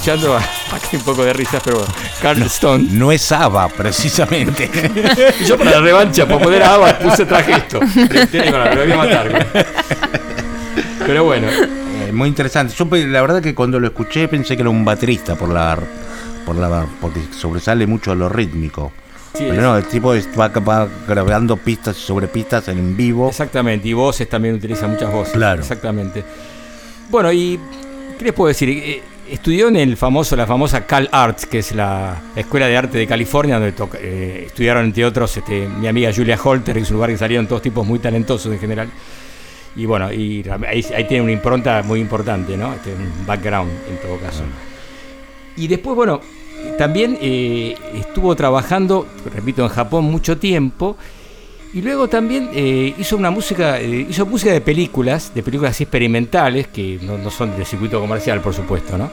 Escuchando [laughs] a, un poco de risas, pero bueno. Carl Stone. No es ABBA, precisamente. [laughs] Yo para la revancha, para poder a ABBA, puse traje esto. [laughs] Me lo voy a matar. Pero bueno. Eh, muy interesante. Yo la verdad que cuando lo escuché pensé que era un baterista por la por la porque sobresale mucho a lo rítmico. Sí, Pero no, el tipo va, va grabando pistas sobre pistas en vivo. Exactamente, y voces también utiliza muchas voces. Claro. Exactamente. Bueno, y ¿qué les puedo decir? Estudió en el famoso, la famosa Cal Arts, que es la Escuela de Arte de California, donde toca- eh, estudiaron entre otros este, mi amiga Julia Holter, es un lugar que salieron todos tipos muy talentosos en general. Y bueno, y ahí, ahí tiene una impronta muy importante, ¿no? Este, un background en todo caso. Y después, bueno, también eh, estuvo trabajando, repito, en Japón mucho tiempo. Y luego también eh, hizo una música, eh, hizo música de películas, de películas así experimentales, que no, no son de circuito comercial, por supuesto, ¿no?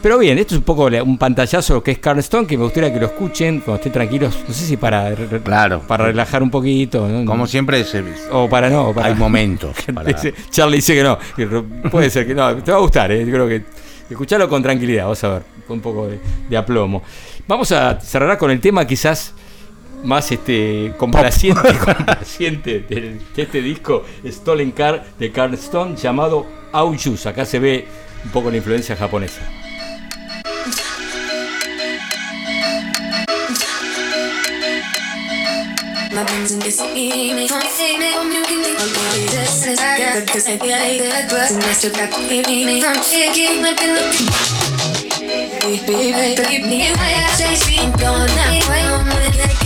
Pero bien, esto es un poco un pantallazo de lo que es Carl Stone, que me gustaría que lo escuchen cuando estén tranquilos. No sé si para, re- para relajar un poquito. ¿no? Como siempre se- O para no. para- hay [laughs] momentos. para- Charlie dice que no. puede ser que no. Te va a gustar, ¿eh? Yo creo que. Escuchalo con tranquilidad, vas a ver. Con un poco de, de aplomo. Vamos a cerrar con el tema quizás más este [laughs] complaciente, de este disco Stolen Car de Carl Stone llamado Auyus. Acá se ve un poco la influencia japonesa. My brains and this me, me can't see me, I'm looking at my body. This is good, cause I feel like good, but I'm still back to me, me can't shake it, my pillow. Baby, baby, me, I say, I'm gone now, I'm gonna get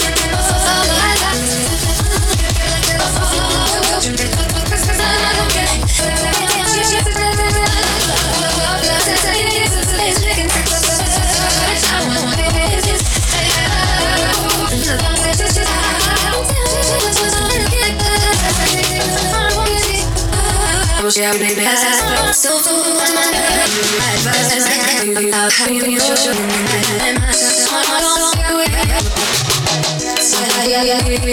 you, it's gonna get me up, that's better than the dust, and get darkness in my soul, you feel like you. Yeah, baby,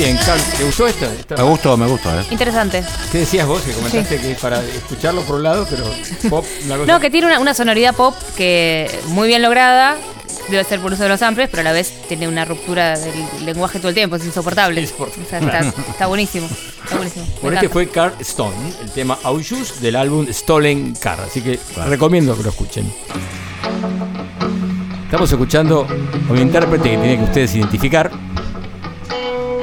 Bien, Carl, ¿te gustó esto? Esta- Me gustó, me gustó. ¿eh? Interesante. ¿Qué decías vos? Que comentaste que es para escucharlo por un lado, pero pop, una cosa. No, que tiene una, una sonoridad pop que muy bien lograda. Debe ser por uso de los samples, pero a la vez tiene una ruptura del lenguaje todo el tiempo, es insoportable. O sea, está, [laughs] está buenísimo. Está buenísimo. Me Bueno, este fue Carl Stone, el tema Auyus del álbum Stolen Car. Así que recomiendo que lo escuchen. Estamos escuchando a un intérprete que tiene que ustedes identificar.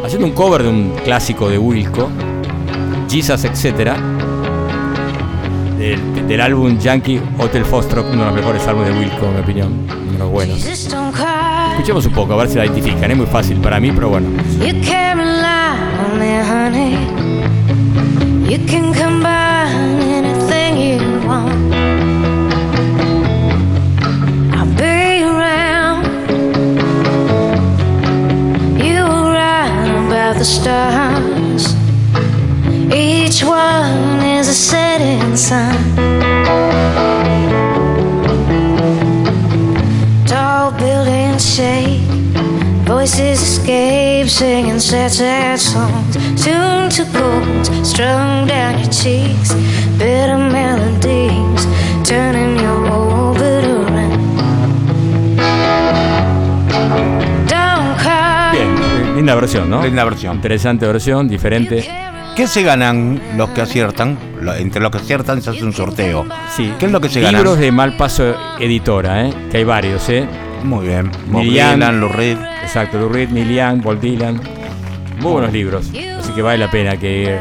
Haciendo un cover de un clásico de Wilco, Jesus, etc. Del, del álbum Yankee Hotel Foxtrot, uno de los mejores álbumes de Wilco, en mi opinión. Uno de los buenos. Escuchemos un poco, a ver si la identifican. Es muy fácil para mí, pero bueno. You can. You combine Bien, linda versión, ¿no? Linda versión. Interesante versión, diferente. ¿Qué se ganan los que aciertan? Entre los que aciertan se hace un sorteo. Sí. ¿Qué es lo que se ganan? Libros de Malpaso Editora, ¿eh? que hay varios. ¿eh? Muy bien. Bob Dylan, Exacto, Lou Reed, Neil Dylan. Muy buenos libros. Así que vale la pena que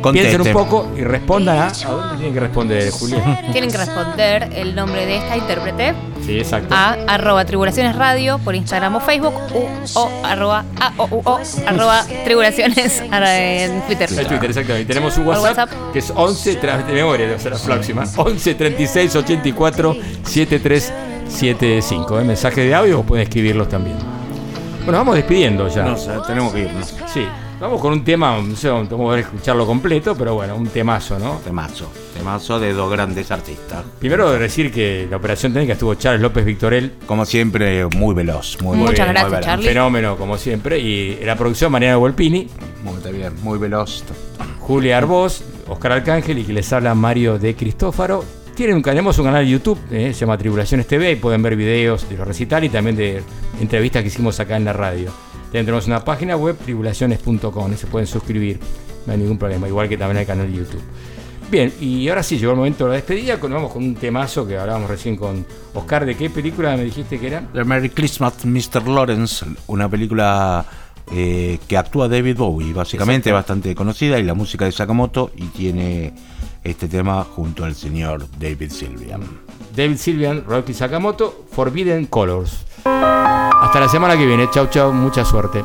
con- piensen un poco y respondan a. ¿A dónde tienen que responder, Julián? [laughs] Tienen que responder el nombre de esta intérprete Sí, exacto. a arroba tribulaciones radio por Instagram o Facebook u, o arroba a o u o arroba tribulaciones [laughs] en Twitter. El Twitter, exactamente. Tenemos un Por WhatsApp, que es 11, tra- de memoria, debe ser la próxima. 11 36 84 7375. ¿eh? Mensaje de audio o pueden escribirlos también. Bueno, vamos despidiendo ya. No sé, tenemos que irnos. Sí, vamos con un tema, no sé, vamos a escucharlo completo, pero bueno, un temazo, ¿no? Temazo. Temazo de dos grandes artistas. Primero decir que la operación técnica estuvo Charles López Victorel. Como siempre, muy veloz. Muy Muchas bien, gracias, muy. Charlie. Fenómeno, como siempre. Y la producción Mariana Volpini, Muy bien, muy veloz. Julia Arbós, Oscar Arcángel y que les habla Mario de Cristófaro. Tienen, tenemos un canal de YouTube, eh, se llama Tribulaciones TV, y pueden ver videos de los recitales y también de entrevistas que hicimos acá en la radio. También tenemos una página web, tribulaciones.com, se pueden suscribir, no hay ningún problema, igual que también el canal de YouTube. Bien, y ahora sí, llegó el momento de la despedida, vamos con un temazo que hablábamos recién con Oscar. ¿De qué película me dijiste que era? The Merry Christmas, Mr. Lawrence, una película eh, que actúa David Bowie, básicamente Exacto. bastante conocida, y la música de Sakamoto, y tiene este tema junto al señor David Sylvian. David Sylvian, Rocky Sakamoto, Forbidden Colors. Hasta la semana que viene, chau chau, mucha suerte.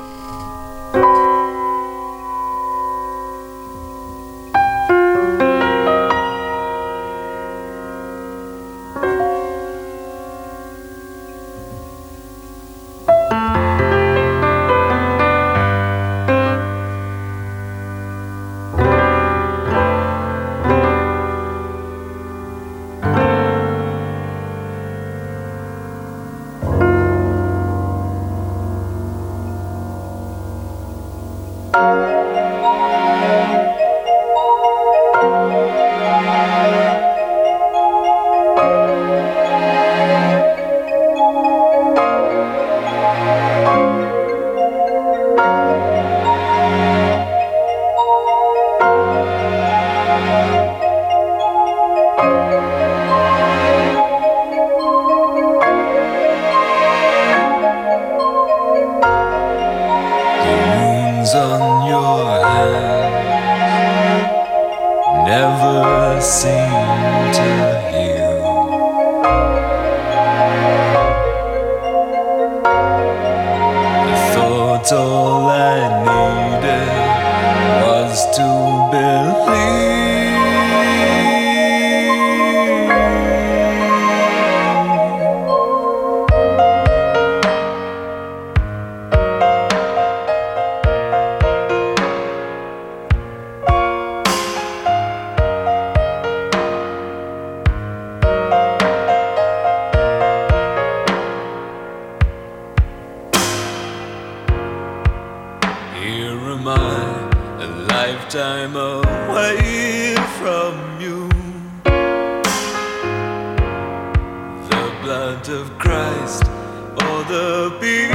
I, a lifetime away from you. The blood of Christ, or the beat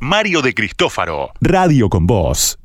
Mario de Cristófaro. Radio con Voz.